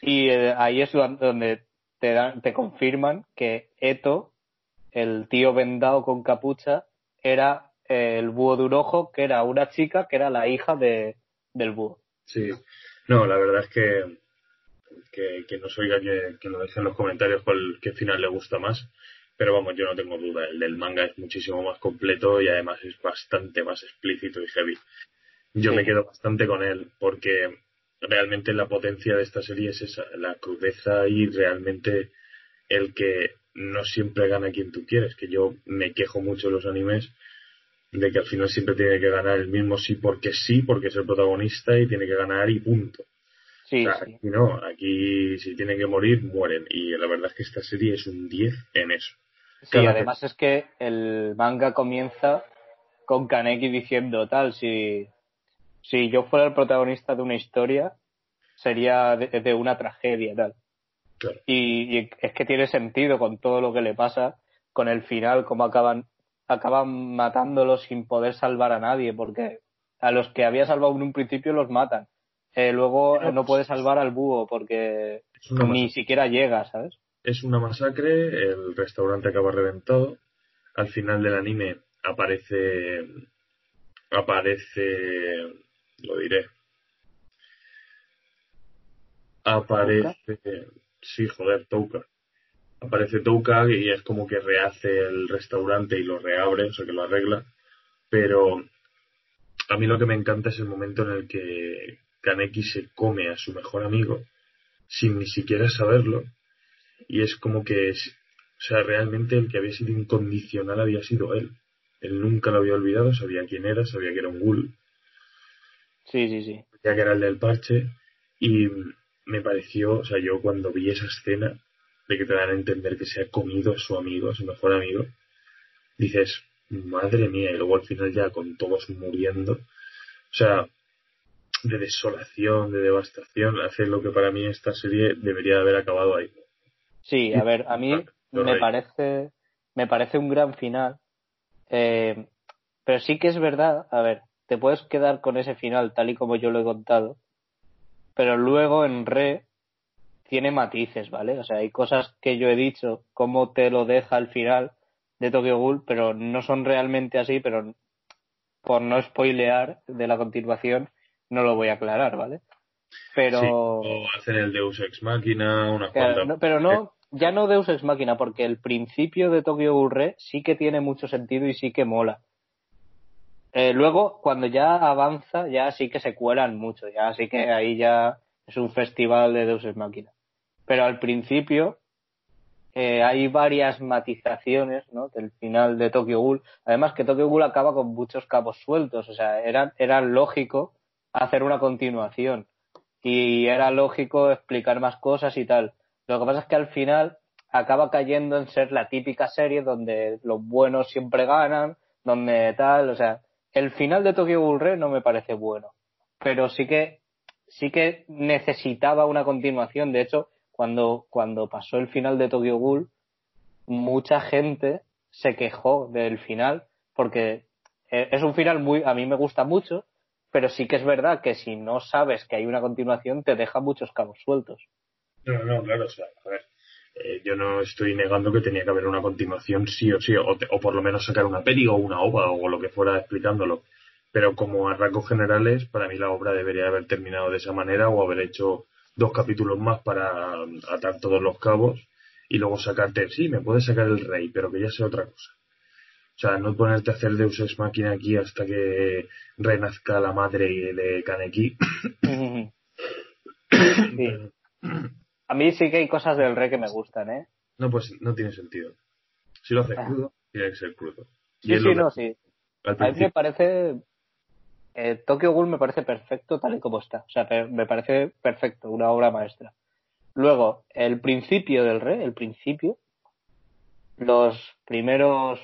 Y eh, ahí es do- donde te dan, te confirman que Eto, el tío vendado con capucha, era eh, el búho de un ojo, que era una chica que era la hija de, del búho. Sí. No, la verdad es que que, que nos oiga que, que nos deje en los comentarios cuál qué final le gusta más. Pero vamos, yo no tengo duda. El del manga es muchísimo más completo y además es bastante más explícito y heavy. Yo Sí. me quedo bastante con él porque realmente la potencia de esta serie es esa, la crudeza y realmente el que no siempre gana quien tú quieres. Que yo me quejo mucho en los animes de que al final siempre tiene que ganar el mismo sí porque sí, porque es el protagonista y tiene que ganar y punto. Sí, O sea, sí. aquí no, aquí si tienen que morir, mueren. Y la verdad es que esta serie es un 10 en eso. Sí, Cada- además es que el manga comienza con Kaneki diciendo tal, si, si yo fuera el protagonista de una historia, sería de, de una tragedia tal. Claro. Y, y es que tiene sentido con todo lo que le pasa, con el final, como acaban, acaban matándolo sin poder salvar a nadie, porque a los que había salvado en un principio los matan. Eh, luego Pero- no puede salvar al búho porque ni siquiera llega, ¿sabes? es una masacre, el restaurante acaba reventado. Al final del anime aparece. Aparece. Lo diré. Aparece. Sí, joder, Touka. Aparece Touka y es como que rehace el restaurante y lo reabre, o sea que lo arregla. Pero a mí lo que me encanta es el momento en el que Kaneki se come a su mejor amigo sin ni siquiera saberlo. Y es como que es, o sea, realmente el que había sido incondicional había sido él. Él nunca lo había olvidado, sabía quién era, sabía que era un ghoul, Sí, sí, sí. sabía que era el del parche, y me pareció, o sea, yo cuando vi esa escena de que te dan a entender que se ha comido a su amigo, a su mejor amigo, dices, madre mía, y luego al final ya con todos muriendo, o sea, de desolación, de devastación, hace lo que para mí esta serie debería de haber acabado ahí. Sí, a ver, a mí me parece, me parece un gran final. Eh, pero sí que es verdad, a ver, te puedes quedar con ese final tal y como yo lo he contado, pero luego en Re tiene matices, ¿vale? O sea, hay cosas que yo he dicho, cómo te lo deja al final de Tokyo Ghoul, pero no son realmente así, pero por no spoilear de la continuación, no lo voy a aclarar, ¿vale? Pero... Sí, o hacen el Deus Ex Máquina, unas Claro, no, pero no, ya no Deus Ex Máquina, porque el principio de Tokyo Ghoul Re sí que tiene mucho sentido y sí que mola. Eh, luego, cuando ya avanza, ya sí que se cuelan mucho, ya sí que ahí ya es un festival de Deus Ex. Pero al principio eh, hay varias matizaciones ¿no? del final de Tokyo Ghoul. Además que Tokyo Ghoul acaba con muchos cabos sueltos, o sea, era, era lógico hacer una continuación y era lógico explicar más cosas y tal. Lo que pasa es que al final acaba cayendo en ser la típica serie donde los buenos siempre ganan, donde tal, o sea, el final de Tokyo Ghoul Re no me parece bueno, pero sí que sí que necesitaba una continuación. De hecho, cuando cuando pasó el final de Tokyo Ghoul, mucha gente se quejó del final porque eh, es un final muy a mí me gusta mucho, pero sí que es verdad que si no sabes que hay una continuación te deja muchos cabos sueltos. No, no, claro, o sea, a ver, eh, yo no estoy negando que tenía que haber una continuación sí o sí, o, te- o por lo menos sacar una peli o una ova o lo que fuera explicándolo. Pero como a rasgos generales, para mí la obra debería haber terminado de esa manera o haber hecho dos capítulos más para atar todos los cabos y luego sacarte, sí, me puedes sacar el rey, pero que ya sea otra cosa. O sea, no ponerte a hacer Deus Ex Máquina aquí hasta que renazca la madre de Kaneki. Sí. A mí sí que hay cosas del re que me gustan, ¿eh? No, pues no tiene sentido. Si lo haces Ah. crudo, tiene que ser crudo. Y Sí, sí, no, sí. A mí me parece. Eh, Tokyo Ghoul me parece perfecto tal y como está. O sea, me parece perfecto, una obra maestra. Luego, el principio del re, el principio, los primeros,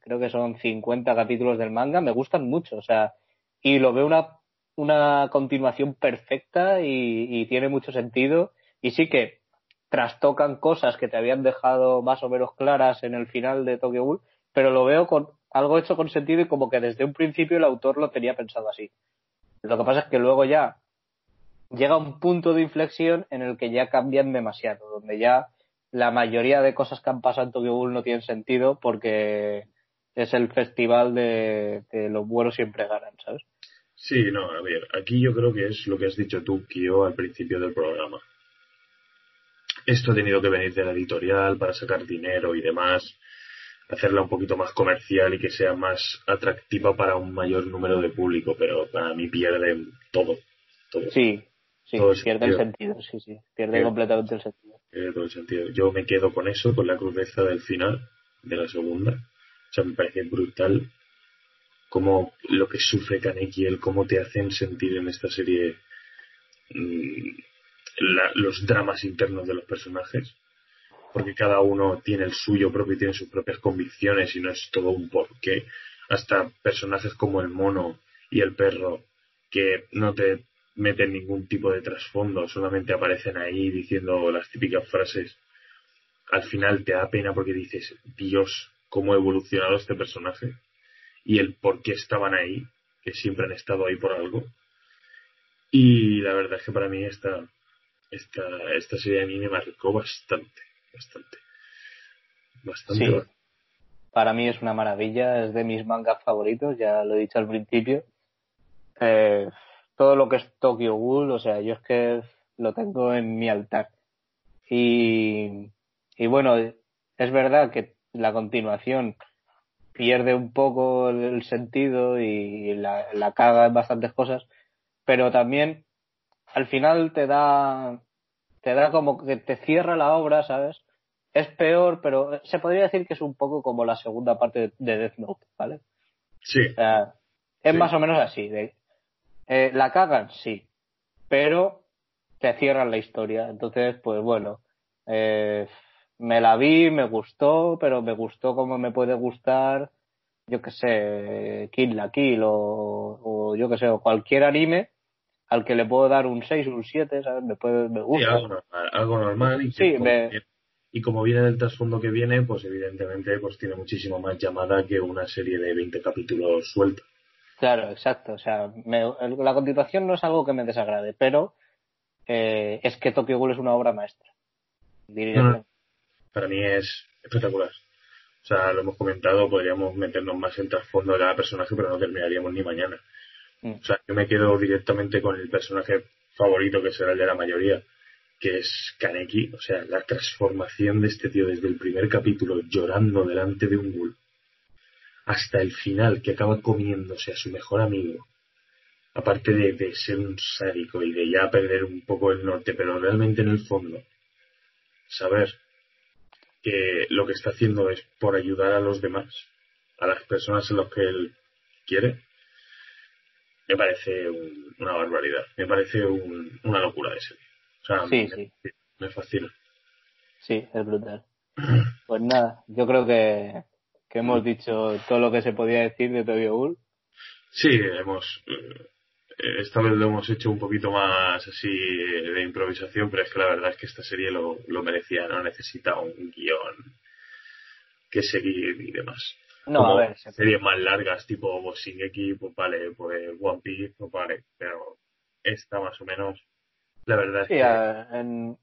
creo que son 50 capítulos del manga, me gustan mucho. O sea, y lo veo una, una continuación perfecta y, y tiene mucho sentido. Y sí que trastocan cosas que te habían dejado más o menos claras en el final de Tokyo Ghoul, pero lo veo con algo hecho con sentido y como que desde un principio el autor lo tenía pensado así. Lo que pasa es que luego ya llega un punto de inflexión en el que ya cambian demasiado, donde ya la mayoría de cosas que han pasado en Tokyo Ghoul no tienen sentido porque es el festival de, de los buenos siempre ganan, ¿sabes? Sí, no, a ver, aquí yo creo que es lo que has dicho tú, Kio, al principio del programa. Esto ha tenido que venir de la editorial para sacar dinero y demás, hacerla un poquito más comercial y que sea más atractiva para un mayor número de público, pero para mí pierde todo, todo, Sí, sí, Todo el pierde el sentido. sentido, sí, sí, pierde completamente el sentido. pierde todo el sentido. Yo me quedo con eso, con la crudeza del final, de la segunda. O sea, me parece brutal como lo que sufre Kaneki, el cómo te hacen sentir en esta serie mm, la- los dramas internos de los personajes, porque cada uno tiene el suyo propio y tiene sus propias convicciones y no es todo un porqué. Hasta personajes como el mono y el perro que no te meten ningún tipo de trasfondo, solamente aparecen ahí diciendo las típicas frases. Al final te da pena porque dices, Dios, cómo ha evolucionado este personaje y el por qué estaban ahí, que siempre han estado ahí por algo. Y la verdad es que para mí esta, esta, esta serie a mí me marcó bastante, bastante. Bastante. Para mí es una maravilla, es de mis mangas favoritos, ya lo he dicho al principio. Eh, todo lo que es Tokyo Ghoul, o sea, yo es que lo tengo en mi altar. Y, y bueno, es verdad que la continuación pierde un poco el, el sentido y la, la caga en bastantes cosas, pero también al final te da, te da como que te cierra la obra, ¿sabes? Es peor, pero se podría decir que es un poco como la segunda parte de, de Death Note, ¿vale? Sí, O sea, es Sí. más o menos así. De, eh, la cagan, sí, pero te cierran la historia. Entonces, pues bueno, eh, me la vi, me gustó, pero me gustó como me puede gustar, yo que sé, Kill la Kill o, o yo que sé, o cualquier anime al que le puedo dar un 6, un 7, ¿sabes? Me, puede, me Sí, gusta. algo normal, algo normal y, Sí, como me- viene- y como viene del trasfondo que viene, pues evidentemente pues tiene muchísimo más llamada que una serie de 20 capítulos suelta. Claro, exacto. O sea, me- la continuación no es algo que me desagrade, pero eh, es que Tokyo Ghoul es una obra maestra. Diría No, yo. no. Para mí es espectacular. O sea, lo hemos comentado, podríamos meternos más en trasfondo de cada personaje, pero no terminaríamos ni mañana. Mm. O sea, yo me quedo directamente con el personaje favorito, que será el de la mayoría, que es Kaneki. O sea, la transformación de este tío desde el primer capítulo llorando delante de un ghoul hasta el final, que acaba comiéndose a su mejor amigo. Aparte de, de ser un sádico y de ya perder un poco el norte, pero realmente en el fondo, saber que lo que está haciendo es por ayudar a los demás, a las personas en las que él quiere, me parece un- una barbaridad, me parece un- una locura de serie. O sea, Sí, me, sí. me fascina. Sí, es brutal. Pues nada, yo creo que, que hemos dicho todo lo que se podía decir de Tokyo Ghoul. Sí, hemos. eh, Esta vez lo hemos hecho un poquito más así eh, de improvisación, pero es que la verdad es que esta serie lo, lo merecía, no necesita un guion que seguir y demás. No, Como a ver, se- series más largas, tipo Shingeki, pues vale, pues One Piece, pues vale, pero esta más o menos, la verdad es sí, que a- en-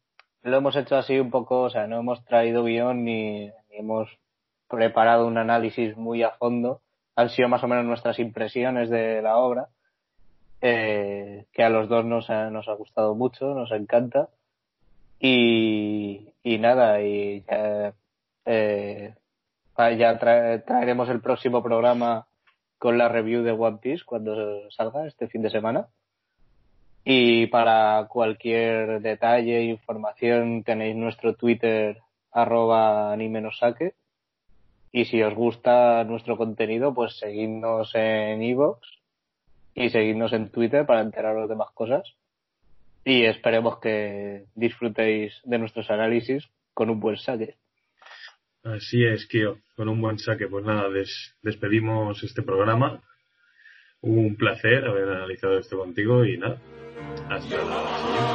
lo hemos hecho así un poco, o sea, no hemos traído guion ni, ni hemos preparado un análisis muy a fondo. Han sido más o menos nuestras impresiones de la obra, eh, que a los dos nos ha, nos ha gustado mucho, nos encanta. Y, y nada, y ya, eh, ya trae- traeremos el próximo programa con la review de One Piece cuando salga este fin de semana. Y para cualquier detalle información tenéis nuestro Twitter arroba animenosake. Y si os gusta nuestro contenido, pues seguidnos en iVoox y seguidnos en Twitter para enteraros de más cosas. Y esperemos que disfrutéis de nuestros análisis con un buen saque. Así es, Kio, con un buen saque. Pues nada, des- despedimos este programa. Un placer haber analizado esto contigo y nada, hasta la siguiente.